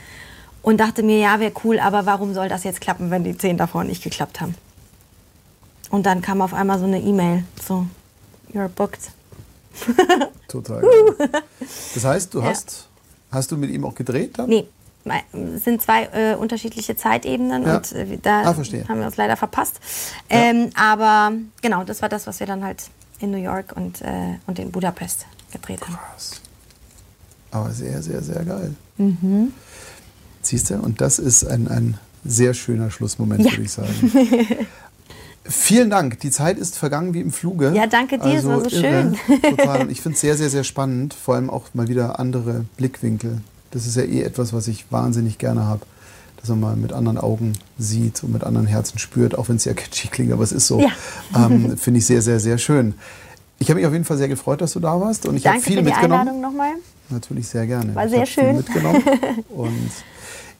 und dachte mir, ja, wäre cool, aber warum soll das jetzt klappen, wenn die zehn davor nicht geklappt haben? Und dann kam auf einmal so eine E-Mail, so, you're booked. [LAUGHS] Total. Geil. Das heißt, du Ja. hast, hast du mit ihm auch gedreht dann? Nee, es sind zwei äh, unterschiedliche Zeitebenen Ja. und äh, da Ah, haben wir uns leider verpasst. Ähm, aber genau, das war das, was wir dann halt in New York und, äh, und in Budapest gedreht haben. Krass. Aber sehr, sehr, sehr geil. Mhm. Siehst du? Und das ist ein, ein sehr schöner Schlussmoment, Ja. würde ich sagen. [LAUGHS] Vielen Dank. Die Zeit ist vergangen wie im Fluge. Ja, danke dir, es war so schön. Total. Und [LAUGHS] ich finde es sehr, sehr, sehr spannend. Vor allem auch mal wieder andere Blickwinkel. Das ist ja eh etwas, was ich wahnsinnig gerne habe. Dass man mal mit anderen Augen sieht und mit anderen Herzen spürt, auch wenn es ja kitschy klingt, aber es ist so. Ja. Ähm, finde ich sehr, sehr, sehr schön. Ich habe mich auf jeden Fall sehr gefreut, dass du da warst und ich habe Danke viel für die mitgenommen. Einladung nochmal. Natürlich sehr gerne. War Ich sehr hab viel schön. mitgenommen. [LAUGHS] Und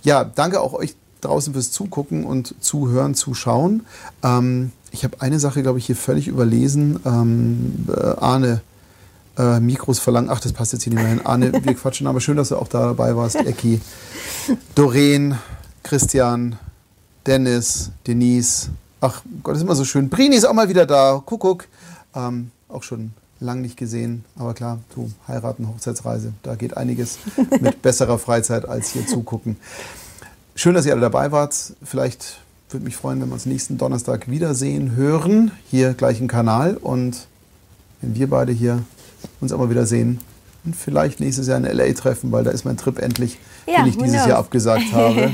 ja, danke auch euch draußen fürs Zugucken und Zuhören, Zuschauen. Ähm, ich habe eine Sache, glaube ich, hier völlig überlesen. Ähm, äh, Arne, äh, Mikros verlangen. Ach, das passt jetzt hier nicht mehr hin. Arne, [LAUGHS] wir quatschen, aber schön, dass du auch da dabei warst. Ecki, Doreen, Christian, Dennis, Denise. Ach Gott, ist immer so schön. Brini ist auch mal wieder da. Kuckuck. Ähm, auch schon lang nicht gesehen. Aber klar, du, heiraten, Hochzeitsreise, da geht einiges mit besserer Freizeit als hier zugucken. Schön, dass ihr alle dabei wart. Vielleicht würde mich freuen, wenn wir uns nächsten Donnerstag wiedersehen, hören, hier gleich im Kanal. Und wenn wir beide hier uns auch mal wieder sehen und vielleicht nächstes Jahr in L.A. treffen, weil da ist mein Trip endlich, Ja, den ich dieses knows? Jahr abgesagt [LAUGHS] habe.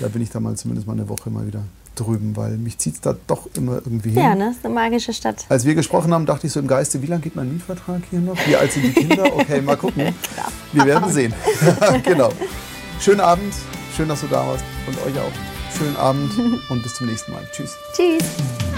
Da bin ich dann mal zumindest mal eine Woche mal wieder drüben, weil mich zieht es da doch immer irgendwie hin. Ja, ne? Ist eine magische Stadt. Als wir gesprochen haben, dachte ich so im Geiste, wie lange geht mein Mietvertrag hier noch? Wie alt sind die Kinder? Okay, mal gucken. [LAUGHS] Wir werden sehen. [LAUGHS] genau. Schönen Abend, schön, dass du da warst und euch auch. Schönen Abend [LAUGHS] und bis zum nächsten Mal. Tschüss. Tschüss.